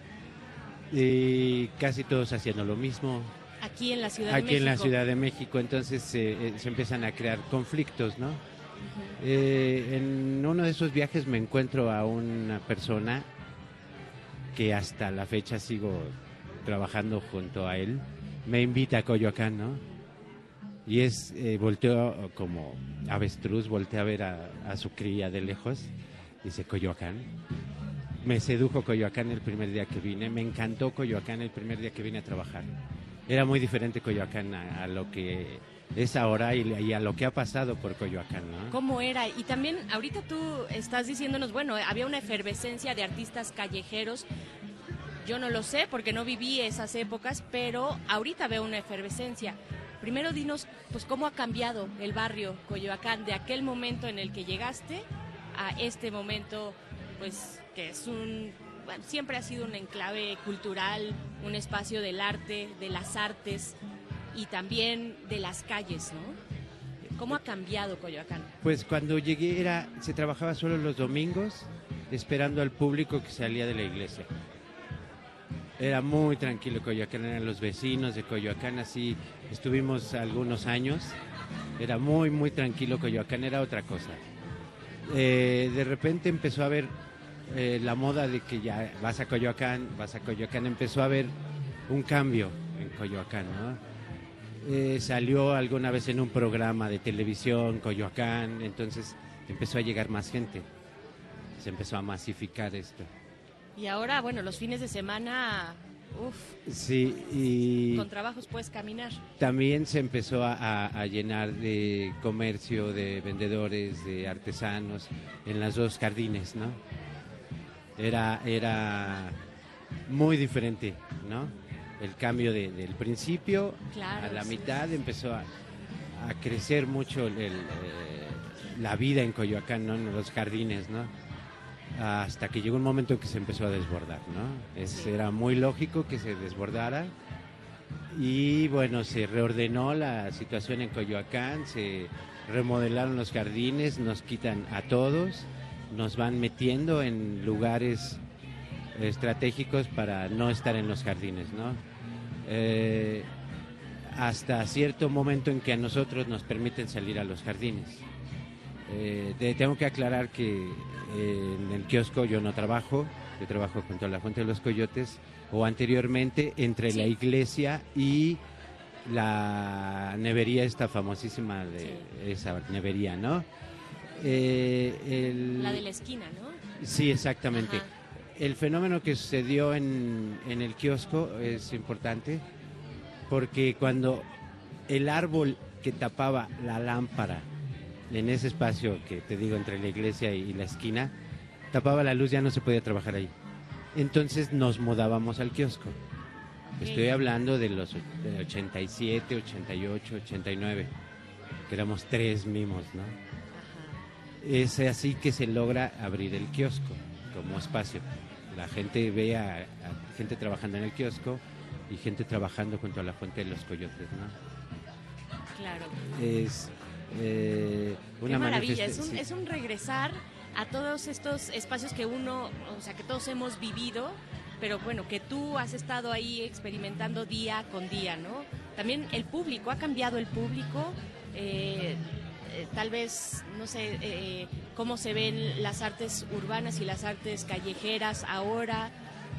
y casi todos haciendo lo mismo. Aquí en la Ciudad Aquí de en la México. Ciudad de México, entonces eh, eh, se empiezan a crear conflictos, ¿no? Eh, en uno de esos viajes me encuentro a una persona que hasta la fecha sigo trabajando junto a él. Me invita a Coyoacán, ¿no? Y es, eh, volteo como avestruz, volteé a ver a, a su cría de lejos. Dice Coyoacán. Me sedujo Coyoacán el primer día que vine. Me encantó Coyoacán el primer día que vine a trabajar. Era muy diferente Coyoacán a, a lo que es ahora y, y a lo que ha pasado por Coyoacán, ¿no? ¿Cómo era? Y también ahorita tú estás diciéndonos, bueno, había una efervescencia de artistas callejeros. Yo no lo sé porque no viví esas épocas, pero ahorita veo una efervescencia. Primero dinos, pues, cómo ha cambiado el barrio Coyoacán de aquel momento en el que llegaste a este momento, pues, que es un siempre ha sido un enclave cultural, un espacio del arte, de las artes y también de las calles, ¿no? ¿Cómo ha cambiado Coyoacán? Pues cuando llegué era, se trabajaba solo los domingos, esperando al público que salía de la iglesia. Era muy tranquilo Coyoacán, eran los vecinos de Coyoacán, así estuvimos algunos años. Era muy, muy tranquilo Coyoacán, era otra cosa. Eh, de repente empezó a haber eh, la moda de que ya vas a Coyoacán, vas a Coyoacán, empezó a haber un cambio en Coyoacán, ¿no? Eh, salió alguna vez en un programa de televisión, Coyoacán, entonces empezó a llegar más gente, se empezó a masificar esto. Y ahora, bueno, los fines de semana, uff, Sí, y con trabajos puedes caminar. también se empezó a, a- a llenar de comercio, de vendedores, de artesanos en las dos jardines, ¿no? Era, era muy diferente, ¿no? El cambio de- del principio Claro, a la sí. mitad empezó a, a crecer mucho el- el, eh, la vida en Coyoacán, ¿no? En los jardines, ¿no? Hasta que llegó un momento en que se empezó a desbordar, ¿no? Es- Sí. Era muy lógico que se desbordara y bueno, se reordenó la situación en Coyoacán, se remodelaron los jardines, nos quitan a todos, nos van metiendo en lugares estratégicos para no estar en los jardines, ¿no? Eh, hasta cierto momento en que a nosotros nos permiten salir a los jardines. Eh, te- tengo que aclarar que eh, en el kiosco yo no trabajo, yo trabajo junto a la Fuente de los Coyotes, o anteriormente entre la iglesia y la nevería esta famosísima de esa nevería, ¿no? Eh, el- La de la esquina, ¿no? Sí, exactamente. Ajá. El fenómeno que sucedió en, en el kiosco es importante porque cuando el árbol que tapaba la lámpara en ese espacio que te digo entre la iglesia y la esquina, tapaba la luz, ya no se podía trabajar ahí. Entonces nos mudábamos al kiosco. Estoy hablando de los och- de 87, 88, 89, que éramos tres mimos, ¿no? Es así que se logra abrir el kiosco como espacio. La gente ve a, a gente trabajando en el kiosco y gente trabajando junto a la fuente de los coyotes, ¿no? Claro. Es eh, una Qué maravilla, es un, sí. es un regresar a todos estos espacios que uno, o sea, que todos hemos vivido, pero bueno, que tú has estado ahí experimentando día con día, ¿no? También el público, ha cambiado el público, eh, eh, tal vez, no sé, eh, cómo se ven las artes urbanas y las artes callejeras ahora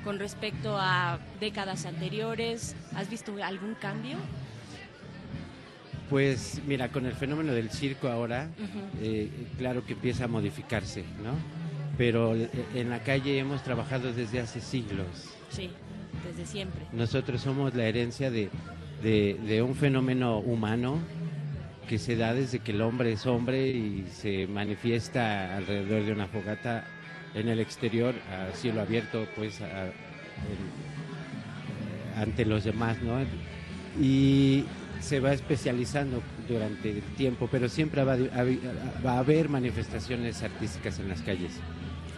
con respecto a décadas anteriores. ¿Has visto algún cambio? Pues mira, con el fenómeno del circo ahora, eh, claro que empieza a modificarse, ¿no? Pero eh, en la calle hemos trabajado desde hace siglos. Sí, desde siempre. Nosotros somos la herencia de, de- de un fenómeno humano que se da desde que el hombre es hombre y se manifiesta alrededor de una fogata en el exterior, a cielo abierto, pues a- en- ante los demás, ¿no? Y se va especializando durante el tiempo, pero siempre va, a- va a haber manifestaciones artísticas en las calles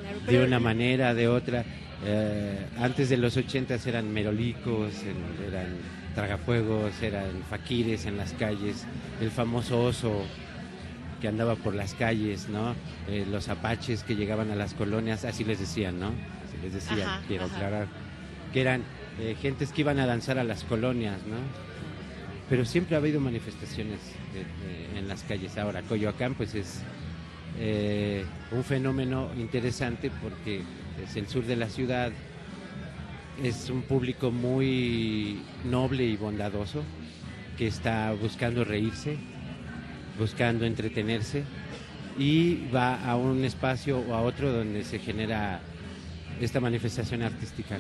Claro, de una manera, de otra. Eh, antes de los ochentas eran merolicos, eran tragafuegos, eran faquires en las calles, el famoso oso que andaba por las calles, ¿no? Eh, los apaches que llegaban a las colonias, así les decían, ¿no? Así les decían, Ajá, quiero ajá. aclarar, que eran eh, gentes que iban a danzar a las colonias, ¿no? Pero siempre ha habido manifestaciones de- de- en las calles. Ahora, Coyoacán, pues es eh, un fenómeno interesante porque es el sur de la ciudad, es un público muy noble y bondadoso que está buscando reírse, buscando entretenerse y va a un espacio o a otro donde se genera esta manifestación artística.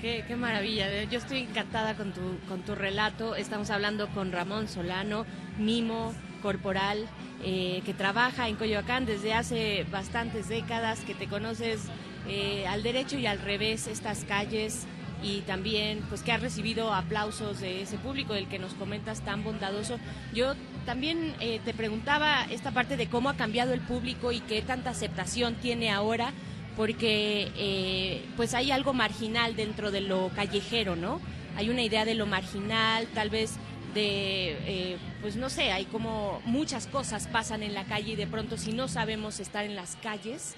Qué maravilla. Yo estoy encantada con tu, con tu relato. Estamos hablando con Ramón Solano, mimo corporal, eh, que trabaja en Coyoacán desde hace bastantes décadas, que te conoces eh, al derecho y al revés estas calles y también pues que has recibido aplausos de ese público del que nos comentas tan bondadoso. Yo también eh, te preguntaba esta parte de cómo ha cambiado el público y qué tanta aceptación tiene ahora porque eh, pues hay algo marginal dentro de lo callejero, ¿no? Hay una idea de lo marginal, tal vez de, eh, pues no sé, hay como muchas cosas pasan en la calle y de pronto si no sabemos estar en las calles,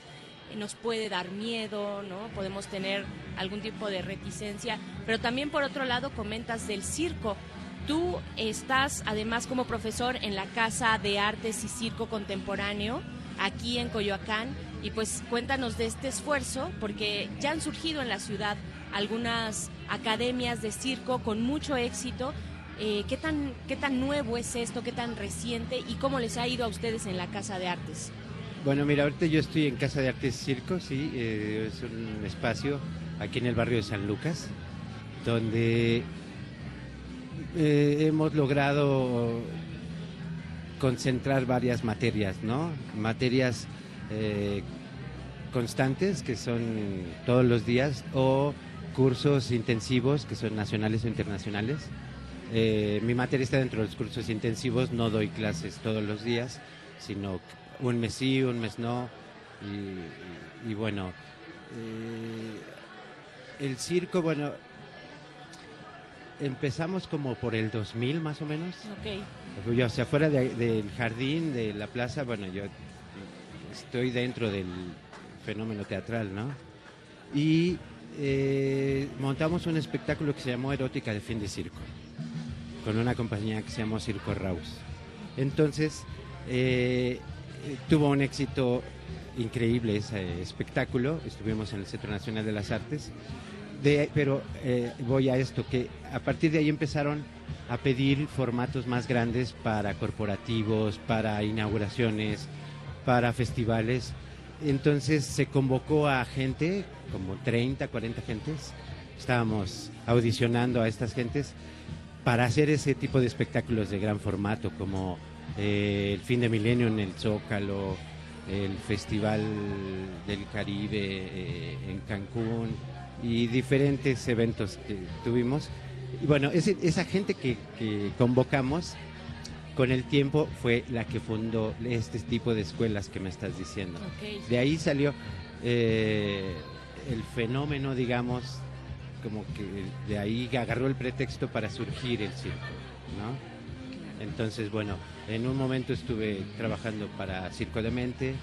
eh, nos puede dar miedo, ¿no? Podemos tener algún tipo de reticencia, pero también por otro lado comentas del circo. Tú estás además como profesor en la Casa de Artes y Circo Contemporáneo aquí en Coyoacán y pues cuéntanos de este esfuerzo porque ya han surgido en la ciudad algunas academias de circo con mucho éxito. Eh, ¿qué, tan, ¿Qué tan nuevo es esto? ¿Qué tan reciente? ¿Y cómo les ha ido a ustedes en la Casa de Artes? Bueno, mira, ahorita yo estoy en Casa de Artes Circo, sí, eh, es un espacio aquí en el barrio de San Lucas, donde eh, hemos logrado concentrar varias materias, ¿no? Materias eh, constantes, que son todos los días, o cursos intensivos, que son nacionales o internacionales. Eh, mi materia está dentro de los cursos intensivos, no doy clases todos los días, sino un mes sí, un mes no. Y, y bueno, eh, el circo, bueno, empezamos como por el 2000 más o menos. Ok. Yo, o sea, fuera de- del jardín, de la plaza, bueno, yo estoy dentro del fenómeno teatral, ¿no? Y eh, montamos un espectáculo que se llamó Erótica de Fin de Circo, con una compañía que se llamó Circo Raus. Entonces, eh, tuvo un éxito increíble ese espectáculo, estuvimos en el Centro Nacional de las Artes, de, pero eh, voy a esto, que a partir de ahí empezaron a pedir formatos más grandes para corporativos, para inauguraciones, para festivales. Entonces se convocó a gente, como 30, 40 gentes, estábamos audicionando a estas gentes para hacer ese tipo de espectáculos de gran formato, como eh, el fin de milenio en el Zócalo, el Festival del Caribe eh, en Cancún y diferentes eventos que tuvimos. Y bueno, esa gente que convocamos con el tiempo fue la que fundó este tipo de escuelas que me estás diciendo. De ahí salió eh, el fenómeno, digamos, como que de ahí agarró el pretexto para surgir el circo, ¿no? Entonces, bueno, en un momento estuve trabajando para Circo de Mente,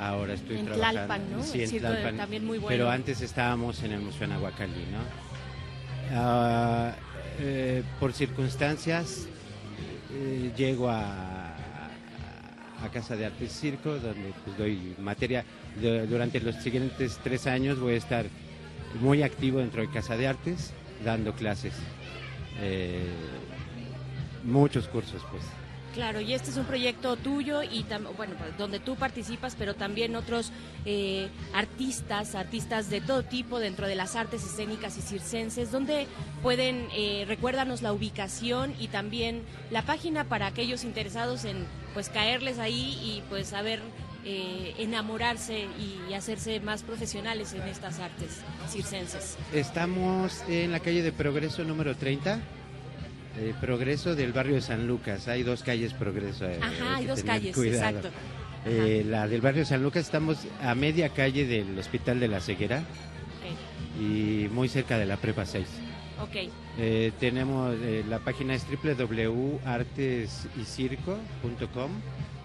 ahora estoy En trabajando Tlalpan, ¿no? Sí, El en circo de- Tlalpan, también muy bueno. Pero antes estábamos en el Museo Nahuacalli, ¿no? Ah, eh, por circunstancias eh, llego a, a Casa de Artes Circo, donde pues, doy materia. Durante los siguientes tres años voy a estar muy activo dentro de Casa de Artes, dando clases. Eh, muchos cursos, pues. Claro, y este es un proyecto tuyo y bueno, pues, donde tú participas, pero también otros eh, artistas, artistas de todo tipo dentro de las artes escénicas y circenses, donde pueden, eh, recuérdanos la ubicación y también la página para aquellos interesados en pues caerles ahí y pues saber eh, enamorarse y hacerse más profesionales en estas artes circenses. Estamos en la calle de Progreso número 30. Eh, Progreso del barrio de San Lucas. Hay dos calles Progreso. eh, Ajá, hay dos calles, cuidado. exacto. Eh, la del barrio de San Lucas estamos a media calle del Hospital de la Ceguera y muy cerca de la Prepa 6. Ok, Eh, tenemos eh, la página es www.artesycirco.com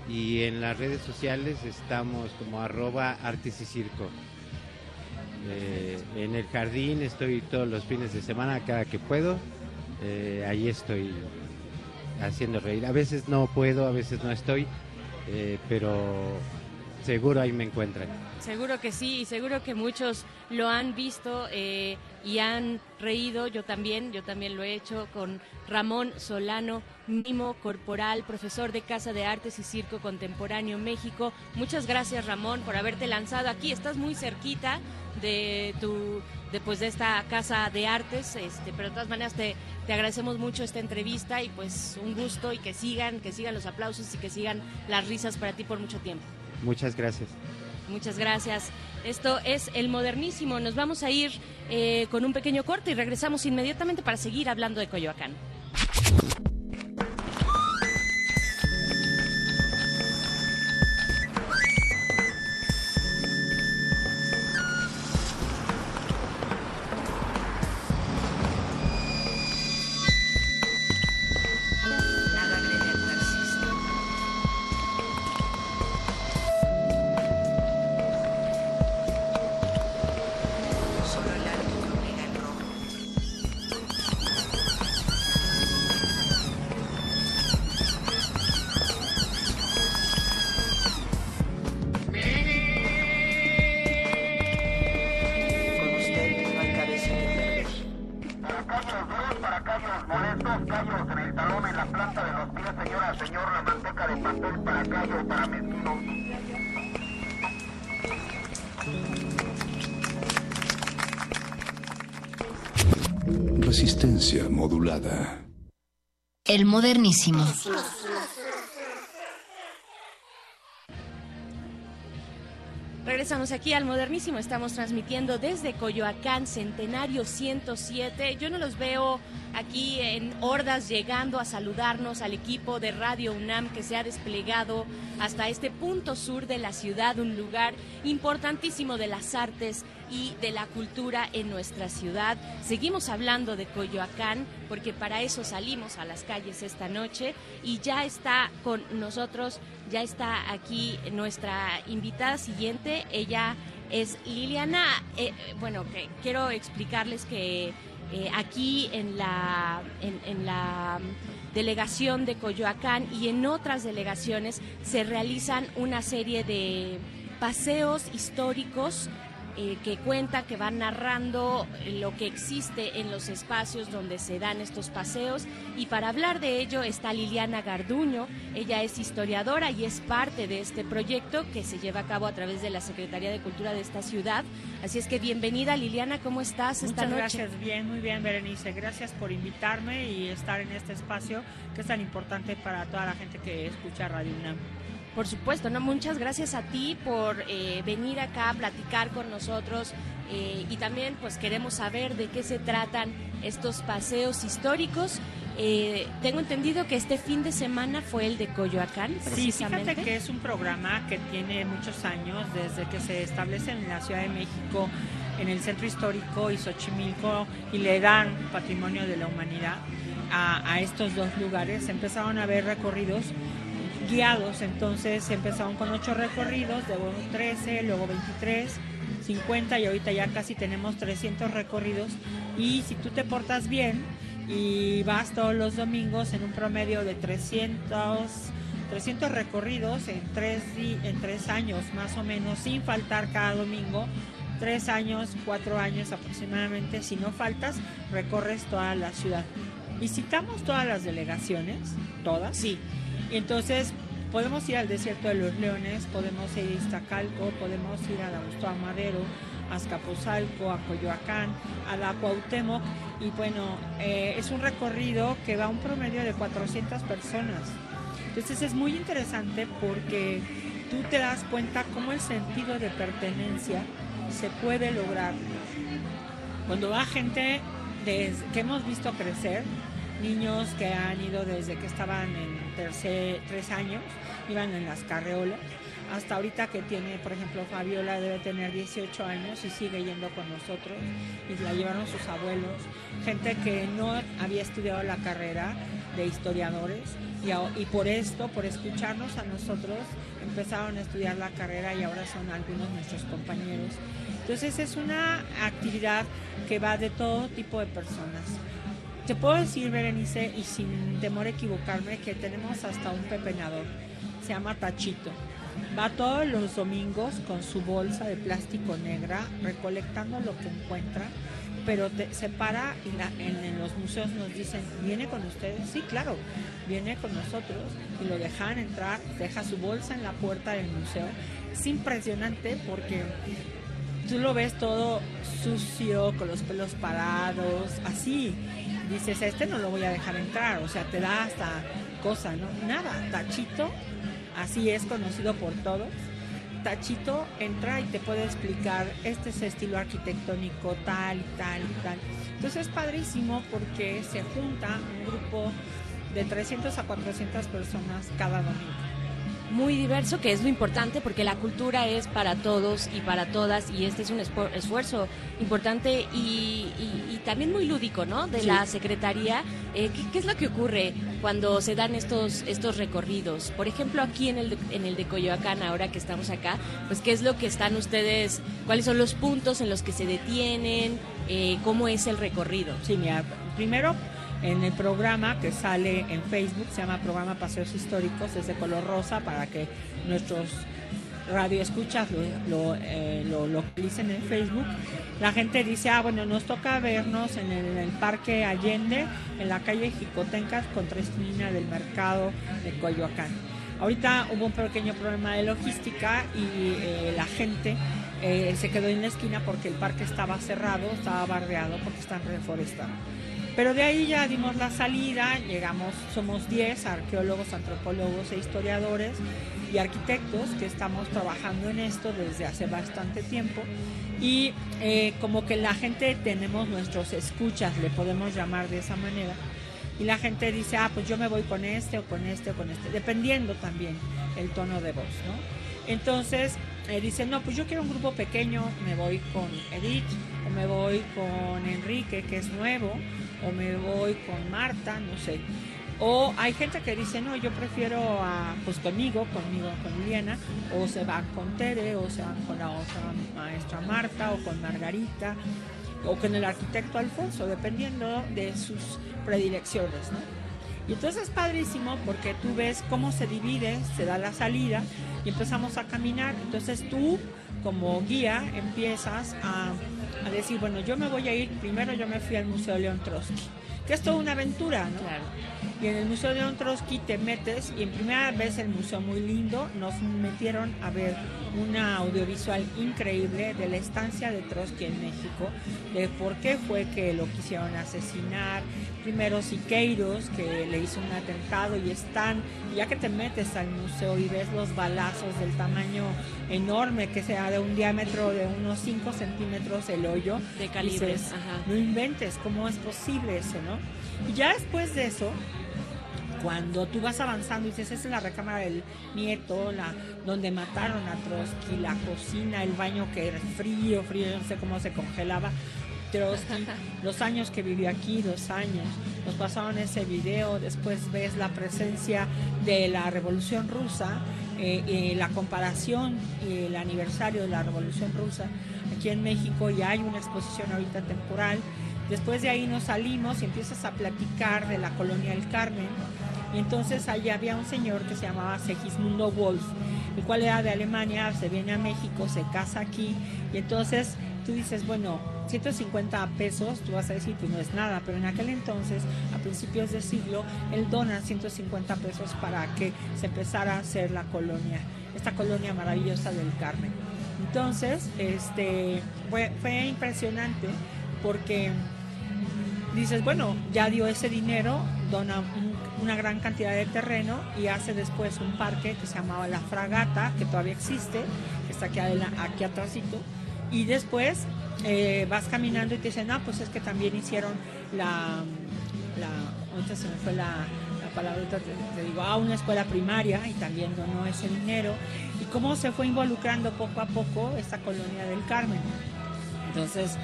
y en las redes sociales estamos como arroba artes y circo. Eh, en el jardín estoy todos los fines de semana cada que puedo. Eh, ahí estoy haciendo reír. A veces no puedo, a veces no estoy, eh, pero seguro ahí me encuentran. Seguro que sí, y seguro que muchos lo han visto eh, y han reído. Yo también, yo también lo he hecho con Ramón Solano, mimo corporal, profesor de Casa de Artes y Circo Contemporáneo México. Muchas gracias, Ramón, por haberte lanzado aquí. Estás muy cerquita de tu después de esta casa de artes, este, pero de todas maneras te, te agradecemos mucho esta entrevista y pues un gusto y que sigan, que sigan los aplausos y que sigan las risas para ti por mucho tiempo. Muchas gracias. Muchas gracias. Esto es El Modernísimo. Nos vamos a ir eh, con un pequeño corte y regresamos inmediatamente para seguir hablando de Coyoacán. Regresamos aquí al Modernísimo, estamos transmitiendo desde Coyoacán, Centenario 107. Yo no los veo aquí en hordas llegando a saludarnos al equipo de Radio UNAM que se ha desplegado hasta este punto sur de la ciudad, un lugar importantísimo de las artes y de la cultura en nuestra ciudad. Seguimos hablando de Coyoacán porque para eso salimos a las calles esta noche y ya está con nosotros, ya está aquí nuestra invitada siguiente. Ella es Liliana. Eh, bueno, quiero explicarles que eh, aquí en la, en la delegación de Coyoacán y en otras delegaciones se realizan una serie de paseos históricos eh, que cuenta, que va narrando lo que existe en los espacios donde se dan estos paseos. Y para hablar de ello está Liliana Garduño. Ella es historiadora y es parte de este proyecto que se lleva a cabo a través de la Secretaría de Cultura de esta ciudad. Así es que bienvenida Liliana, ¿cómo estás esta Muchas noche? Gracias, bien, muy bien Berenice. Gracias por invitarme y estar en este espacio que es tan importante para toda la gente que escucha Radio UNAM. Por supuesto, no. Muchas gracias a ti por eh, venir acá a platicar con nosotros eh, y también, pues, queremos saber de qué se tratan estos paseos históricos. Eh, tengo entendido que este fin de semana fue el de Coyoacán. Sí, fíjate que es un programa que tiene muchos años desde que se establece en la Ciudad de México, en el Centro Histórico y Xochimilco y le dan Patrimonio de la Humanidad a, a estos dos lugares. Empezaron a haber recorridos guiados, entonces empezaron con ocho recorridos, luego 13, luego 23, 50 y ahorita ya casi tenemos 300 recorridos y si tú te portas bien y vas todos los domingos en un promedio de 300 300 recorridos en tres, en tres años más o menos sin faltar cada domingo tres años, cuatro años aproximadamente, si no faltas, recorres toda la ciudad. Visitamos todas las delegaciones, todas. Sí. Y entonces podemos ir al desierto de los leones, podemos ir a Iztacalco, podemos ir a Augusto Amadero, a Azcapotzalco, a Coyoacán, a la Cuauhtémoc. Y bueno, eh, es un recorrido que va a un promedio de 400 personas. Entonces es muy interesante porque tú te das cuenta cómo el sentido de pertenencia se puede lograr. Cuando va gente que hemos visto crecer, niños que han ido desde que estaban en tercer, tres años, iban en las carreolas, hasta ahorita que tiene, por ejemplo, Fabiola debe tener 18 años y sigue yendo con nosotros y la llevaron sus abuelos, gente que no había estudiado la carrera de historiadores y, por esto, por escucharnos a nosotros, empezaron a estudiar la carrera y ahora son algunos nuestros compañeros. Entonces es una actividad que va de todo tipo de personas. Te puedo decir, Berenice, y sin temor a equivocarme, que tenemos hasta un pepenador. Se llama Tachito. Va todos los domingos con su bolsa de plástico negra, recolectando lo que encuentra, pero se para y en, los museos nos dicen, ¿viene con ustedes? Sí, claro, viene con nosotros y lo dejan entrar, deja su bolsa en la puerta del museo. Es impresionante porque tú lo ves todo sucio, con los pelos parados, así. Dices, este no lo voy a dejar entrar, o sea, te da hasta cosa, ¿no? Nada, Tachito, así es conocido por todos. Tachito entra y te puede explicar, este es estilo arquitectónico tal y tal y tal. Entonces es padrísimo porque se junta un grupo de 300 a 400 personas cada domingo muy diverso, que es lo importante porque la cultura es para todos y para todas y este es un esfuerzo importante y, y, y también muy lúdico, ¿no? De sí. la Secretaría. Eh, ¿qué, ¿qué, es lo que ocurre cuando se dan estos, estos recorridos? Por ejemplo, aquí en el, de, en el de Coyoacán, ahora que estamos acá, pues ¿qué es lo que están ustedes, cuáles son los puntos en los que se detienen? Eh, ¿Cómo es el recorrido? Sí, mira, primero en el programa que sale en Facebook, se llama Programa Paseos Históricos, es de color rosa para que nuestros radioescuchas lo, lo, eh, lo localicen en Facebook. La gente dice, ah, bueno, nos toca vernos en el, Parque Allende, en la calle Jicotencas, contra esquina del mercado de Coyoacán. Ahorita hubo un pequeño problema de logística y eh, la gente eh, se quedó en la esquina porque el parque estaba cerrado, estaba bardeado porque están reforestando. Pero de ahí ya dimos la salida, llegamos, somos 10 arqueólogos, antropólogos e historiadores y arquitectos que estamos trabajando en esto desde hace bastante tiempo y eh, como que la gente tenemos nuestros escuchas, le podemos llamar de esa manera, y la gente dice, ah, pues yo me voy con este o con este o con este, dependiendo también el tono de voz, ¿no? Entonces eh, dicen, no, pues yo quiero un grupo pequeño, me voy con Edith, o me voy con Enrique, que es nuevo, o me voy con Marta, no sé. O hay gente que dice, no, yo prefiero a, pues conmigo, conmigo, con Liliana, o se van con Tere, o se van con la otra maestra Marta, o con Margarita, o con el arquitecto Alfonso, dependiendo de sus predilecciones, ¿no? Y entonces es padrísimo porque tú ves cómo se divide, se da la salida y empezamos a caminar. Entonces tú, como guía, empiezas a, a decir, bueno, yo me voy a ir, primero yo me fui al Museo León Trotsky que es toda una aventura, ¿no? Claro. Y en el Museo de Trotsky te metes y en primera vez el museo muy lindo, nos metieron a ver una audiovisual increíble de la estancia de Trotsky en México, de por qué fue que lo quisieron asesinar, primero Siqueiros, que le hizo un atentado y están, ya que te metes al museo y ves los balazos del tamaño enorme, que sea de un diámetro de unos 5 centímetros el hoyo, de calibre, no inventes, ¿cómo es posible eso, no? Y ya después de eso, cuando tú vas avanzando y dices, esa es la recámara del nieto, la, donde mataron a Trotsky, la cocina, el baño que era frío, frío, no sé cómo se congelaba. Los años que vivió aquí, dos años, nos pasaron ese video, después ves la presencia de la Revolución Rusa, eh, eh, la comparación y el aniversario de la Revolución Rusa aquí en México, y hay una exposición ahorita temporal Después de ahí nos salimos y empiezas a platicar de la colonia del Carmen. Y entonces allá había un señor que se llamaba Segismundo Wolf, el cual era de Alemania, se viene a México, se casa aquí. Y entonces tú dices, bueno, 150 pesos, tú vas a decir que no es nada, pero en aquel entonces, a principios del siglo, él dona 150 pesos para que se empezara a hacer la colonia, esta colonia maravillosa del Carmen. Entonces, este, fue, fue impresionante porque dices, bueno, ya dio ese dinero, dona una gran cantidad de terreno y hace después un parque que se llamaba La Fragata, que todavía existe, que está aquí, aquí atrásito, y después eh, vas caminando y te dicen, ah, pues es que también hicieron la, la se me fue la, la palabra, te, digo, ah, una escuela primaria y también donó ese dinero, y cómo se fue involucrando poco a poco esta colonia del Carmen. Entonces,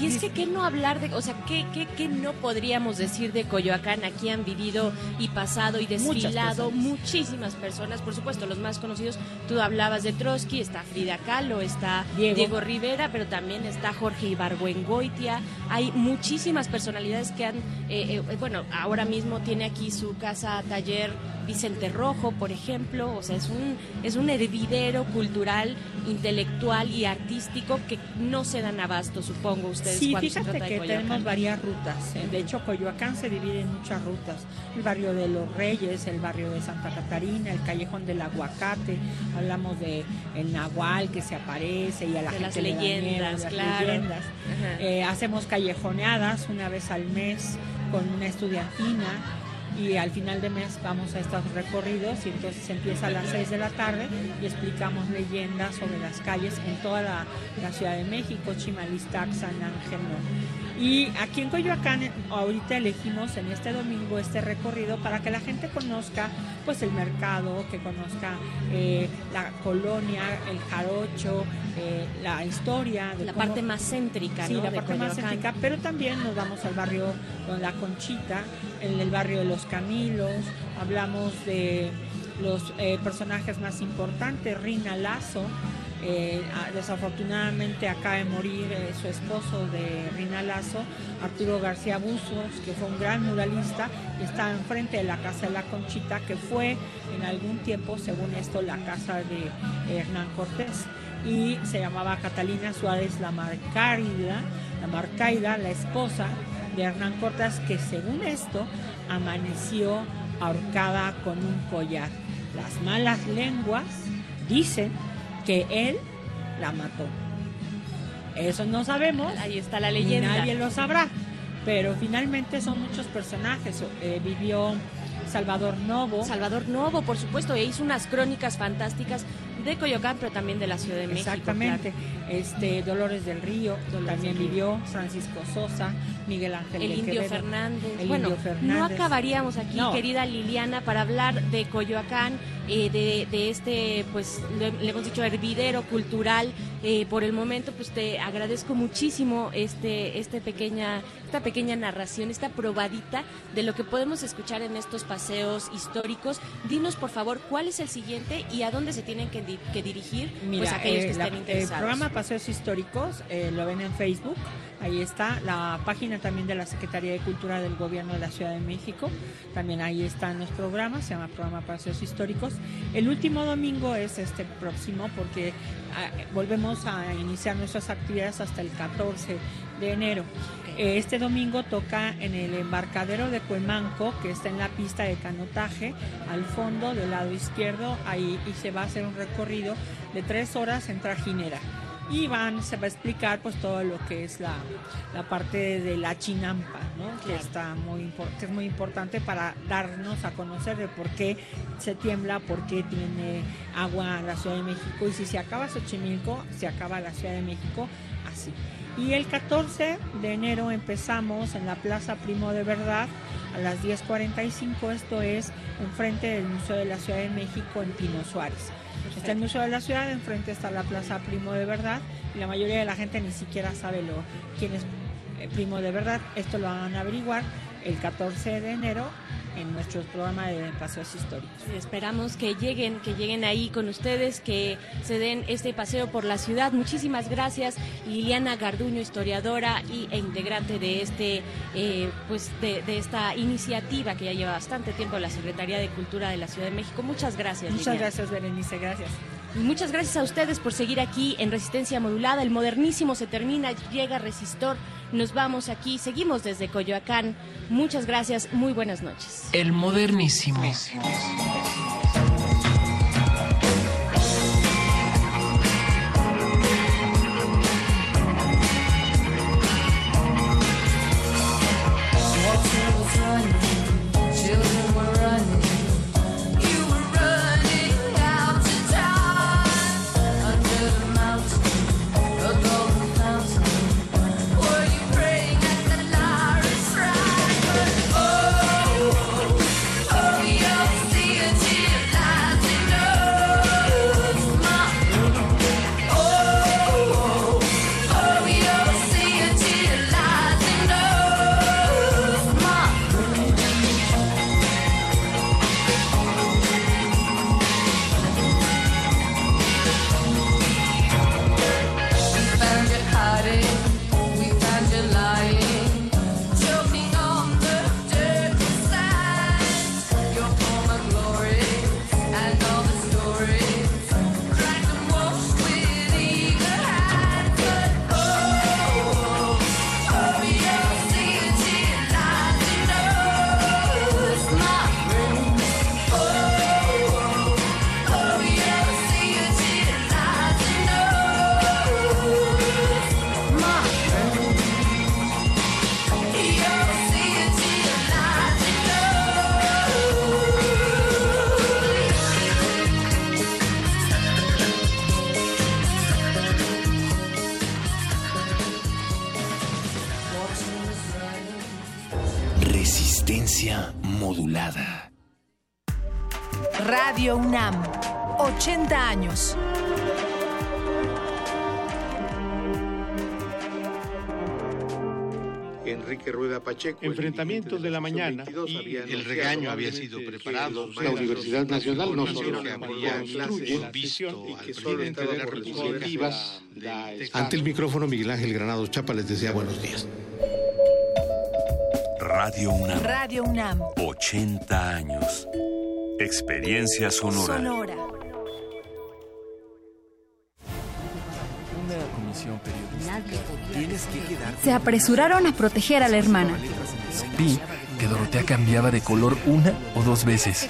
y es que, ¿qué no hablar de, o sea, ¿qué, qué, qué no podríamos decir de Coyoacán? Aquí han vivido y pasado y desfilado muchísimas personas, por supuesto, los más conocidos. Tú hablabas de Trotsky, está Frida Kahlo, está Diego, Rivera, pero también está Jorge Ibargüengoitia. Hay muchísimas personalidades que han, eh, eh, bueno, ahora mismo tiene aquí su casa taller Vicente Rojo, por ejemplo, o sea, es un, es un hervidero cultural, intelectual y artístico que no se dan abasto, supongo ustedes. Sí, fíjate que tenemos varias rutas. De hecho, Coyoacán se divide en muchas rutas. El barrio de los Reyes, el barrio de Santa Catarina, el callejón del Aguacate, hablamos de el Nahual que se aparece y a la gente las leyendas, las leyendas. Eh, hacemos callejoneadas una vez al mes con una estudiantina y al final de mes vamos a estos recorridos y entonces empieza a las 6 de la tarde y explicamos leyendas sobre las calles en toda la, Ciudad de México, Chimalistac, San Ángel. Y aquí en Coyoacán ahorita elegimos en este domingo este recorrido para que la gente conozca pues el mercado, que conozca eh, la colonia, el jarocho, eh, la historia. De la parte más céntrica, sí, la parte más céntrica, pero también nos vamos al barrio con la Conchita, en el barrio de los Camilos, hablamos de los eh, personajes más importantes, Rina Lazo, eh, desafortunadamente acaba de morir eh, su esposo de Rina Lazo, Arturo García Buzos, que fue un gran muralista y está enfrente de la casa de la Conchita, que fue en algún tiempo, según esto, la casa de Hernán Cortés. Y se llamaba Catalina Suárez la Marcaida, la Marcaida, la esposa de Hernán Cortés, que según esto amaneció ahorcada con un collar. Las malas lenguas dicen que él la mató. Eso no sabemos. Ahí está la leyenda. nadie lo sabrá. pero finalmente son muchos personajes. Eh, vivió Salvador Novo. Salvador Novo, por supuesto, e hizo unas crónicas fantásticas de Coyoacán, pero también de la Ciudad de México. Exactamente. Este, Dolores del Río también vivió, Francisco Sosa, Miguel Ángel el de Indio Quevedo, Fernández. el bueno, Indio Fernández. no acabaríamos aquí, No. querida Liliana, para hablar de Coyoacán, eh, de, de este, pues, le, le hemos dicho, hervidero cultural. Eh, por el momento, pues te agradezco muchísimo este, este pequeña, esta pequeña narración, esta probadita de lo que podemos escuchar en estos paseos históricos. Dinos, por favor, cuál es el siguiente y a dónde se tienen que, di- que dirigir Mira, pues aquellos eh, que la- estén el interesados. programa Paseos Históricos eh, lo ven en Facebook. Ahí está la página también de la Secretaría de Cultura del Gobierno de la Ciudad de México. También ahí están los programas, se llama Programa Paseos Históricos. El último domingo es este próximo porque ah, volvemos a iniciar nuestras actividades hasta el 14 de enero. Este domingo toca en el embarcadero de Cuemanco, que está en la pista de canotaje, al fondo del lado izquierdo, ahí y se va a hacer un recorrido de tres horas en trajinera. Y van, se va a explicar pues todo lo que es la, la parte de la chinampa, ¿no? que está muy que es muy importante para darnos a conocer de por qué se tiembla, por qué tiene agua la Ciudad de México y si se acaba Xochimilco, se acaba la Ciudad de México así. Y el 14 de enero empezamos en la Plaza Primo de Verdad a las 10.45, esto es enfrente del Museo de la Ciudad de México en Pino Suárez. Está el Museo de la Ciudad, enfrente está la Plaza Primo de Verdad y la mayoría de la gente ni siquiera sabe lo, quién es eh, Primo de Verdad. Esto lo van a averiguar el 14 de enero en nuestro programa de paseos históricos. Esperamos que lleguen, que lleguen ahí con ustedes, que se den este paseo por la ciudad. Muchísimas gracias, Liliana Garduño, historiadora y, e integrante de este, eh, pues de, de esta iniciativa que ya lleva bastante tiempo la Secretaría de Cultura de la Ciudad de México. Muchas gracias. Muchas Liliana. gracias, Berenice, gracias. Y muchas gracias a ustedes por seguir aquí en Resistencia Modulada. El modernísimo se termina, llega Resistor. Nos vamos aquí, seguimos desde Coyoacán. Muchas gracias, muy buenas noches. El modernísimo. Pacheco. Enfrentamientos de la mañana y el regaño había sido preparado. La Universidad Nacional no solo construye visto y al que solo presidente de la estaba por República iniciativas Ante el micrófono, Miguel Ángel Granados Chapa les desea buenos días. Radio UNAM. Radio UNAM, 80 años. Experiencia sonora. Sonora. Periodística. Tienes que. Se apresuraron a proteger a la hermana. Vi que Dorotea cambiaba de color una o dos veces.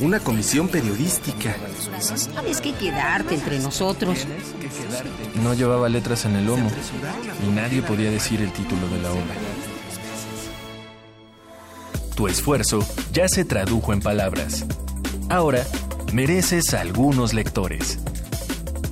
Una comisión periodística. Tienes que quedarte entre nosotros. No llevaba letras en el lomo y nadie podía decir el título de la obra. Tu esfuerzo ya se tradujo en palabras. Ahora mereces algunos lectores.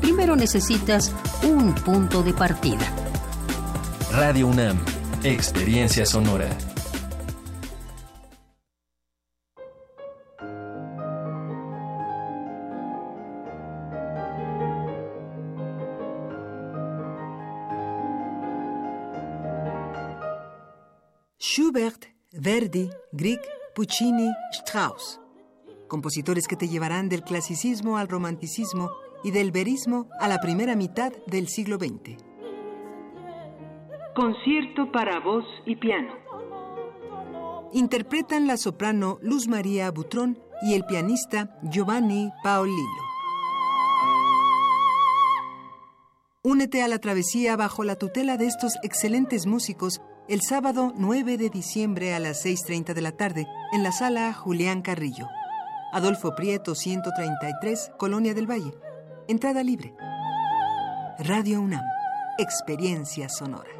primero necesitas un punto de partida. Radio UNAM, Experiencia Sonora. Schubert, Verdi, Grieg, Puccini, Strauss. Compositores que te llevarán del clasicismo al romanticismo y del verismo a la primera mitad del siglo XX. Concierto para voz y piano. Interpretan la soprano Luz María Butrón y el pianista Giovanni Paolillo. Únete a la travesía bajo la tutela de estos excelentes músicos el sábado 9 de diciembre a las 6.30 de la tarde en la sala Julián Carrillo. Adolfo Prieto 133, Colonia del Valle. Entrada libre. Radio UNAM. Experiencia sonora.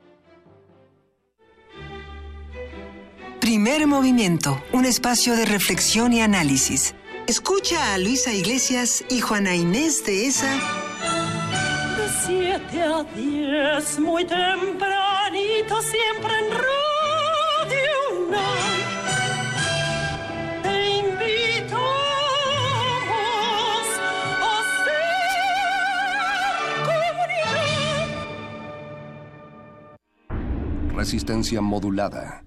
Primer movimiento, un espacio de reflexión y análisis. Escucha a Luisa Iglesias y Juana Inés de esa. De 7 a 10, muy tempranito, siempre en Radio. Te invitamos a ser comunidad. Resistencia modulada.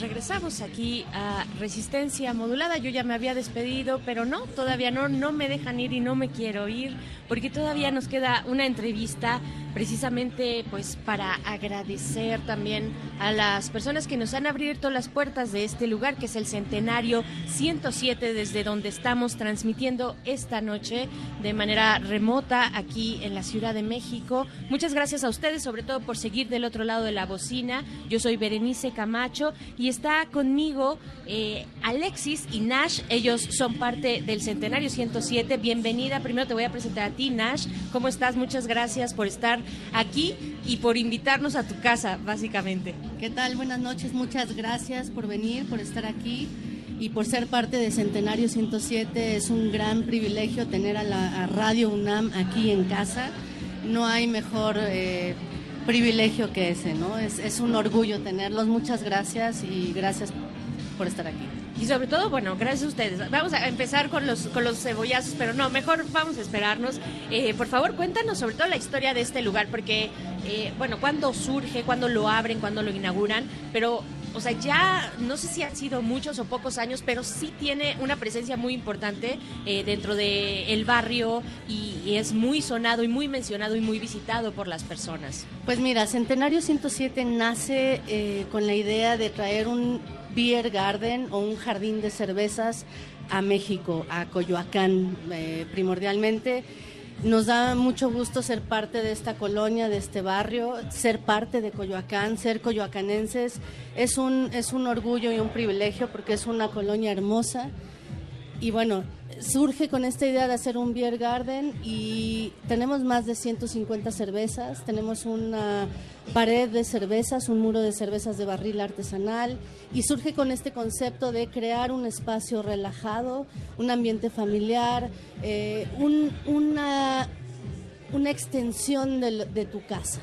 Regresamos aquí a Resistencia Modulada. Yo ya me había despedido, pero no, todavía no, no me dejan ir y no me quiero ir, porque todavía nos queda una entrevista precisamente pues para agradecer también a las personas que nos han abierto las puertas de este lugar que es el Centenario 107 desde donde estamos transmitiendo esta noche de manera remota aquí en la Ciudad de México. Muchas gracias a ustedes sobre todo por seguir del otro lado de la bocina. Yo soy Berenice Camacho está conmigo eh, Alexis y Nash. Ellos son parte del Centenario 107. Bienvenida. Primero te voy a presentar a ti, Nash. ¿Cómo estás? Muchas gracias por estar aquí y por invitarnos a tu casa, básicamente. ¿Qué tal? Buenas noches, muchas gracias por venir, por estar aquí y por ser parte de Centenario 107. Es un gran privilegio tener a la Radio UNAM aquí en casa. No hay mejor eh, privilegio que ese, ¿no? Es, es un orgullo tenerlos. Muchas gracias y gracias por estar aquí. Y sobre todo, bueno, gracias a ustedes. Vamos a empezar con los, con los cebollazos, pero no, mejor vamos a esperarnos. Eh, por favor, cuéntanos sobre todo la historia de este lugar, porque, eh, bueno, cuándo surge, cuándo lo abren, cuándo lo inauguran, pero, o sea, ya no sé si han sido muchos o pocos años, pero sí tiene una presencia muy importante eh, dentro del el barrio y, y es muy sonado y muy mencionado y muy visitado por las personas. Pues mira, Centenario 107 nace eh, con la idea de traer un beer garden o un jardín de cervezas a México, a Coyoacán eh, primordialmente. Nos da mucho gusto ser parte de esta colonia, de este barrio, ser parte de Coyoacán, ser coyoacanenses. Es un, es un orgullo y un privilegio porque es una colonia hermosa. Y bueno, surge con esta idea de hacer un beer garden y tenemos más de 150 cervezas, tenemos una pared de cervezas, un muro de cervezas de barril artesanal y surge con este concepto de crear un espacio relajado, un ambiente familiar, eh, un- una, una extensión de, de tu casa.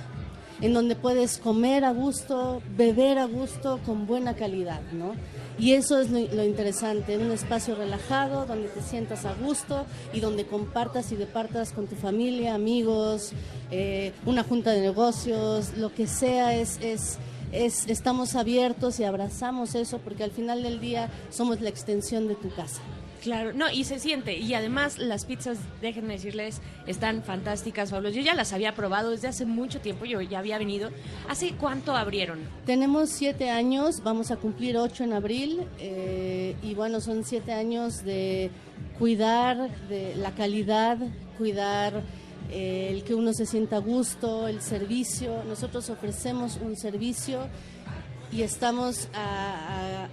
en donde puedes comer a gusto, beber a gusto, con buena calidad, ¿no? Y eso es lo, interesante, un espacio relajado donde te sientas a gusto y donde compartas y departas con tu familia, amigos, eh, una junta de negocios, lo que sea, es, es, es, estamos abiertos y abrazamos eso porque al final del día somos la extensión de tu casa. Claro, no, y se siente. Y además las pizzas, déjenme decirles, están fantásticas, Pablo. Yo ya las había probado desde hace mucho tiempo, yo ya había venido. ¿Hace cuánto abrieron? Tenemos siete años, vamos a cumplir ocho en abril, eh, y bueno, son siete años de cuidar de la calidad, cuidar eh, el que uno se sienta a gusto, el servicio. Nosotros ofrecemos un servicio y estamos a- a-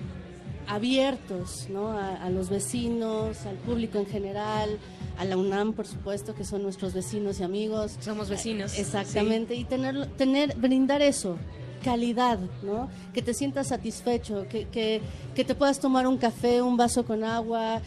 abiertos ¿no? a, a los vecinos, al público en general, a la UNAM, por supuesto, que son nuestros vecinos y amigos. Somos vecinos. Exactamente, y tener, tener, brindar eso, calidad, ¿no? Que te sientas satisfecho, que, que, que te puedas tomar un café, un vaso con agua,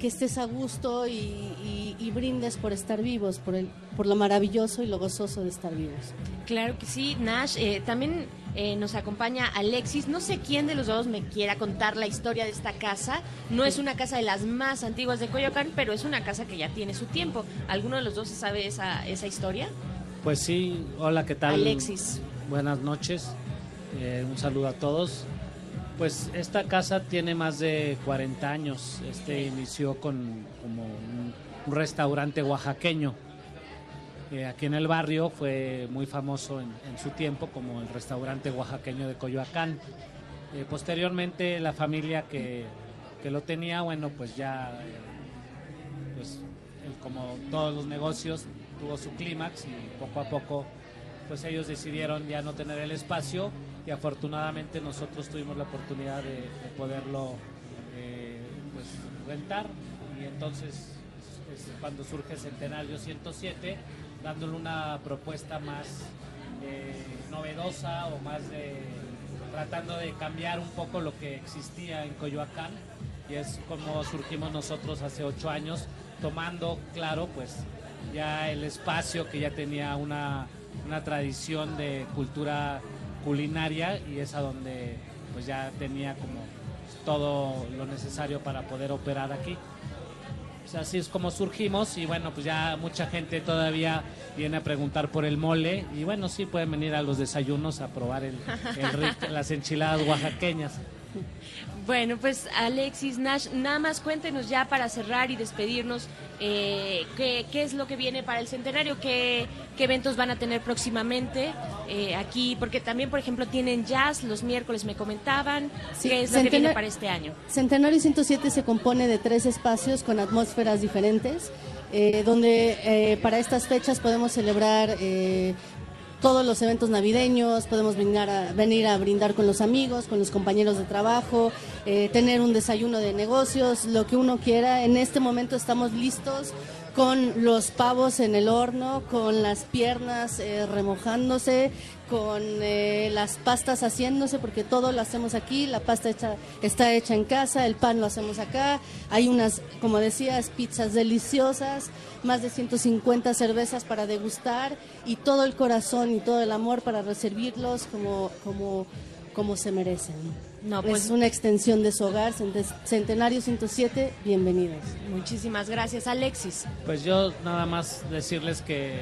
que estés a gusto y, y- y brindes por estar vivos, por, el, por lo maravilloso y lo gozoso de estar vivos. Claro que sí, Nash. eh, también eh, nos acompaña Alexis. No sé quién de los dos me quiera contar la historia de esta casa. No es una casa de las más antiguas de Coyoacán, pero es una casa que ya tiene su tiempo. ¿Alguno de los dos sabe esa, esa historia? Pues sí, hola, ¿qué tal? Alexis. Buenas noches, eh, un saludo a todos. Pues esta casa tiene más de 40 años. Este inició con como un, un restaurante oaxaqueño. Eh, aquí en el barrio fue muy famoso en, su tiempo como el restaurante oaxaqueño de Coyoacán. Eh, posteriormente la familia que, que lo tenía, bueno, pues ya, eh, pues él, como todos los negocios, tuvo su clímax y poco a poco pues ellos decidieron ya no tener el espacio y afortunadamente nosotros tuvimos la oportunidad de, de poderlo eh, pues, rentar y entonces es, es cuando surge Centenario 107 dándole una propuesta más eh, novedosa o más de tratando de cambiar un poco lo que existía en Coyoacán y es como surgimos nosotros hace ocho años tomando claro pues ya el espacio que ya tenía una, una tradición de cultura culinaria y es a donde pues ya tenía como todo lo necesario para poder operar aquí. Pues así es como surgimos y bueno, pues ya mucha gente todavía viene a preguntar por el mole y bueno, sí pueden venir a los desayunos a probar el, el las enchiladas oaxaqueñas. Bueno, pues Alexis Nash, nada más cuéntenos ya para cerrar y despedirnos eh, qué, qué es lo que viene para el centenario, qué, qué eventos van a tener próximamente eh, aquí, porque también, por ejemplo, tienen jazz los miércoles, me comentaban, Sí, qué es lo que viene para este año. Centenario 107 se compone de tres espacios con atmósferas diferentes, eh, donde eh, para estas fechas podemos celebrar eh, todos los eventos navideños, podemos brindar a- venir a brindar con los amigos, con los compañeros de trabajo, eh, tener un desayuno de negocios, lo que uno quiera. En este momento estamos listos con los pavos en el horno, con las piernas eh, remojándose, con eh, las pastas haciéndose, porque todo lo hacemos aquí, la pasta está hecha en casa, el pan lo hacemos acá, hay unas, como decías, pizzas deliciosas, más de 150 cervezas para degustar y todo el corazón y todo el amor para recibirlos como, como, como se merecen. No, pues- es una extensión de su hogar, Cente- Centenario 107, bienvenidos. Muchísimas gracias, Alexis. Pues yo nada más decirles que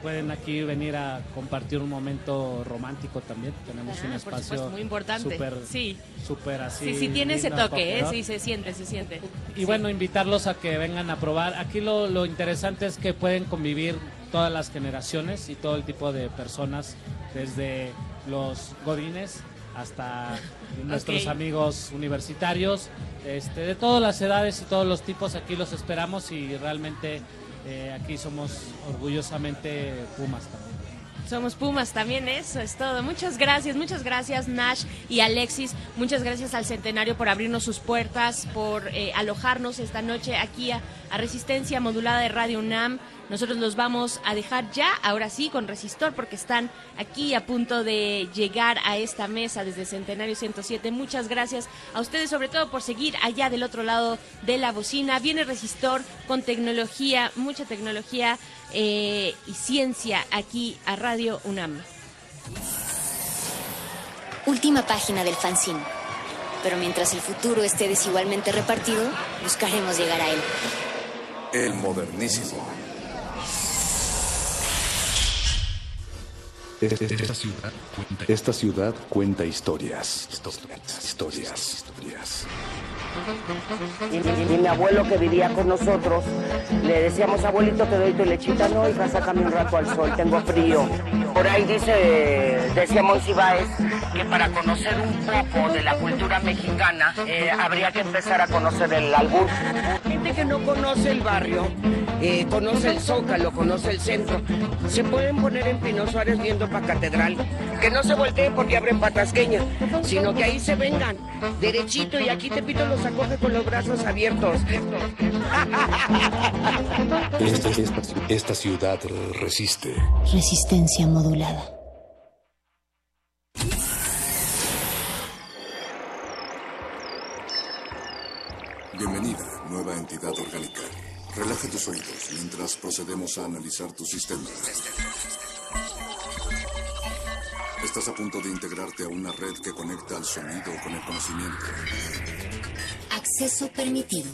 pueden aquí venir a compartir un momento romántico también. Tenemos Ah, un espacio supuesto, muy importante. súper Sí. súper así. Sí, sí tiene ese toque, ¿eh? sí, se siente, se siente. Y bueno, invitarlos a que vengan a probar. Aquí lo, lo interesante es que pueden convivir todas las generaciones y todo el tipo de personas, desde los godines hasta nuestros amigos universitarios, este, de todas las edades y todos los tipos. Aquí los esperamos y realmente eh, aquí somos orgullosamente Pumas también. Somos Pumas también, eso es todo. Muchas gracias, muchas gracias Nash y Alexis. Muchas gracias al Centenario por abrirnos sus puertas, por eh, alojarnos esta noche aquí a, a Resistencia Modulada de Radio UNAM. Nosotros los vamos a dejar ya, ahora sí, con Resistor, porque están aquí a punto de llegar a esta mesa desde Centenario 107. Muchas gracias a ustedes, sobre todo por seguir allá del otro lado de la bocina. Viene Resistor con tecnología, mucha tecnología eh, y ciencia aquí a Radio UNAM. Última página del fanzine. Pero mientras el futuro esté desigualmente repartido, buscaremos llegar a él. El modernísimo. Esta ciudad cuenta, esta ciudad cuenta historias. Historias. Historias. Y, mi abuelo que vivía con nosotros, le decíamos, abuelito, te doy tu lechita, no, hija, sácame un rato al sol, tengo frío. Por ahí dice, decía Monsiváis, que para conocer un poco de la cultura mexicana, eh, habría que empezar a conocer el albur. Gente que no conoce el barrio, eh, conoce el Zócalo, conoce el centro, se pueden poner en Pino Suárez viendo para Catedral. Que no se volteen porque abren patasqueña, sino que ahí se vengan, y aquí Tepito los acoge con los brazos abiertos. Esta, esta, esta ciudad resiste. Resistencia modulada. Bienvenida, nueva entidad orgánica. Relaja tus oídos mientras procedemos a analizar tu sistema. Estás a punto de integrarte a una red que conecta al sonido con el conocimiento. Acceso permitido.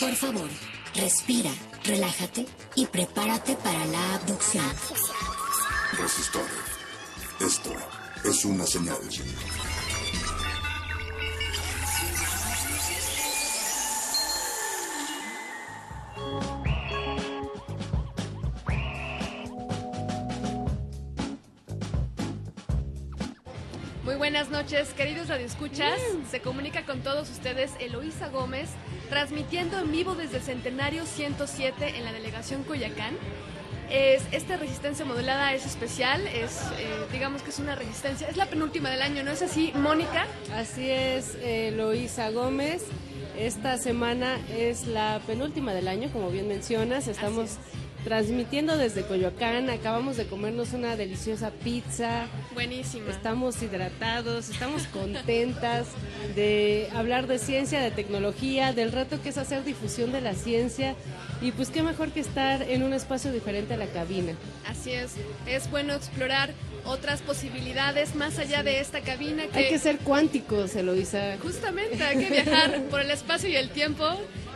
Por favor, respira, relájate y prepárate para la abducción. Resistor. Esto es una señal. Buenas noches, queridos radioescuchas. Se comunica con todos ustedes Eloísa Gómez, transmitiendo en vivo desde Centenario 107 en la delegación Coyacán. Es, esta resistencia modulada es especial, es, eh, digamos que es una resistencia, es la penúltima del año, ¿no es así, Mónica? Así es, eh, Loísa Gómez. Esta semana es la penúltima del año, como bien mencionas. Estamos transmitiendo desde Coyoacán. Acabamos de comernos una deliciosa pizza. Buenísima. Estamos hidratados, estamos contentas de hablar de ciencia, de tecnología, del reto que es hacer difusión de la ciencia. Y pues qué mejor que estar en un espacio diferente a la cabina. Así es, es bueno explorar otras posibilidades más allá de esta cabina que... Hay que ser cuánticos, Eloisa. Justamente, hay que viajar por el espacio y el tiempo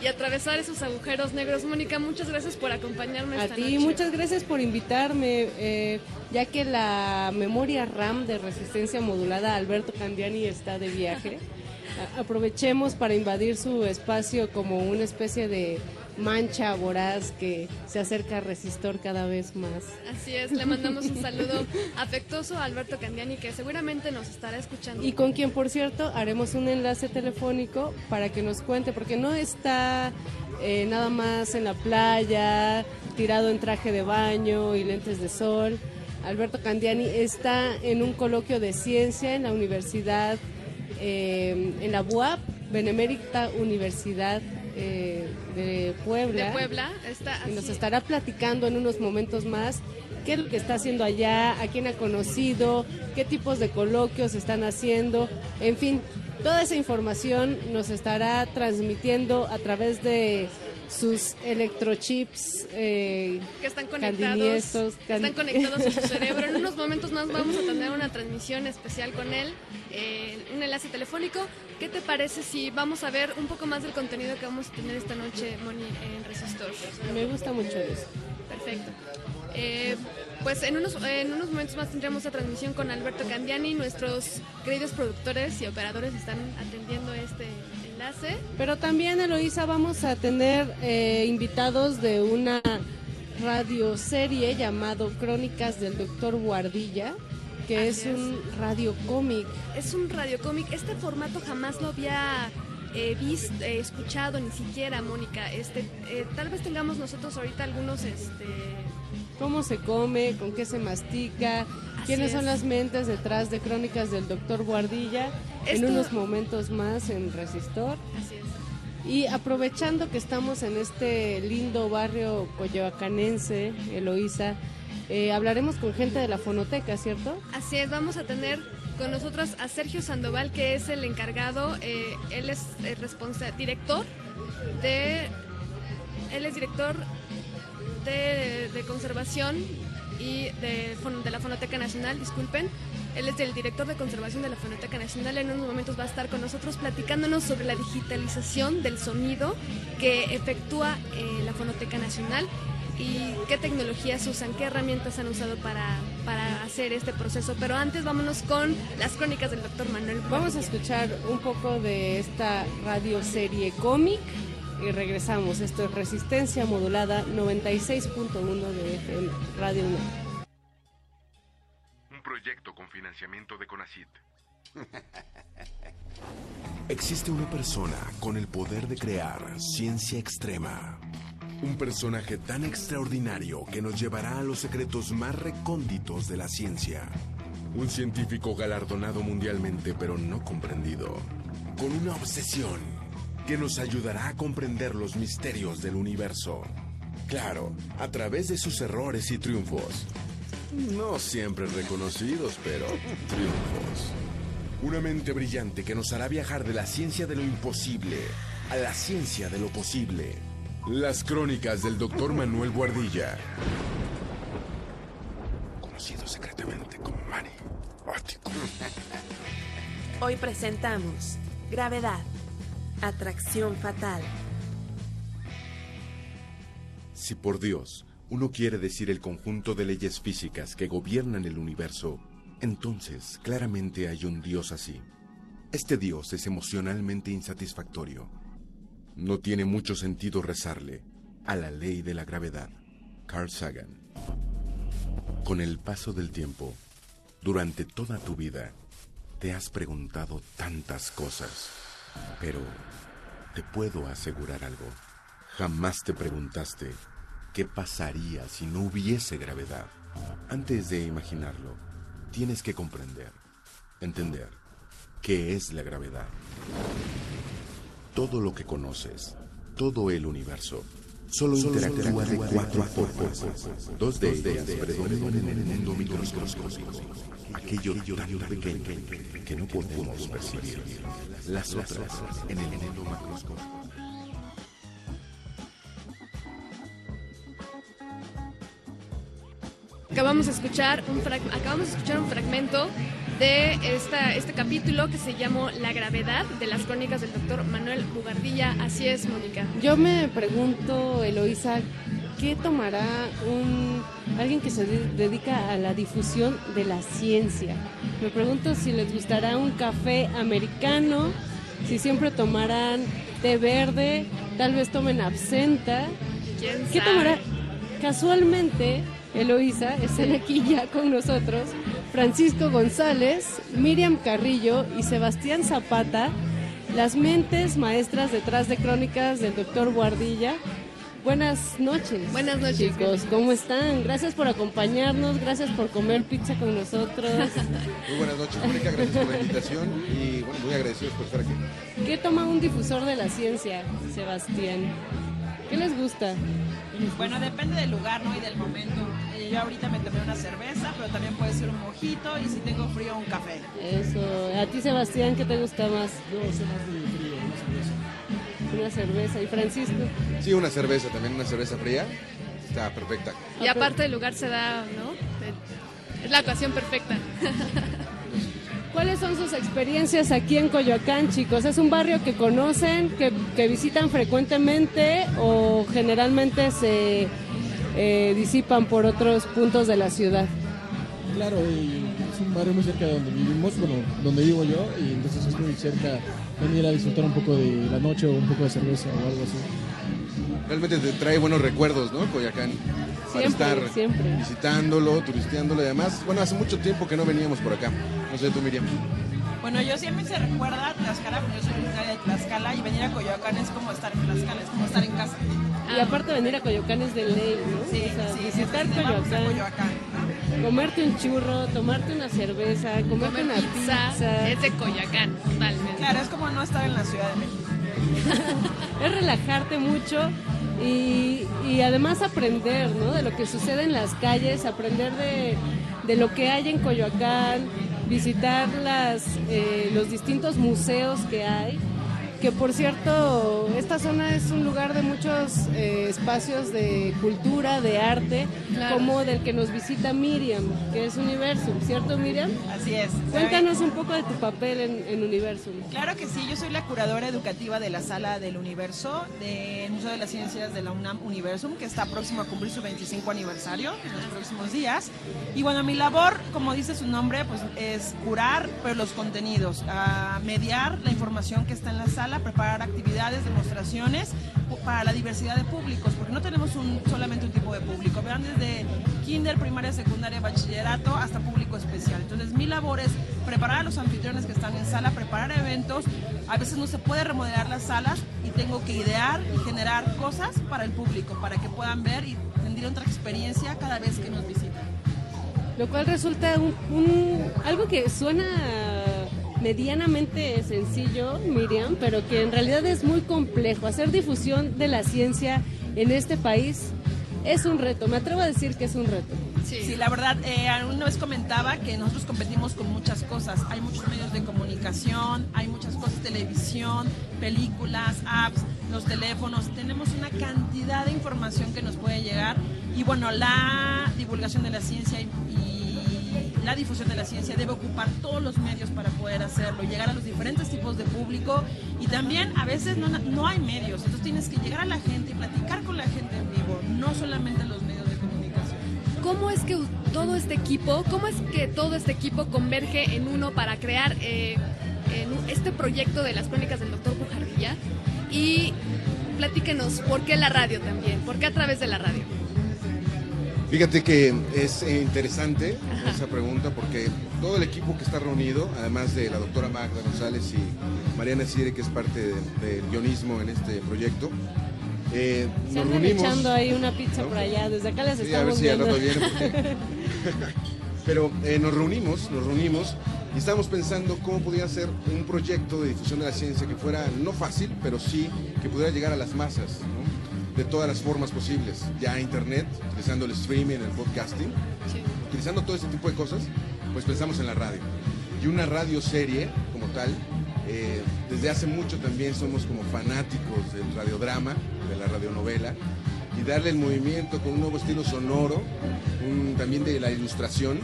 y atravesar esos agujeros negros. Mónica, muchas gracias por acompañarme A esta ti, noche. muchas gracias por invitarme, eh, ya que la memoria RAM de resistencia modulada Alberto Candiani está de viaje. Aprovechemos para invadir su espacio como una especie de mancha voraz que se acerca a Resistor cada vez más. Así es, le mandamos un saludo afectuoso a Alberto Candiani que seguramente nos estará escuchando. Y con quien, por cierto, haremos un enlace telefónico para que nos cuente, porque no está eh, nada más en la playa, tirado en traje de baño y lentes de sol. Alberto Candiani está en un coloquio de ciencia en la universidad, eh, en la UAP, Benemérita Universidad eh, de Puebla. de Puebla está Y nos estará platicando en unos momentos más qué es lo que está haciendo allá, a quién ha conocido, qué tipos de coloquios están haciendo, en fin, toda esa información nos estará transmitiendo a través de sus electrochips eh, que están conectados, can- están conectados a su cerebro. En unos momentos más vamos a tener una transmisión especial con él, eh, un enlace telefónico. ¿Qué te parece si vamos a ver un poco más del contenido que vamos a tener esta noche, Moni, en Resistor? Me gusta mucho eso. Perfecto. Eh, pues en unos, en unos momentos más tendremos la transmisión con Alberto Candiani. Nuestros queridos productores y operadores están atendiendo este enlace. Pero también, Eloísa, vamos a tener eh, invitados de una radioserie llamado Crónicas del Doctor Guardilla, que es, Así es. un radiocómic. Es un radiocómic. Este formato jamás lo había eh, visto, eh, escuchado ni siquiera, Mónica. Este, eh, tal vez tengamos nosotros ahorita algunos, este, ¿Cómo se come? ¿Con qué se mastica? ¿Quiénes es. son las mentes detrás de Crónicas del Doctor Guardilla? En unos momentos más en Resistor. Así es. Y aprovechando que estamos en este lindo barrio coyoacanense, Eloísa, eh, hablaremos con gente de la fonoteca, ¿cierto? Así es, vamos a tener con nosotros a Sergio Sandoval, que es el encargado, eh, él es el responsa- director de, él es director de, de conservación y de, de la Fonoteca Nacional, disculpen. Él es el director de conservación de la Fonoteca Nacional. En unos momentos va a estar con nosotros platicándonos sobre la digitalización del sonido que efectúa eh, la Fonoteca Nacional y qué tecnologías usan, qué herramientas han usado para, para hacer este proceso. Pero antes vámonos con las crónicas del doctor Manuel. Vamos a escuchar un poco de esta radioserie cómic y regresamos. Esto es Resistencia Modulada 96.1 de FM Radio 1. Proyecto con financiamiento de CONACIT. Existe una persona con el poder de crear ciencia extrema. Un personaje tan extraordinario que nos llevará a los secretos más recónditos de la ciencia. Un científico galardonado mundialmente pero no comprendido. Con una obsesión que nos ayudará a comprender los misterios del universo. Claro, a través de sus errores y triunfos. No siempre reconocidos, pero triunfos. Una mente brillante que nos hará viajar de la ciencia de lo imposible a la ciencia de lo posible. Las crónicas del doctor Manuel Guardilla. Conocido secretamente como Manny Ótico. Hoy presentamos Gravedad, Atracción Fatal. Si por Dios uno quiere decir el conjunto de leyes físicas que gobiernan el universo, entonces claramente hay un Dios así. Este Dios es emocionalmente insatisfactorio. No tiene mucho sentido rezarle a la ley de la gravedad. Carl Sagan. Con el paso del tiempo, durante toda tu vida, te has preguntado tantas cosas, pero te puedo asegurar algo. Jamás te preguntaste qué pasaría si no hubiese gravedad. Antes de imaginarlo, tienes que comprender, entender qué es la gravedad. Todo lo que conoces, todo el universo, solo interactúa de cuatro formas. Dos de ellas predominan en el mundo microscópico, aquello tan pequeño que no podemos percibir. Las otras en el mundo macroscópico. Acabamos de escuchar un, frag- acabamos de escuchar un fragmento de esta, este capítulo que se llamó La gravedad de las crónicas del doctor Manuel Bugardilla. Así es, Mónica. Yo me pregunto, Eloisa, ¿qué tomará un alguien que se de- dedica a la difusión de la ciencia? Me pregunto si les gustará un café americano, si siempre tomarán té verde, tal vez tomen absenta. ¿Quién ¿Qué sabe? tomará? Casualmente, Eloisa están aquí ya con nosotros. Francisco González, Miriam Carrillo y Sebastián Zapata, las mentes maestras detrás de crónicas del doctor Guardilla. Buenas noches. Buenas noches, chicos. ¿Cómo están? Gracias por acompañarnos, gracias por comer pizza con nosotros. Muy buenas noches, Mónica. Gracias por la invitación y bueno, muy agradecidos por estar aquí. ¿Qué toma un difusor de la ciencia, Sebastián? ¿Qué les gusta? Bueno, depende del lugar, ¿no? Y del momento. Eh, Yo ahorita me tomé una cerveza, pero también puede ser un mojito y si tengo frío, un café. Eso. ¿A ti, Sebastián, qué te gusta más? Yo soy más de frío, Una una cerveza. cerveza. ¿Y Francisco? Sí, una cerveza también, una cerveza fría. Está perfecta. Y aparte el lugar se da, ¿no? Es la ocasión perfecta. ¿Cuáles son sus experiencias aquí en Coyoacán, chicos? ¿Es un barrio que conocen, que, que visitan frecuentemente o generalmente se eh, disipan por otros puntos de la ciudad? Claro, y es un barrio muy cerca de donde vivimos, bueno, donde vivo yo, y entonces es muy cerca venir a disfrutar un poco de la noche o un poco de cerveza o algo así. Realmente te trae buenos recuerdos, ¿no? Coyacán. Para Siempre, estar siempre. visitándolo, turisteándolo y además, bueno, hace mucho tiempo que no veníamos por acá. No sé tú, Miriam. Bueno, yo siempre se recuerda a Tlaxcala, porque yo soy originaria de Tlaxcala y venir a Coyoacán es como estar en Tlaxcala, es como estar en casa. Y aparte venir a Coyoacán es de ley, ¿no? Sí, o sea, sí, visitar a Coyoacán, Coyoacán. comerte un churro, tomarte una cerveza, comerte Comer una pizza, pizza. es de Coyoacán, totalmente. Claro, es como no estar en la Ciudad de México. es relajarte mucho y, y además aprender ¿no? de lo que sucede en las calles, aprender de, de lo que hay en Coyoacán, visitar las, eh, los distintos museos que hay que por cierto, esta zona es un lugar de muchos eh, espacios de cultura, de arte, Claro. como del que nos visita Miriam, que es Universum, ¿cierto Miriam? Así es. Cuéntanos un poco de tu papel en, en Universum. Claro que sí, yo soy la curadora educativa de la Sala del Universo del Museo de las Ciencias de la UNAM Universum, que está próximo a cumplir su 25 aniversario en los próximos días. Y bueno, mi labor, como dice su nombre, pues es curar pero los contenidos, a mediar la información que está en la sala, preparar actividades, demostraciones para la diversidad de públicos, porque no tenemos un, solamente un tipo de público, vean desde kinder, primaria, secundaria, bachillerato hasta público especial. Entonces mi labor es preparar a los anfitriones que están en sala, preparar eventos. A veces no se puede remodelar las salas y tengo que idear y generar cosas para el público, para que puedan ver y tendría otra experiencia cada vez que nos visitan. Lo cual resulta un, un- algo que suena medianamente sencillo, Miriam, pero que en realidad es muy complejo. Hacer difusión de la ciencia en este país es un reto. Me atrevo a decir que es un reto. Sí, la verdad, eh, una vez comentaba que nosotros competimos con muchas cosas. Hay muchos medios de comunicación, hay muchas cosas, televisión, películas, apps, los teléfonos. Tenemos una cantidad de información que nos puede llegar. Y bueno, la divulgación de la ciencia y, y la difusión de la ciencia debe ocupar todos los medios para poder hacerlo, llegar a los diferentes tipos de público. Y también a veces no, no hay medios, entonces tienes que llegar a la gente y platicar con la gente en vivo, no solamente los medios de comunicación. ¿Cómo es que todo este equipo, cómo es que todo este equipo converge en uno para crear eh, este proyecto de las crónicas del doctor Bujardilla? Y platíquenos, ¿por qué la radio también? ¿Por qué a través de la radio? Fíjate que es eh, interesante esa pregunta porque todo el equipo que está reunido, además de la doctora Magda González y Mariana Sire, que es parte de- del guionismo en este proyecto, eh, Se nos reunimos. echando ahí una pizza por allá. Desde acá les Sí, a ver estamos si al viendo. rato viene, porque- Pero eh, nos reunimos, nos reunimos y estábamos pensando cómo podía ser un proyecto de difusión de la ciencia que fuera no fácil, pero sí que pudiera llegar a las masas, ¿no? De todas las formas posibles. Ya internet, utilizando el streaming, el podcasting, utilizando todo ese tipo de cosas, pues pensamos en la radio. Y una radio serie como tal, eh, desde hace mucho también somos como fanáticos del radiodrama, de la radionovela, y darle el movimiento con un nuevo estilo sonoro, un- también de la ilustración,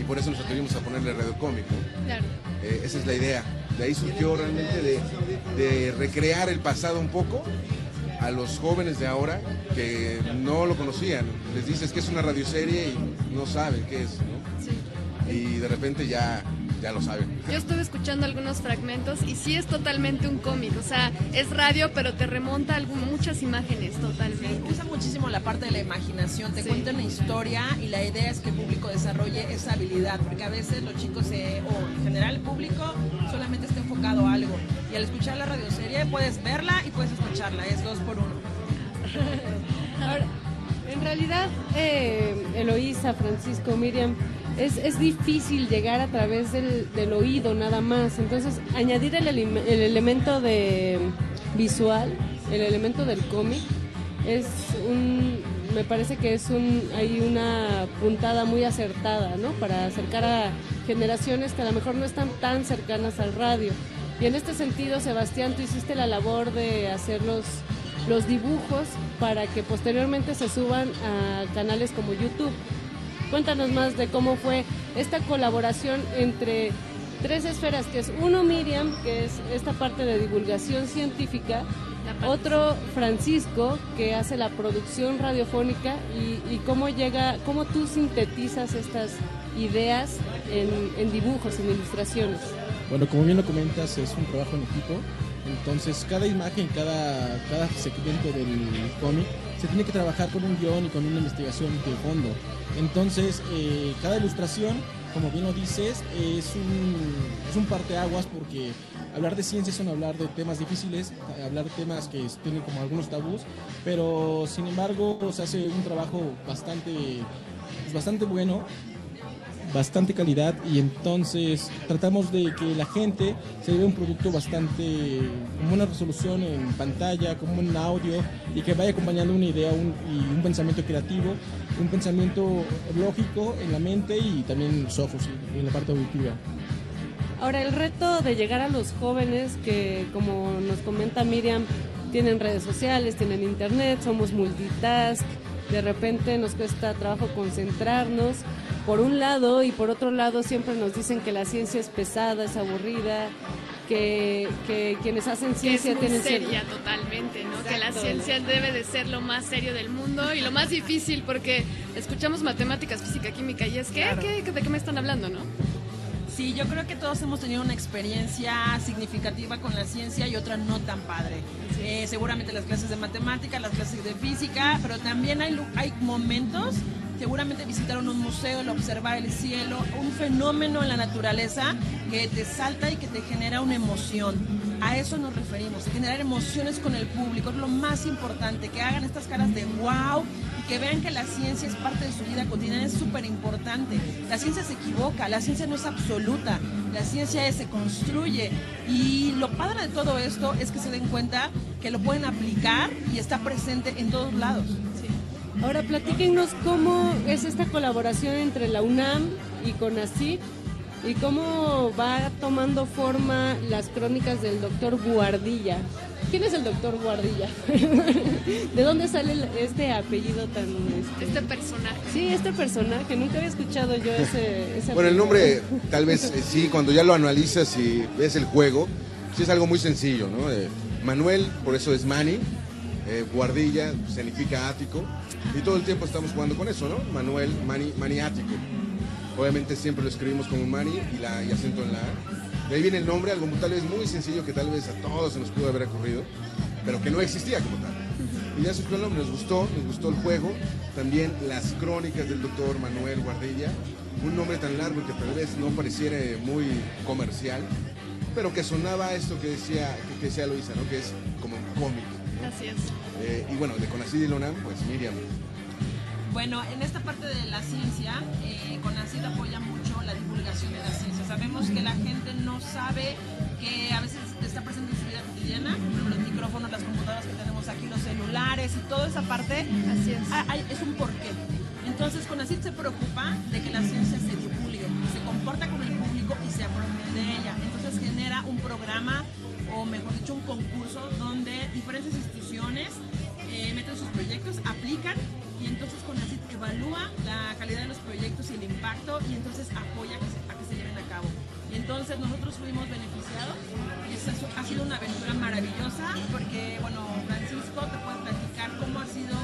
y por eso nos atrevimos a ponerle radio cómico. Claro. Eh, esa es la idea. De ahí surgió realmente de, de recrear el pasado un poco a los jóvenes de ahora que no lo conocían. Les dices que es una radioserie y no saben qué es, ¿no? Y de repente ya, ya lo saben. Yo estuve escuchando algunos fragmentos y sí es totalmente un cómic, o sea, es radio, pero te remonta a algún- muchas imágenes totalmente. Usa muchísimo la parte de la imaginación, te Sí. cuenta una historia y la idea es que el público desarrolle esa habilidad, porque a veces los chicos se, o en general el público solamente está enfocado a algo. Y al escuchar la radioserie puedes verla y puedes escucharla, es dos por uno. Ahora, en realidad, eh, Eloísa, Francisco, Miriam, es, es difícil llegar a través del, del oído nada más. Entonces, añadir el, el elemento de visual, el elemento del cómic, es un, me parece que es un, hay una puntada muy acertada, ¿no? Para acercar a generaciones que a lo mejor no están tan cercanas al radio. Y en este sentido, Sebastián, tú hiciste la labor de hacer los, los dibujos para que posteriormente se suban a canales como YouTube. Cuéntanos más de cómo fue esta colaboración entre tres esferas, que es uno Miriam, que es esta parte de divulgación científica, otro Francisco, que hace la producción radiofónica, y, y cómo llega, cómo tú sintetizas estas ideas en, en dibujos, en ilustraciones. Bueno, como bien lo comentas, es un trabajo en equipo. Entonces, cada imagen, cada, cada segmento del cómic se tiene que trabajar con un guion y con una investigación de fondo. Entonces, eh, cada ilustración, como bien lo dices, es un, es un parteaguas porque hablar de ciencia son hablar de temas difíciles, hablar de temas que tienen como algunos tabús, pero sin embargo se hace un trabajo bastante, bastante bueno bastante calidad y entonces tratamos de que la gente se vea un producto bastante con buena resolución en pantalla, con buen audio y que vaya acompañando una idea un- y un pensamiento creativo, un pensamiento lógico en la mente y también ojos, en la parte auditiva. Ahora, el reto de llegar a los jóvenes que, como nos comenta Miriam, tienen redes sociales, tienen internet, somos multitask, de repente nos cuesta trabajo concentrarnos, por un lado, y por otro lado siempre nos dicen que la ciencia es pesada, es aburrida, que, que quienes hacen Que ciencia es muy tienen seria totalmente, ¿no? Que la ciencia debe de ser lo más serio del mundo y lo más difícil porque escuchamos matemáticas, física, química y es que, Claro. ¿qué, ¿de qué me están hablando, no? Sí, yo creo que todos hemos tenido una experiencia significativa con la ciencia y otra no tan padre. Eh, seguramente las clases de matemática, las clases de física, pero también hay, hay momentos, seguramente visitaron un museo, el observar el cielo, un fenómeno en la naturaleza que te salta y que te genera una emoción. A eso nos referimos, generar emociones con el público, es lo más importante, que hagan estas caras de wow y que vean que la ciencia es parte de su vida cotidiana, es súper importante. La ciencia se equivoca, la ciencia no es absoluta, la ciencia se construye y lo padre de todo esto es que se den cuenta que lo pueden aplicar y está presente en todos lados. Ahora platíquenos cómo es esta colaboración entre la UNAM y CONACYT y cómo va tomando forma las crónicas del doctor Guardilla. ¿Quién es el doctor Guardilla? ¿De dónde sale este apellido tan... Este, Este personaje. Sí, este personaje. Nunca había escuchado yo ese... ese Bueno, el nombre tal vez eh, sí, cuando ya lo analizas y ves el juego, sí es algo muy sencillo, ¿no? Eh, Manuel, por eso es Mani, eh, Guardilla significa ático, y todo el tiempo estamos jugando con eso, ¿no? Manuel, Mani, maniático. Obviamente siempre lo escribimos como Mani y, la, acento en la A. De ahí viene el nombre, algo tal vez muy sencillo que tal vez a todos se nos pudo haber ocurrido, pero que no existía como tal. Y ya surgió el nombre, nos gustó, nos gustó el juego, también las crónicas del doctor Manuel Guardilla, un nombre tan largo que tal vez no pareciera muy comercial, pero que sonaba esto que decía, que, decía Luisa, ¿no? que es como un cómic. ¿no? Así es. Eh, y bueno, de Conacid y Lonam, pues Miriam. Bueno, en esta parte de la ciencia, eh, CONACYT apoya mucho la divulgación de la ciencia. Sabemos que la gente no sabe que a veces está presente en su vida cotidiana, los micrófonos, las computadoras que tenemos aquí, los celulares y toda esa parte, Así es. ah, hay- es un porqué. Entonces, CONACYT se preocupa de que la ciencia se divulgue, se comporta con el público y se apropie de ella. Entonces, genera un programa, o mejor dicho, un concurso donde diferentes instituciones eh, meten sus proyectos, aplican y entonces CONACYT evalúa la calidad de los proyectos y el impacto y entonces apoya a que se lleven a cabo. Y entonces nosotros fuimos beneficiados y esa es- ha sido una aventura maravillosa porque, bueno, Francisco te puede platicar cómo ha sido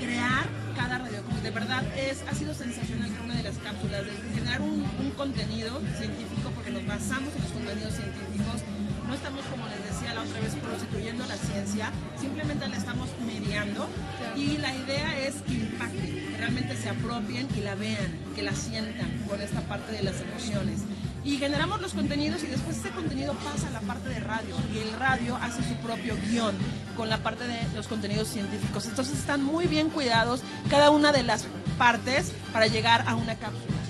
crear cada radio. Como de verdad es, ha sido sensacional cada una de las cápsulas, de generar un contenido científico porque nos basamos en los contenidos científicos. No estamos, como les decía la otra vez, prostituyendo la ciencia, simplemente la estamos mediando y la idea es que impacte, que realmente se apropien y la vean, que la sientan con esta parte de las emociones. Y generamos los contenidos y después ese contenido pasa a la parte de radio y el radio hace su propio guion con la parte de los contenidos científicos. Entonces están muy bien cuidados cada una de las partes para llegar a una cápsula.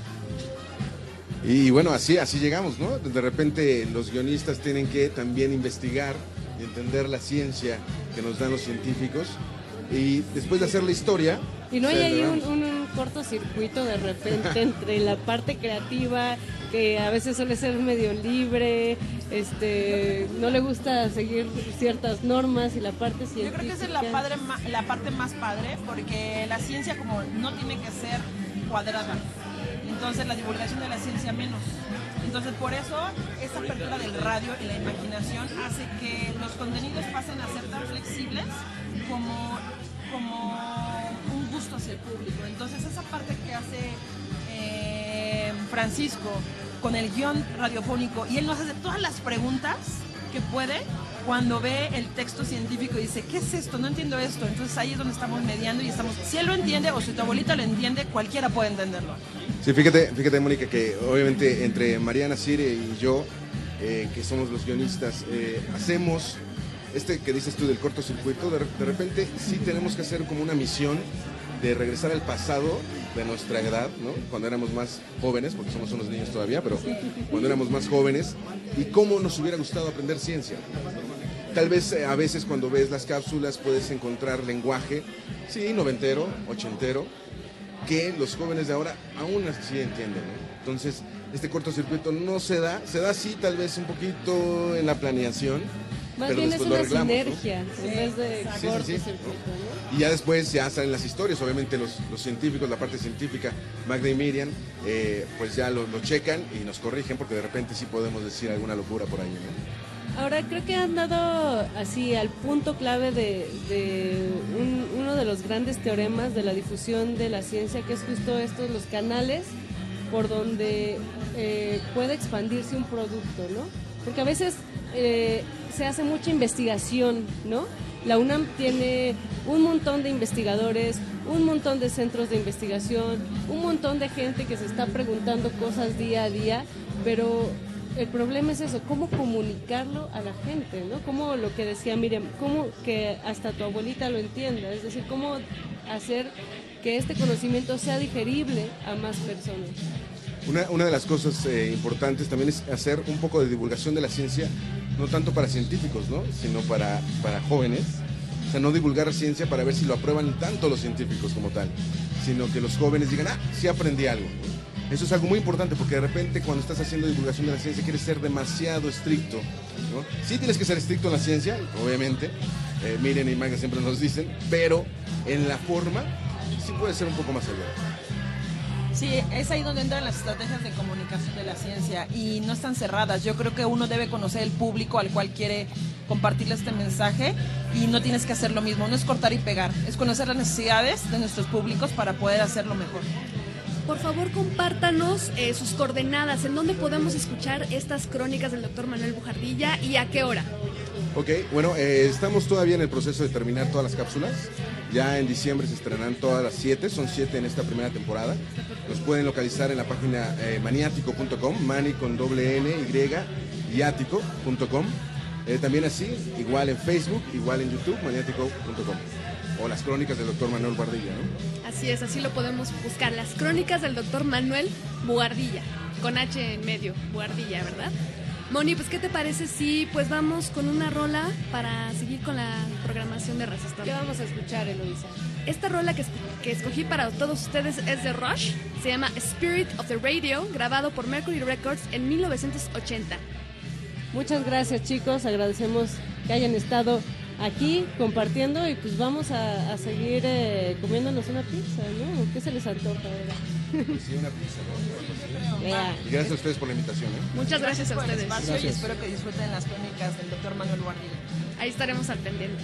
Y bueno, así, así llegamos, ¿no? De repente los guionistas tienen que también investigar y entender la ciencia que nos dan los científicos. Y después de hacer la historia... Y no hay ahí un, un- un cortocircuito de repente entre la parte creativa, que a veces suele ser medio libre, este, no le gusta seguir ciertas normas y la parte Yo científica. creo que esa es la, padre, ma- la parte más padre porque la ciencia como no tiene que ser cuadrada. Entonces la divulgación de la ciencia menos. Entonces por eso esa apertura del radio y la imaginación hace que los contenidos pasen a ser tan flexibles como, como un gusto hacia el público. Entonces esa parte que hace eh, Francisco con el guion radiofónico y él nos hace todas las preguntas que puede cuando ve el texto científico y dice, ¿qué es esto? No entiendo esto. Entonces ahí es donde estamos mediando y estamos, si él lo entiende o si tu abuelita lo entiende, cualquiera puede entenderlo. Sí, fíjate, fíjate, Mónica, que obviamente entre Mariana Sire y yo, eh, que somos los guionistas, eh, hacemos este que dices tú del cortocircuito, de, de repente sí tenemos que hacer como una misión de regresar al pasado de nuestra edad, ¿no? Cuando éramos más jóvenes, porque somos unos niños todavía, pero cuando éramos más jóvenes, y cómo nos hubiera gustado aprender ciencia. Tal vez eh, a veces cuando ves las cápsulas puedes encontrar lenguaje, sí, noventero, ochentero, que los jóvenes de ahora aún así entienden. ¿no? Entonces, este cortocircuito no se da, se da sí tal vez un poquito en la planeación. Más pero bien es después lo una arreglamos, ¿no? sinergia en vez de Sí, sí, sí, cortocircuito, ¿no? Y ya después ya salen las historias, obviamente los, los científicos, la parte científica, Magda y Miriam, eh, pues ya lo, lo checan y nos corrigen porque de repente sí podemos decir alguna locura por ahí, ¿no? Ahora creo que han dado así al punto clave de, de un- uno de los grandes teoremas de la difusión de la ciencia, que es justo estos los canales por donde eh, puede expandirse un producto, ¿no? Porque a veces eh, se hace mucha investigación, ¿no? La UNAM tiene un montón de investigadores, un montón de centros de investigación, un montón de gente que se está preguntando cosas día a día, pero el problema es eso, cómo comunicarlo a la gente, ¿no? Como lo que decía Miriam, cómo que hasta tu abuelita lo entienda, es decir, cómo hacer que este conocimiento sea digerible a más personas. Una, de las cosas eh, importantes también es hacer un poco de divulgación de la ciencia, no tanto para científicos, ¿no? sino para, para jóvenes. O sea, no divulgar ciencia para ver si lo aprueban tanto los científicos como tal, sino que los jóvenes digan, ah, sí aprendí algo. Eso es algo muy importante porque de repente cuando estás haciendo divulgación de la ciencia quieres ser demasiado estricto. Sí tienes que ser estricto en la ciencia, obviamente. Eh, Miriam y Magda siempre nos dicen, pero en la forma sí puede ser un poco más allá. Sí, es ahí donde entran las estrategias de comunicación de la ciencia y no están cerradas. Yo creo que uno debe conocer el público al cual quiere compartirle este mensaje y no tienes que hacer lo mismo. No es cortar y pegar, es conocer las necesidades de nuestros públicos para poder hacerlo mejor. Por favor, compártanos eh, sus coordenadas, en dónde podemos escuchar estas crónicas del doctor Manuel Bujardilla y a qué hora. Ok, bueno, eh, estamos todavía en el proceso de terminar todas las cápsulas. Ya en diciembre se estrenarán todas las siete, son siete en esta primera temporada. Nos pueden localizar en la página eh, maniático.com, mani con doble N, Y, y también así, igual en Facebook, igual en YouTube, maniático.com. O las crónicas del doctor Manuel Bardilla, ¿no? Así es, así lo podemos buscar. Las crónicas del doctor Manuel Bugardilla, con H en medio, Bugardilla, ¿verdad? Moni, pues ¿qué te parece si pues vamos con una rola para seguir con la programación de Resistor? ¿Qué vamos a escuchar, Eloisa? Esta rola que, es- que escogí para todos ustedes es de Rush, se llama Spirit of the Radio, grabado por Mercury Records en 1980. Muchas gracias chicos, agradecemos que hayan estado aquí compartiendo y pues vamos a, a seguir eh, comiéndonos una pizza, ¿no? ¿Qué se les antoja ahora? Sí, una pizza, ¿no? Vea. Y gracias a ustedes por la invitación, ¿eh? Muchas gracias a por el ustedes. espacio y espero que disfruten las crónicas del doctor Manuel Bardilla. Ahí estaremos al pendiente.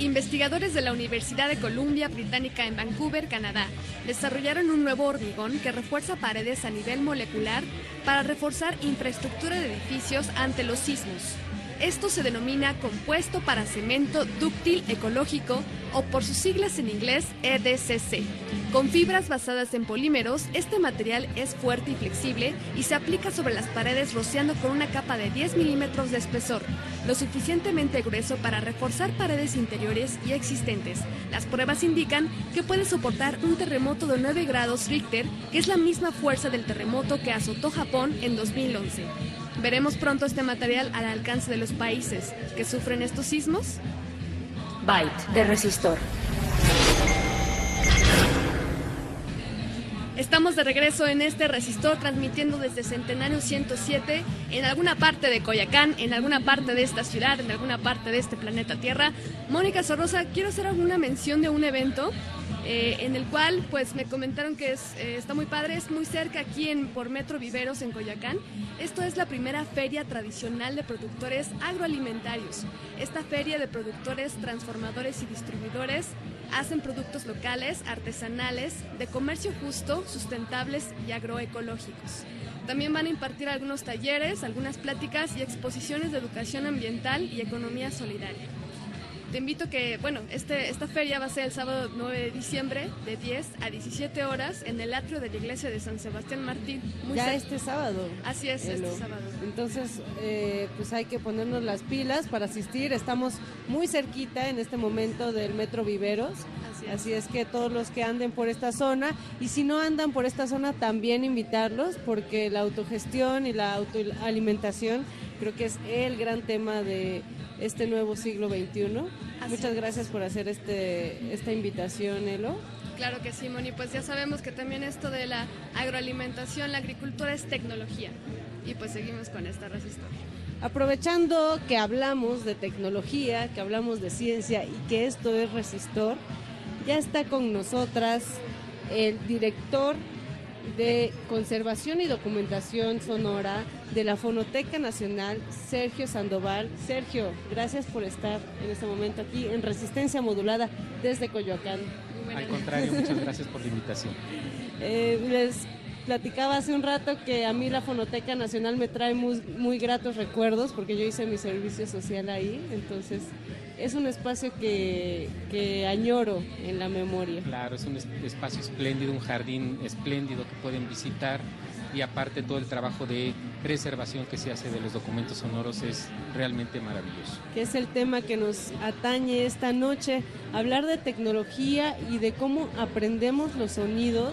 Investigadores de la Universidad de Columbia Británica en Vancouver, Canadá, desarrollaron un nuevo hormigón que refuerza paredes a nivel molecular para reforzar infraestructura de edificios ante los sismos. Esto se denomina compuesto para cemento dúctil ecológico o por sus siglas en inglés EDCC. Con fibras basadas en polímeros, este material es fuerte y flexible y se aplica sobre las paredes rociando con una capa de 10 milímetros de espesor, lo suficientemente grueso para reforzar paredes interiores y existentes. Las pruebas indican que puede soportar un terremoto de 9 grados Richter, que es la misma fuerza del terremoto que azotó Japón en 2011. ¿Veremos pronto este material al alcance de los países que sufren estos sismos? Byte de resistor. Estamos de regreso en este resistor transmitiendo desde Centenario 107 en alguna parte de Coyacán, en alguna parte de esta ciudad, en alguna parte de este planeta Tierra. Mónica Sorrosa, quiero hacer alguna mención de un evento eh, en el cual pues me comentaron que es, eh, está muy padre, es muy cerca aquí en, por Metro Viveros en Coyacán. Esto es la primera feria tradicional de productores agroalimentarios. Esta feria de productores, transformadores y distribuidores hacen productos locales, artesanales, de comercio justo, sustentables y agroecológicos. También van a impartir algunos talleres, algunas pláticas y exposiciones de educación ambiental y economía solidaria. Te invito que, bueno, este, esta feria va a ser el sábado 9 de diciembre de 10 a 17 horas en el atrio de la iglesia de San Sebastián Martín. muy ya este sábado. Así es, este sábado. Entonces, eh, pues hay que ponernos las pilas para asistir. Estamos muy cerquita en este momento del Metro Viveros. Así es. es que todos los que anden por esta zona, y si no andan por esta zona, también invitarlos, porque la autogestión y la autoalimentación creo que es el gran tema de este nuevo siglo XXI. Así Muchas es. gracias por hacer este, esta invitación, Elo. Claro que sí, Moni. Pues ya sabemos que también esto de la agroalimentación, la agricultura es tecnología. Y pues seguimos con esta resistor. Aprovechando que hablamos de tecnología, que hablamos de ciencia y que esto es resistor, ya está con nosotras el director de Conservación y Documentación Sonora de la Fonoteca Nacional, Sergio Sandoval. Sergio, gracias por estar en este momento aquí en Resistencia Modulada desde Coyoacán. Al contrario, muchas gracias por la invitación. Eh, les platicaba hace un rato que a mí la Fonoteca Nacional me trae muy, muy gratos recuerdos porque yo hice mi servicio social ahí, entonces es un espacio que, que añoro en la memoria. Claro, es un es- espacio espléndido, un jardín espléndido que pueden visitar y aparte todo el trabajo de preservación que se hace de los documentos sonoros es realmente maravilloso. que es el tema que nos atañe esta noche, hablar de tecnología y de cómo aprendemos los sonidos,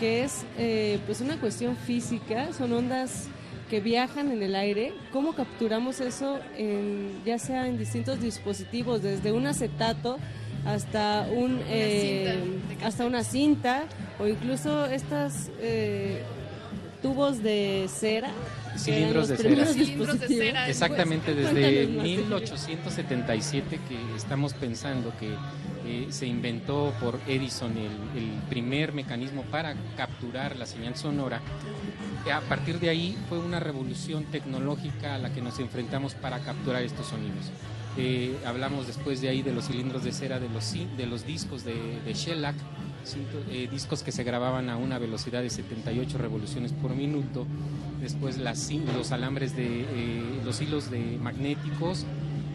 que es eh, pues una cuestión física, son ondas que viajan en el aire, cómo capturamos eso en, ya sea en distintos dispositivos, desde un acetato hasta un eh, hasta una cinta o incluso estas eh, tubos de cera que eran Cilindros los de cera. Exactamente, Pues, desde cuéntanos más. 1877 que estamos pensando que eh, se inventó por Edison el, el primer mecanismo para capturar la señal sonora. Eh, A partir de ahí fue una revolución tecnológica a la que nos enfrentamos para capturar estos sonidos. Eh, hablamos después de ahí de los cilindros de cera, de los, de los discos de, de shellac, eh, discos que se grababan a una velocidad de 78 revoluciones por minuto. Después las los alambres de eh, los hilos de magnéticos,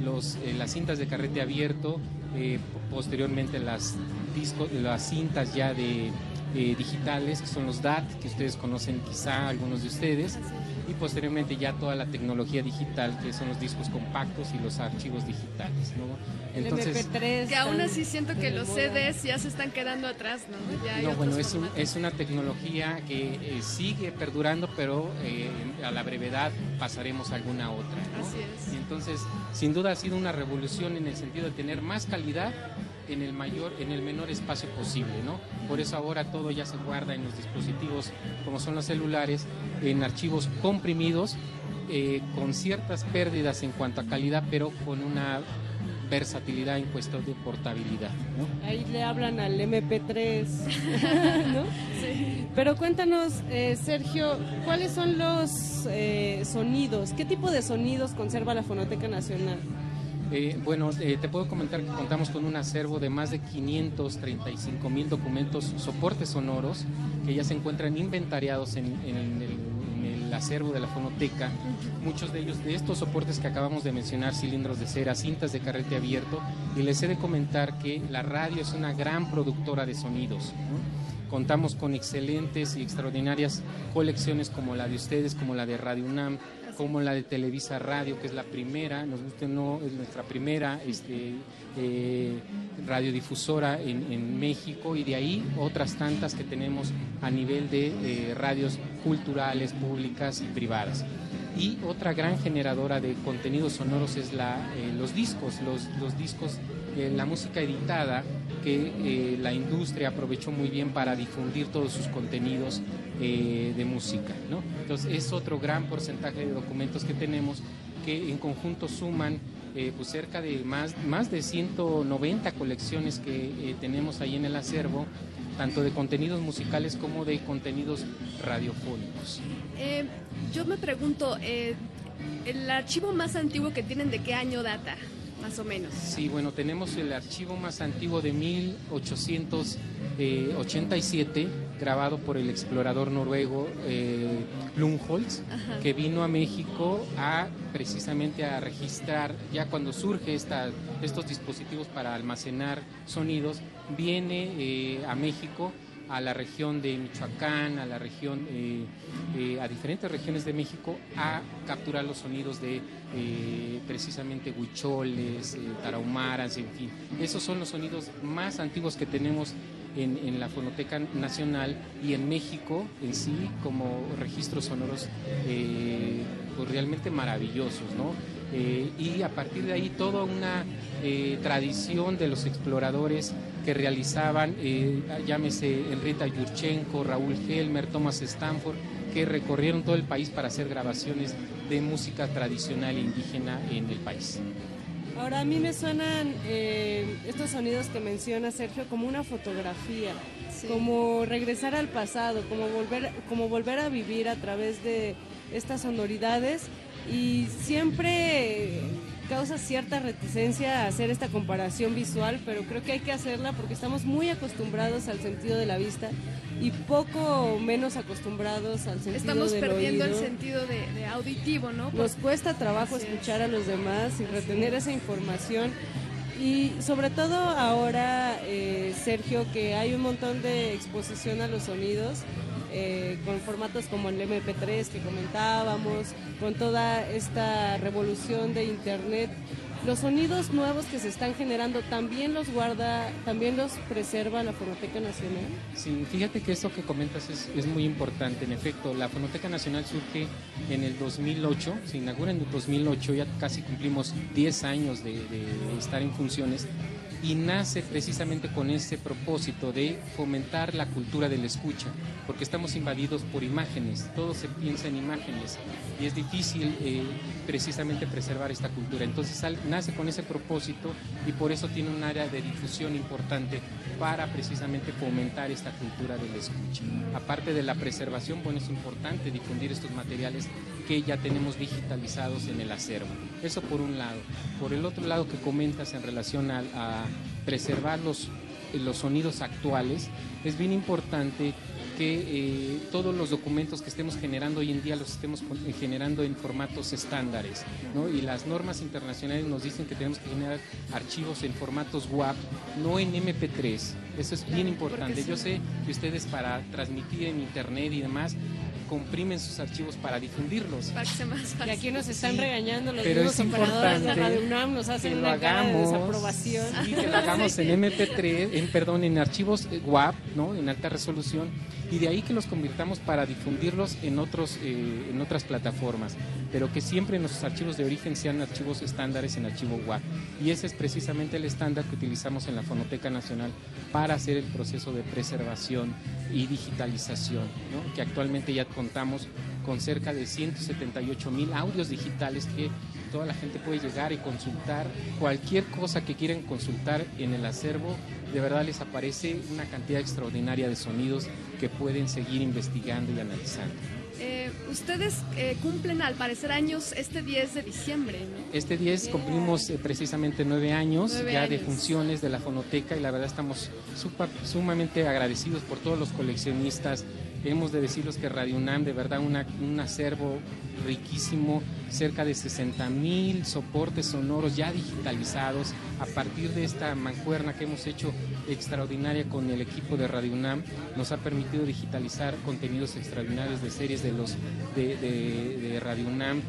los, eh, las cintas de carrete abierto, eh, posteriormente las, discos, las cintas ya de eh, digitales, que son los DAT, que ustedes conocen quizá algunos de ustedes, y posteriormente ya toda la tecnología digital, que son los discos compactos y los archivos digitales. ¿no? El MP3 que aún así siento que los CDs ya se están quedando atrás, ¿no? Ya hay No, bueno, es, un- es una tecnología que eh, sigue perdurando, pero eh, a la brevedad pasaremos a alguna otra. ¿no? Así es. Y entonces, sin duda ha sido una revolución en el sentido de tener más calidad en el mayor, en el menor espacio posible, ¿no? Por eso ahora todo ya se guarda en los dispositivos, como son los celulares, en archivos comprimidos, eh, con ciertas pérdidas en cuanto a calidad, pero con una versatilidad en cuestión de portabilidad, ¿no? Ahí le hablan al MP3, ¿no? Pero cuéntanos, eh, Sergio, ¿cuáles son los eh, sonidos? ¿Qué tipo de sonidos conserva la Fonoteca Nacional? Eh, bueno, eh, te puedo comentar que contamos con un acervo de más de 535 mil documentos, soportes sonoros, que ya se encuentran inventariados en, el, acervo de la fonoteca. Muchos de ellos, de estos soportes que acabamos de mencionar, cilindros de cera, cintas de carrete abierto, y les he de comentar que la radio es una gran productora de sonidos. Contamos con excelentes y extraordinarias colecciones como la de ustedes, como la de Radio UNAM, como la de Televisa Radio, que es la primera, nos guste o no, es nuestra primera este, eh, radiodifusora en, México y de ahí otras tantas que tenemos a nivel de eh, radios culturales, públicas y privadas. Y otra gran generadora de contenidos sonoros es la, eh, los discos, los, discos, la música editada que la industria aprovechó muy bien para difundir todos sus contenidos eh, de música. ¿no? Entonces es otro gran porcentaje de documentos que tenemos que en conjunto suman eh, pues cerca de más, más de 190 colecciones que eh, tenemos ahí en el acervo, tanto de contenidos musicales como de contenidos radiofónicos. Eh, yo me pregunto, ¿el archivo más antiguo que tienen de qué año data? Más o menos. Sí, bueno, tenemos el archivo más antiguo de 1887, grabado por el explorador noruego eh, que vino a México a precisamente a registrar, ya cuando surge esta, estos dispositivos para almacenar sonidos, viene eh, a México a la región de Michoacán, a la región, eh, eh, a diferentes regiones de México, a capturar los sonidos de eh, precisamente huicholes, tarahumaras, en fin. Esos son los sonidos más antiguos que tenemos en, la Fonoteca Nacional y en México en sí como registros sonoros pues realmente maravillosos, ¿no? Y a partir de ahí toda una tradición de los exploradores que realizaban, eh, llámese Enrita Yurchenko, Raúl Helmer, Thomas Stanford, que recorrieron todo el país para hacer grabaciones de música tradicional indígena en el país. Ahora a mí me suenan eh, estos sonidos que menciona Sergio como una fotografía, como regresar al pasado, como volver, como volver a vivir a través de estas sonoridades y siempre causa cierta reticencia a hacer esta comparación visual, pero creo que hay que hacerla porque estamos muy acostumbrados al sentido de la vista y poco menos acostumbrados al sentido Estamos del perdiendo el sentido de, de auditivo, ¿no? Nos cuesta trabajo Así es. escuchar a los demás y retener esa información. Y sobre todo ahora, eh, Sergio, que hay un montón de exposición a los sonidos, eh, con formatos como el MP3 que comentábamos, con toda esta revolución de Internet. Los sonidos nuevos que se están generando también los guarda, también los preserva la Fonoteca Nacional. Sí, fíjate que esto que comentas es, es muy importante. En efecto, la Fonoteca Nacional surge en el 2008, se inaugura en el 2008, ya casi cumplimos 10 años de, de estar en funciones y nace precisamente con ese propósito de fomentar la cultura de la escucha, porque estamos invadidos por imágenes, todo se piensa en imágenes y es difícil eh, precisamente preservar esta cultura. Entonces nace con ese propósito y por eso tiene un área de difusión importante para precisamente fomentar esta cultura de la escucha. Aparte de la preservación, bueno, es importante difundir estos materiales que ya tenemos digitalizados en el acervo. Eso por un lado. Por el otro lado que comentas en relación a, a preservar los, los sonidos actuales, es bien importante que eh, todos los documentos que estemos generando hoy en día los estemos eh, generando en formatos estándares, ¿no? Y las normas internacionales nos dicen que tenemos que generar archivos en formatos WAP, no en MP3. Eso es bien importante. Yo sé que ustedes para transmitir en internet y demás comprimen sus archivos para difundirlos. Para que sea más fácil. Y aquí nos están Sí, regañando los pero mismos es operadores de Radio UNAM, nos hacen una cara de desaprobación. sí, que lo hagamos en MP3, en, perdón, en archivos eh, WAP, ¿no? en alta resolución, y de ahí que los convirtamos para difundirlos en, otros, eh, en otras plataformas, pero que siempre nuestros archivos de origen sean archivos estándares en archivo WAP. Y ese es precisamente el estándar que utilizamos en la Fonoteca Nacional para hacer el proceso de preservación y digitalización, que actualmente ya contamos con cerca de 178 mil audios digitales que toda la gente puede llegar y consultar cualquier cosa que quieran consultar en el acervo. De verdad les aparece una cantidad extraordinaria de sonidos que pueden seguir investigando y analizando. Eh, ustedes eh, cumplen al parecer años este 10 de diciembre, ¿no? Este 10 cumplimos eh, precisamente nueve años Nueve ya de funciones de la fonoteca y la verdad estamos supa- sumamente agradecidos por todos los coleccionistas. Hemos de decirles que Radio UNAM, de verdad, una- un acervo riquísimo, cerca de 60 mil soportes sonoros ya digitalizados a partir de esta mancuerna que hemos hecho extraordinaria con el equipo de Radio UNAM, nos ha permitido digitalizar contenidos extraordinarios de series de los de, Radio UNAM.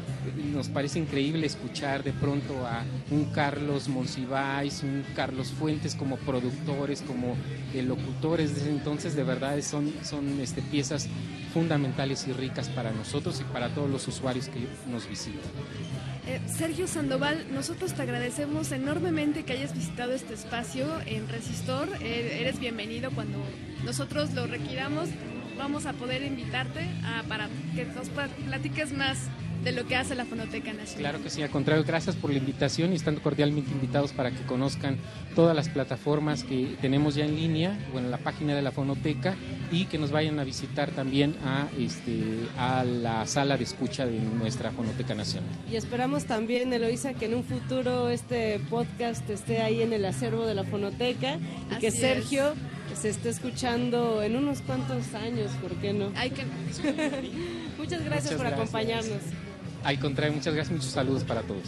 Nos parece increíble escuchar de pronto a un Carlos Monsiváis, un Carlos Fuentes como productores, como eh, locutores desde entonces, de verdad son, son este, piezas fundamentales y ricas para nosotros y para todos los usuarios que nos visitan. Eh, Sergio Sandoval, nosotros te agradecemos enormemente que hayas visitado este espacio en Resistor. Eh, eres bienvenido cuando nosotros lo requiramos. Vamos a poder invitarte a- para que nos pla- platiques más de lo que hace la Fonoteca Nacional. Claro que sí, al contrario, gracias por la invitación y están cordialmente invitados para que conozcan todas las plataformas que tenemos ya en línea, bueno, la página de la Fonoteca y que nos vayan a visitar también a, este, a la sala de escucha de nuestra Fonoteca Nacional. Y esperamos también, Eloisa, que en un futuro este podcast esté ahí en el acervo de la fonoteca y que Sergio se esté escuchando en unos cuantos años, ¿por qué no? Hay que... Muchas gracias Muchas por gracias. acompañarnos. Al contrario, muchas gracias, muchos saludos para todos.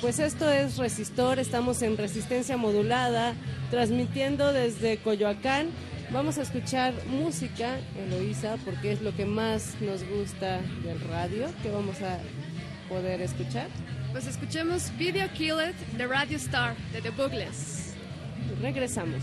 Pues esto es Resistor, estamos en resistencia modulada, transmitiendo desde Coyoacán. Vamos a escuchar música, Eloísa, porque es lo que más nos gusta del radio, que vamos a poder escuchar. Pues escuchemos Video Kill It de Radio Star de The Boogles. Regresamos.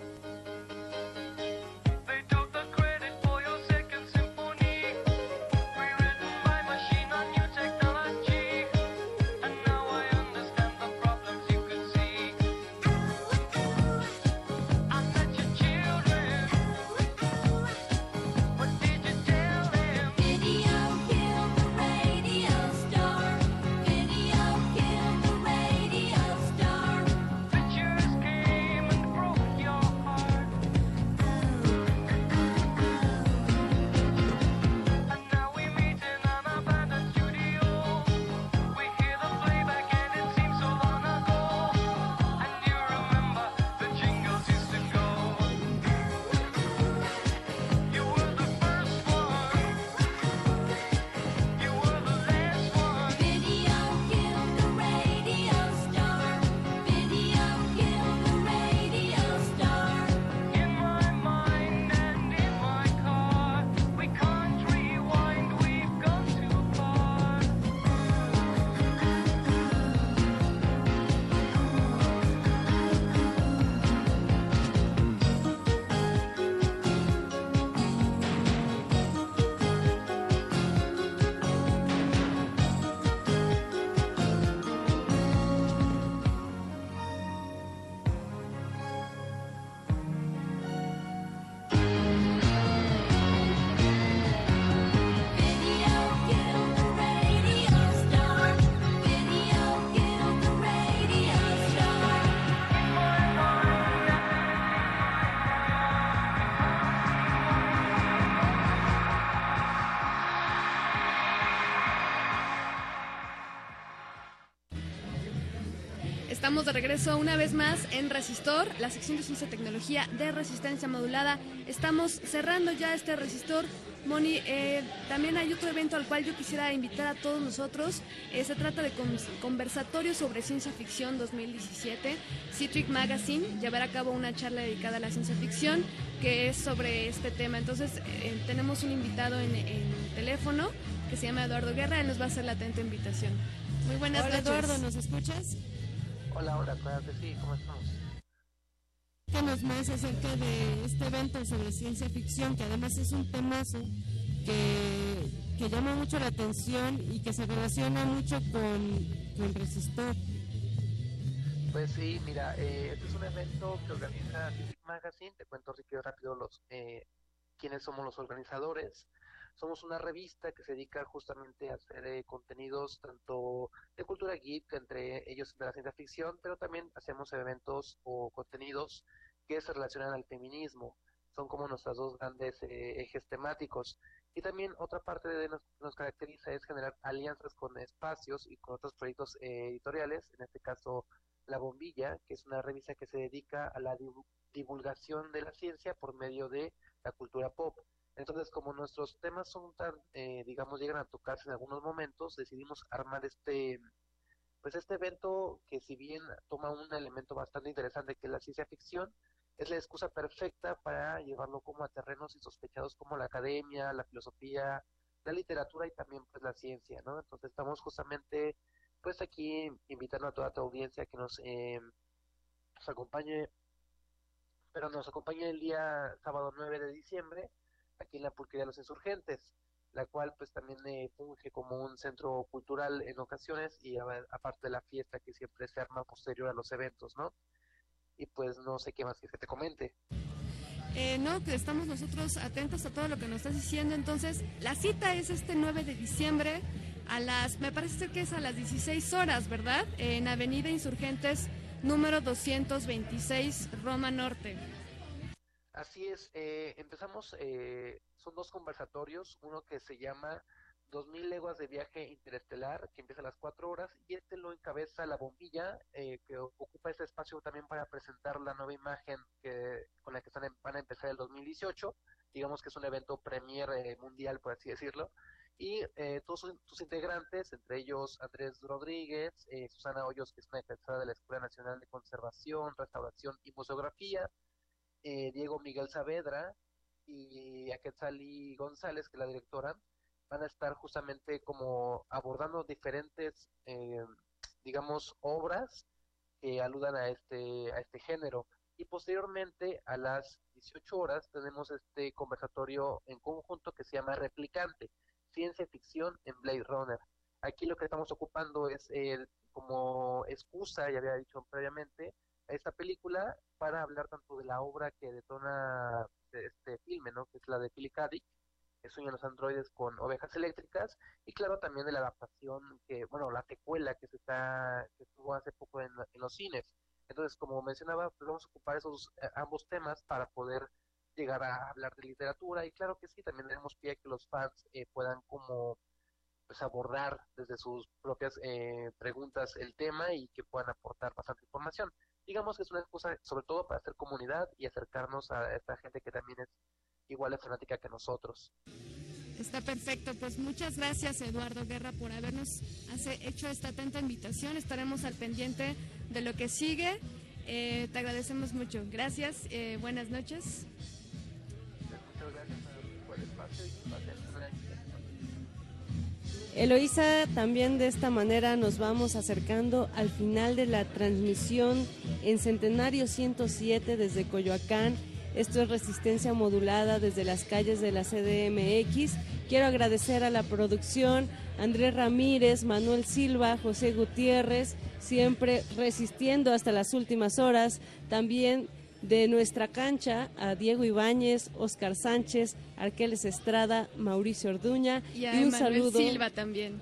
Estamos de regreso una vez más en Resistor, la sección de ciencia y tecnología de resistencia modulada. Estamos cerrando ya este resistor. Moni, eh, también hay otro evento al cual yo quisiera invitar a todos nosotros. Eh, se trata de con- conversatorio sobre ciencia ficción 2017. Citric Magazine llevará a cabo una charla dedicada a la ciencia ficción que es sobre este tema. Entonces eh, tenemos un invitado en, en teléfono que se llama Eduardo Guerra. Él nos va a hacer la atenta invitación. Muy buenas Hola, noches. Eduardo, ¿nos escuchas? Hola, hola, claro que sí, ¿cómo estamos? Cuéntanos más acerca de este evento sobre ciencia ficción, que además es un temazo que, que llama mucho la atención y que se relaciona mucho con, con Resistor. Pues sí, mira, eh, este es un evento que organiza Civic Magazine, te cuento que rápido los eh, quiénes somos los organizadores. Somos una revista que se dedica justamente a hacer eh, contenidos tanto de cultura geek, entre ellos de la ciencia ficción, pero también hacemos eventos o contenidos que se relacionan al feminismo. Son como nuestros dos grandes eh, ejes temáticos. Y también otra parte de nos, nos caracteriza es generar alianzas con espacios y con otros proyectos eh, editoriales, en este caso La Bombilla, que es una revista que se dedica a la divu- divulgación de la ciencia por medio de la cultura pop. Entonces, como nuestros temas son tan, eh, digamos, llegan a tocarse en algunos momentos, decidimos armar este, pues este evento que si bien toma un elemento bastante interesante que es la ciencia ficción, es la excusa perfecta para llevarlo como a terrenos insospechados como la academia, la filosofía, la literatura y también pues la ciencia, ¿no? Entonces estamos justamente pues aquí invitando a toda tu audiencia que nos, eh, nos acompañe, pero nos acompañe el día sábado 9 de diciembre aquí en la Pulquería de los Insurgentes, la cual pues también eh, funge como un centro cultural en ocasiones y aparte de la fiesta que siempre se arma posterior a los eventos, ¿no? Y pues no sé qué más que te comente. Eh, no, que estamos nosotros atentos a todo lo que nos estás diciendo. Entonces, la cita es este 9 de diciembre a las, me parece que es a las 16 horas, ¿verdad? En Avenida Insurgentes, número 226, Roma Norte. Así es, eh, empezamos, eh, son dos conversatorios, uno que se llama 2000 leguas de viaje interestelar, que empieza a las 4 horas, y este lo encabeza la bombilla, eh, que ocupa este espacio también para presentar la nueva imagen que, con la que están, van a empezar el 2018, digamos que es un evento premier eh, mundial, por así decirlo, y eh, todos sus, sus integrantes, entre ellos Andrés Rodríguez, eh, Susana Hoyos, que es una egresada de la Escuela Nacional de Conservación, Restauración y Museografía, eh, Diego Miguel Saavedra y Aquetzali González, que es la directora, van a estar justamente como abordando diferentes, eh, digamos, obras que aludan a este, a este género. Y posteriormente, a las 18 horas, tenemos este conversatorio en conjunto que se llama Replicante, Ciencia Ficción en Blade Runner. Aquí lo que estamos ocupando es el, como excusa, ya había dicho previamente, esta película para hablar tanto de la obra que detona este filme, ¿no? Que es la de Philip K. Dick, que sueñan los androides con ovejas eléctricas, y claro también de la adaptación que, bueno, la secuela que se está, que estuvo hace poco en, en los cines. Entonces, como mencionaba, pues vamos a ocupar esos eh, ambos temas para poder llegar a hablar de literatura, y claro que sí, también tenemos pie que los fans eh, puedan como pues abordar desde sus propias eh, preguntas el tema y que puedan aportar bastante información. Digamos que es una excusa sobre todo para hacer comunidad y acercarnos a esta gente que también es igual de fanática que nosotros. Está perfecto, pues muchas gracias Eduardo Guerra por habernos hecho esta atenta invitación. Estaremos al pendiente de lo que sigue. Eh, te agradecemos mucho. Gracias, eh, buenas noches. Eloísa, también de esta manera nos vamos acercando al final de la transmisión en Centenario 107 desde Coyoacán. Esto es resistencia modulada desde las calles de la CDMX. Quiero agradecer a la producción, Andrés Ramírez, Manuel Silva, José Gutiérrez, siempre resistiendo hasta las últimas horas. También de nuestra cancha a Diego Ibáñez, Oscar Sánchez, Arqueles Estrada, Mauricio Orduña Y a un Emanuel saludo. Silva también.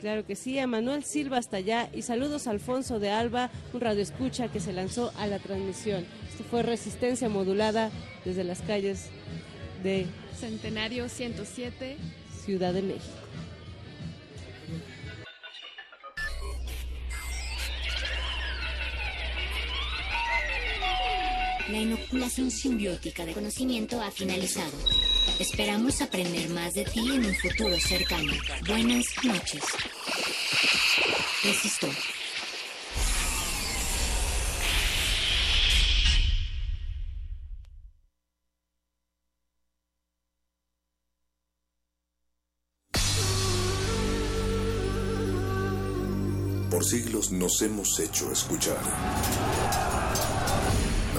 Claro que sí, a Manuel Silva hasta allá y saludos a Alfonso de Alba, un radioescucha que se lanzó a la transmisión. Esto fue Resistencia Modulada desde las calles de Centenario 107. Ciudad de México. La inoculación simbiótica de conocimiento ha finalizado. Esperamos aprender más de ti en un futuro cercano. Buenas noches. Resisto. Por siglos nos hemos hecho escuchar.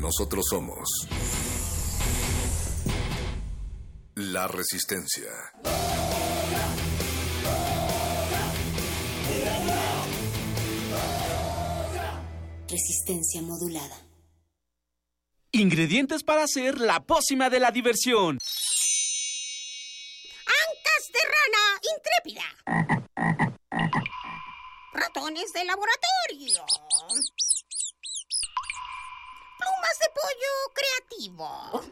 Nosotros somos la resistencia. Resistencia modulada. Ingredientes para hacer la pócima de la diversión. Ancas de rana intrépida. Ratones de laboratorio. Plumas de pollo creativo.